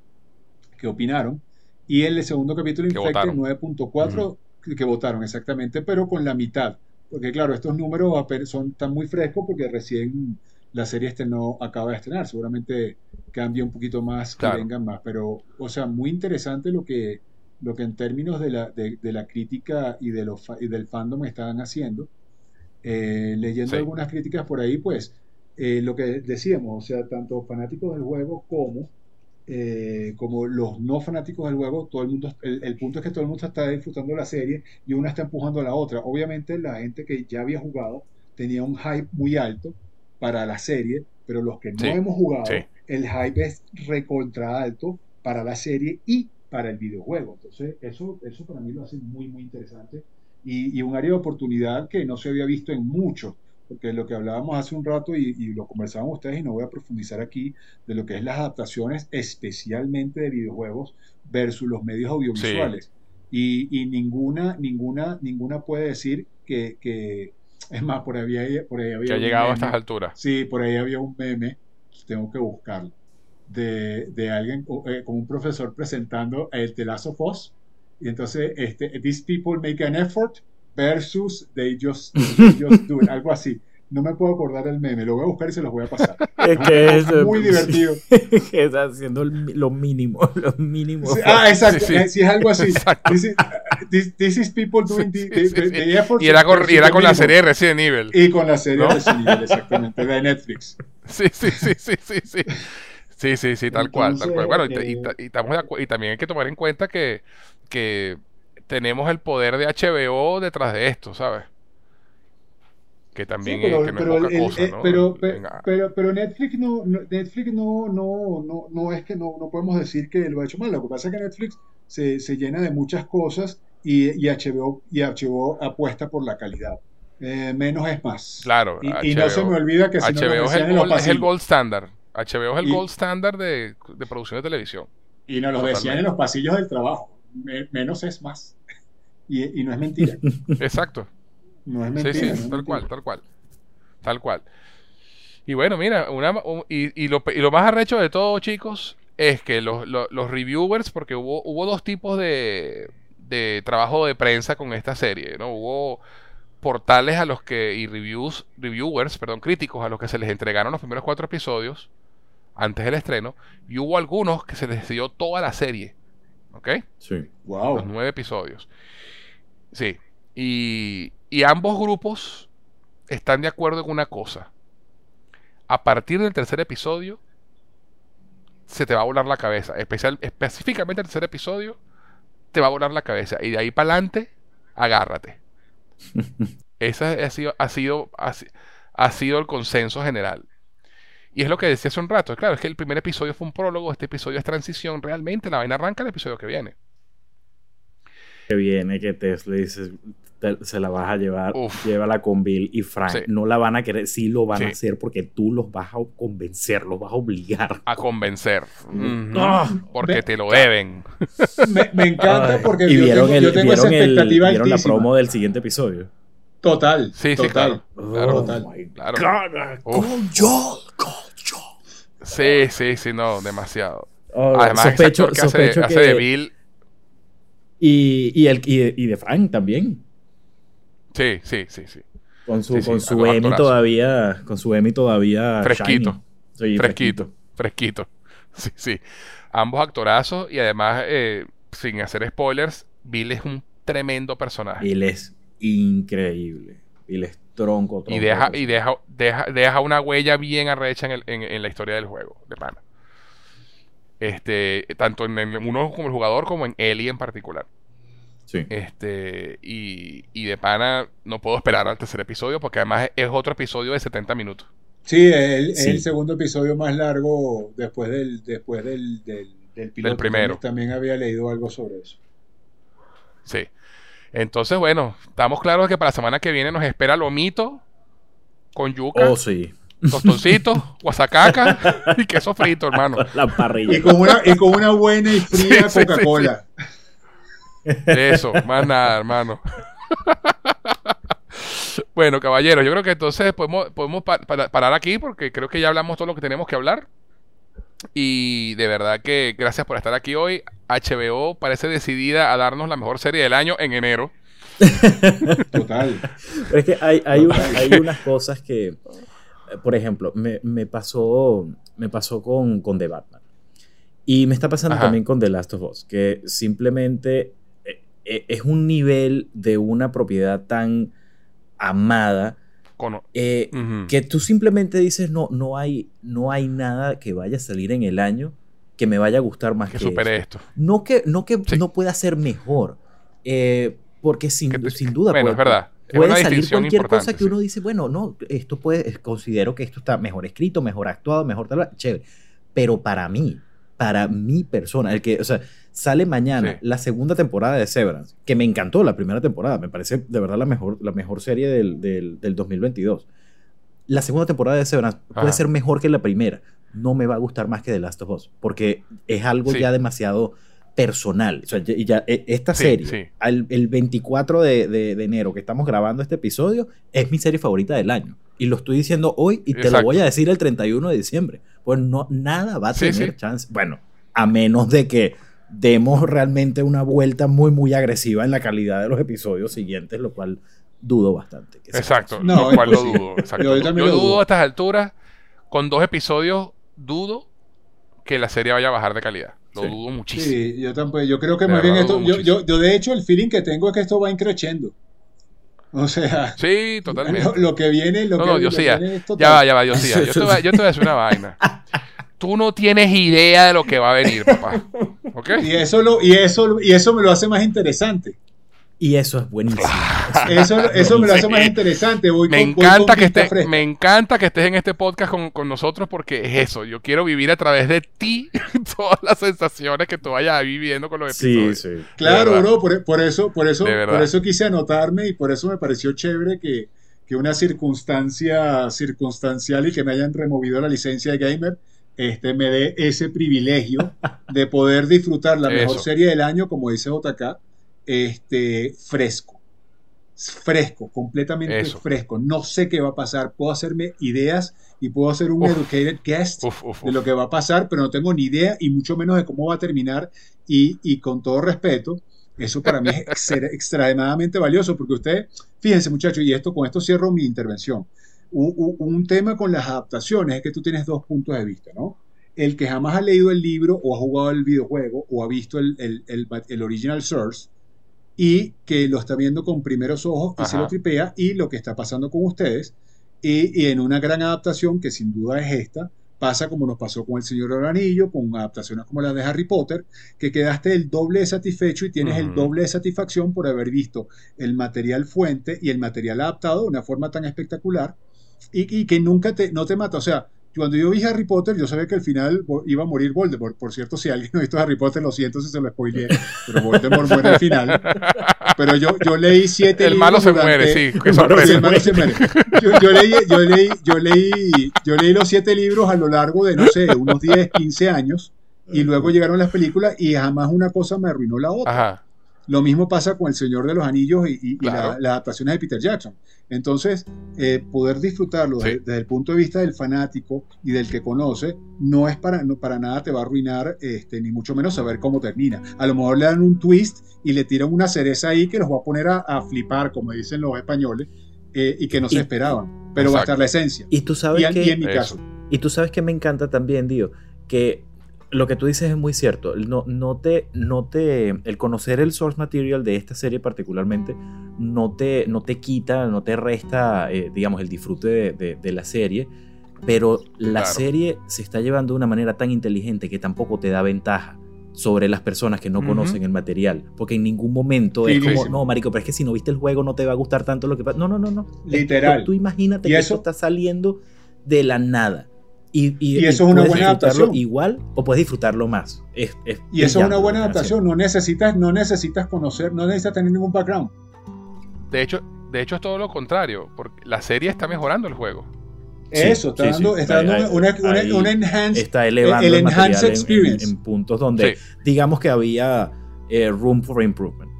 que opinaron, y el segundo capítulo Que Infected votaron. 9.4 que, que votaron exactamente, pero con la mitad, porque claro, estos números son tan muy frescos porque recién la serie este no acaba de estrenar, seguramente cambia un poquito más, que Claro. vengan más, pero, o sea, muy interesante lo que, lo que en términos de la, de, de la crítica y, de los, y del fandom están haciendo. Eh, leyendo Sí. algunas críticas por ahí, pues eh, lo que decíamos, o sea, tanto fanáticos del juego como, eh, como los no fanáticos del juego, todo el mundo, el, el punto es que todo el mundo está disfrutando la serie y una está empujando a la otra. Obviamente la gente que ya había jugado tenía un hype muy alto para la serie, pero los que no Sí, hemos jugado, sí. el hype es recontra alto para la serie y para el videojuego. Entonces, eso, eso para mí lo hace muy, muy interesante y, y un área de oportunidad que no se había visto en mucho, porque lo que hablábamos hace un rato y, y lo conversaban ustedes y no voy a profundizar aquí de lo que es las adaptaciones especialmente de videojuegos versus los medios audiovisuales. Y, y ninguna, ninguna, ninguna puede decir que, que- es más, por ahí, había- por ahí había Que ha llegado a meme. estas alturas. Sí, por ahí había un meme, tengo que buscarlo, de, de alguien, eh, como un profesor presentando el of Us, y entonces, este, these people make an effort versus they just, they just do it, algo así. No me puedo acordar el meme, lo voy a buscar y se los voy a pasar. Es que es Muy divertido. que está haciendo lo mínimo, lo mínimo. Sí, ah, exacto, Sí, sí. eh, sí, es algo así. This is, this- this is people doing the, the- the- efforts Y era con, y era versus con the la serie de Resident Evil. Y con la serie ¿No? de Resident Evil, exactamente, de Netflix. Sí, sí, sí, sí, sí, sí. Sí, sí, sí, tal cual, tal cual. Bueno, y, acu- y también hay que tomar en cuenta que, que tenemos el poder de HBO detrás de esto, ¿sabes? Que también Sí, pero, es, que no es pero el- cosa, eh, ¿no? pero, pero, pero Netflix no, no- Netflix no, no, no, no es que no, no podemos decir que lo ha hecho mal. Lo que pasa es que Netflix se, se llena de muchas cosas y, y HBO, y HBO apuesta por la calidad. Eh, menos es más. Claro, Y, y no se me olvida que si HBO es el, gold, es el gold standard. HBO es el Y- gold standard de, de producción de televisión. y nos lo decían en los pasillos del trabajo. Me- menos es más. Y, y no es mentira. Exacto. No es Sí, mentira. sí, no es tal mentira. cual, tal cual. Tal cual. Y bueno, mira, una, un- y, y lo, pe- y lo más arrecho de todo, chicos, es que los, los- los reviewers, porque hubo, hubo dos tipos de, de trabajo de prensa con esta serie, ¿no? Hubo portales a los que, y reviews, reviewers, perdón, críticos a los que se les entregaron los primeros cuatro episodios antes del estreno, y hubo algunos que se les dio toda la serie, ¿ok? Sí. Wow. los nueve episodios. Sí. Y, y ambos grupos están de acuerdo en una cosa. A partir del tercer episodio, se te va a volar la cabeza. Especial, específicamente el tercer episodio, te va a volar la cabeza. Y de ahí para adelante, agárrate. Ese ha sido, ha, sido, ha, sido el consenso general. Y es lo que decía hace un rato. Claro, es que el primer episodio fue un prólogo, este episodio es transición. Realmente la vaina arranca el episodio que viene. Que viene, que Tesla dice, se la vas a llevar, llévala con Bill y Frank. No la van a querer, sí lo van a hacer porque tú los vas a convencer, los vas a obligar. A convencer. Ah. porque te lo deben. Me, encanta porque y vieron yo tengo, esa expectativa el, vieron la promo del siguiente episodio. Total. Sí, sí, claro. claro, claro. Con Joel, Sí, sí, sí, no, demasiado. Oh, Además, sospecho, que hace, hace de Bill. Y, y, el, y, de, Frank también. Sí, sí, sí, sí. Con su, con su Emmy todavía. Con su Emmy todavía. Fresquito. fresquito. Fresquito. Sí, sí. Ambos actorazos y además, eh, sin hacer spoilers, Bill es un tremendo personaje. Bill es increíble. Bill es tronco, Y deja, y deja, deja, deja una huella bien arrecha en, en, la historia del juego, de pana. Este, tanto en, uno como el jugador como en Ellie en particular. Sí. Este, y, y, de pana no puedo esperar al tercer episodio porque además es otro episodio de 70 minutos. Sí, es el, segundo episodio más largo después del, después del, del, piloto. primero. También, había leído algo sobre eso. Sí. Entonces, bueno, estamos claros que para la semana que viene nos espera Lomito con yuca. Oh, sí. Tostoncito, guasacaca y queso frito, hermano. La parrilla. Y con una, y con una buena y fría Coca-Cola. Eso, más nada, hermano. bueno, caballeros, yo creo que entonces podemos, podemos parar aquí porque creo que ya hablamos todo lo que tenemos que hablar. Y de verdad que gracias por estar aquí hoy. HBO parece decidida a darnos la mejor serie del año en enero. Total. es que hay, hay, hay unas cosas que por ejemplo, me, pasó, me pasó con, con The Batman. Y me está pasando también con The Last of Us, que simplemente eh, eh, es un nivel de una propiedad tan amada eh, que tú simplemente dices, no, no, hay, no hay nada que vaya a salir en el año que me vaya a gustar más que, que supere esto. No que no, que no pueda ser mejor, porque sin, sin duda... Bueno, es verdad. Puede salir cualquier cosa que uno dice, bueno, no, esto puede, considero que esto está mejor escrito, mejor actuado, mejor tal, chévere. Pero para mí, para mi persona, el que, o sea, sale mañana la segunda temporada de Severance, que me encantó la primera temporada, me parece de verdad la mejor, la mejor serie del, del, 2022. La segunda temporada de Severance puede ser mejor que la primera. No me va a gustar más que The Last of Us, porque es algo ya demasiado personal. O sea, ya, e, esta serie, el 24 de, enero que estamos grabando este episodio, es mi serie favorita del año. Y lo estoy diciendo hoy y te lo voy a decir el 31 de diciembre. Pues no, nada va a tener chance. Bueno, a menos de que demos realmente una vuelta muy, muy agresiva en la calidad de los episodios siguientes, lo cual dudo bastante. Exacto, no, lo cual lo dudo. Yo, yo dudo a estas alturas, con dos episodios, dudo que la serie vaya a bajar de calidad. Lo dudo muchísimo. Sí, yo tampoco. Yo creo que más bien esto. Yo, yo, de hecho, el feeling que tengo es que esto va increciendo. O sea. Sí, totalmente. Lo, que viene. Lo no, que, no, Dios ya. Ya va, ya va, Yo te, voy, yo te voy a decir una vaina. Tú no tienes idea de lo que va a venir, papá. ¿Ok? Y eso, lo, y, eso, y eso me lo hace más interesante. Y eso es buenísimo. Eso, eso me lo hace más interesante. me, encanta que estés, me encanta que estés en este podcast con, nosotros porque es eso. Yo quiero vivir a través de ti todas las sensaciones que tú vayas viviendo con los episodios. Sí, sí. Claro, bro. Por, eso, por, eso, por eso quise anotarme y por eso me pareció chévere que, una circunstancia circunstancial y que me hayan removido la licencia de gamer este, me dé ese privilegio de poder disfrutar la mejor serie del año, como dice JK este, fresco. Fresco, completamente fresco. No sé qué va a pasar. Puedo hacerme ideas y puedo hacer un educated guest de lo que va a pasar, pero no tengo ni idea y mucho menos de cómo va a terminar. Y, con todo respeto, eso para mí es extremadamente valioso porque usted, fíjense muchachos, y esto con esto cierro mi intervención. Un, tema con las adaptaciones es que tú tienes dos puntos de vista, ¿no? El que jamás ha leído el libro o ha jugado el videojuego o ha visto el, el, el original source, y que lo está viendo con primeros ojos y se lo tripea y lo que está pasando con ustedes. Y, y, en una gran adaptación que sin duda es esta pasa como nos pasó con El Señor del Anillo, con adaptaciones como las de Harry Potter, que quedaste el doble de satisfecho y tienes el doble de satisfacción por haber visto el material fuente y el material adaptado de una forma tan espectacular y, y que nunca te, no te mata. O sea, cuando yo vi Harry Potter, yo sabía que al final iba a morir Voldemort. Por cierto, si alguien no ha visto Harry Potter, lo siento si se lo spoileé, pero Voldemort muere al final. Pero yo, yo leí siete el Malo se muere, sí. El malo, se muere. Yo, yo, leí, yo, leí, yo, leí, yo leí los siete libros a lo largo de, no sé, unos 10, 15 años, y luego llegaron las películas y jamás una cosa me arruinó la otra. Ajá. Lo mismo pasa con El Señor de los Anillos y, las adaptaciones de Peter Jackson. Entonces, eh, poder disfrutarlo desde, el punto de vista del fanático y del que conoce, no es para, no, para nada te va a arruinar, este, ni mucho menos saber cómo termina. A lo mejor le dan un twist y le tiran una cereza ahí que los va a poner a, flipar, como dicen los españoles, eh, y que no se esperaban. Pero va a estar la esencia. Y tú sabes que, en mi caso. Y tú sabes que me encanta también, Dio, que lo que tú dices es muy cierto. No, no, te, no te, el conocer el source material de esta serie particularmente no te, no te quita, no te resta, eh, digamos, el disfrute de, la serie. Pero la serie se está llevando de una manera tan inteligente que tampoco te da ventaja sobre las personas que no conocen el material. Porque en ningún momento es como, no, marico, pero es que si no viste el juego no te va a gustar tanto lo que pasa. No, no, no, no. Literal. Tú, imagínate que eso está saliendo de la nada. Y, eso es una buena adaptación. Igual o puedes disfrutarlo más. y eso es una buena adaptación. No necesitas, no necesitas conocer, no necesitas tener ningún background. De hecho, de hecho es todo lo contrario, porque la serie está mejorando el juego. Eso, está dando, está dando una, una, enhanced, está elevando el, enhanced experience. En, puntos donde digamos que había eh, room for improvement.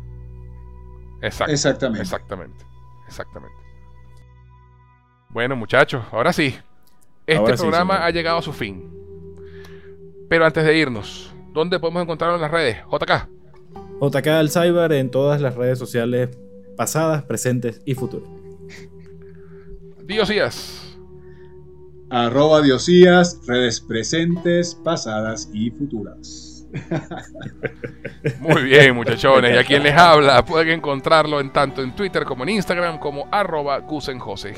exactamente. Exactamente. Exactamente. Bueno, muchachos, ahora sí, este programa ha llegado a su fin. Pero antes de irnos, ¿dónde podemos encontrarlo en las redes? JK. JK al Cyber en todas las redes sociales pasadas, presentes y futuras. Diosías. Arroba Diosías, redes presentes, pasadas y futuras. Muy bien, muchachones. Y a quien les habla, pueden encontrarlo en tanto en Twitter como en Instagram como arroba gusenjose,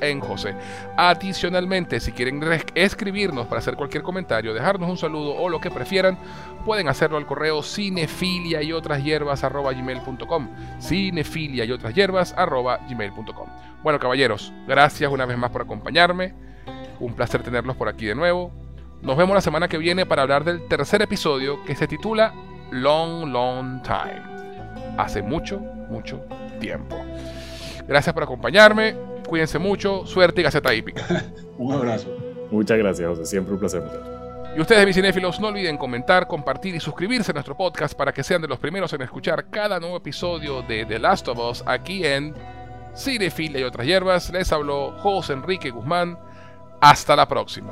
en José. Adicionalmente, si quieren escribirnos para hacer cualquier comentario, dejarnos un saludo o lo que prefieran, pueden hacerlo al correo cinefilia y otras hierbas arroba gmail.com. Cinefilia y otras hierbas arroba gmail.com. Bueno, caballeros, gracias una vez más por acompañarme. Un placer tenerlos por aquí de nuevo. Nos vemos la semana que viene para hablar del tercer episodio que se titula Long, Long Time. Hace mucho, mucho tiempo. Gracias por acompañarme. Cuídense mucho. Suerte y gaceta hípica. un abrazo. Muchas gracias, José. Siempre un placer. Y ustedes, mis cinéfilos, no olviden comentar, compartir y suscribirse a nuestro podcast para que sean de los primeros en escuchar cada nuevo episodio de The Last of Us aquí en Cinefilia y otras hierbas. Les habló José Enrique Guzmán. Hasta la próxima.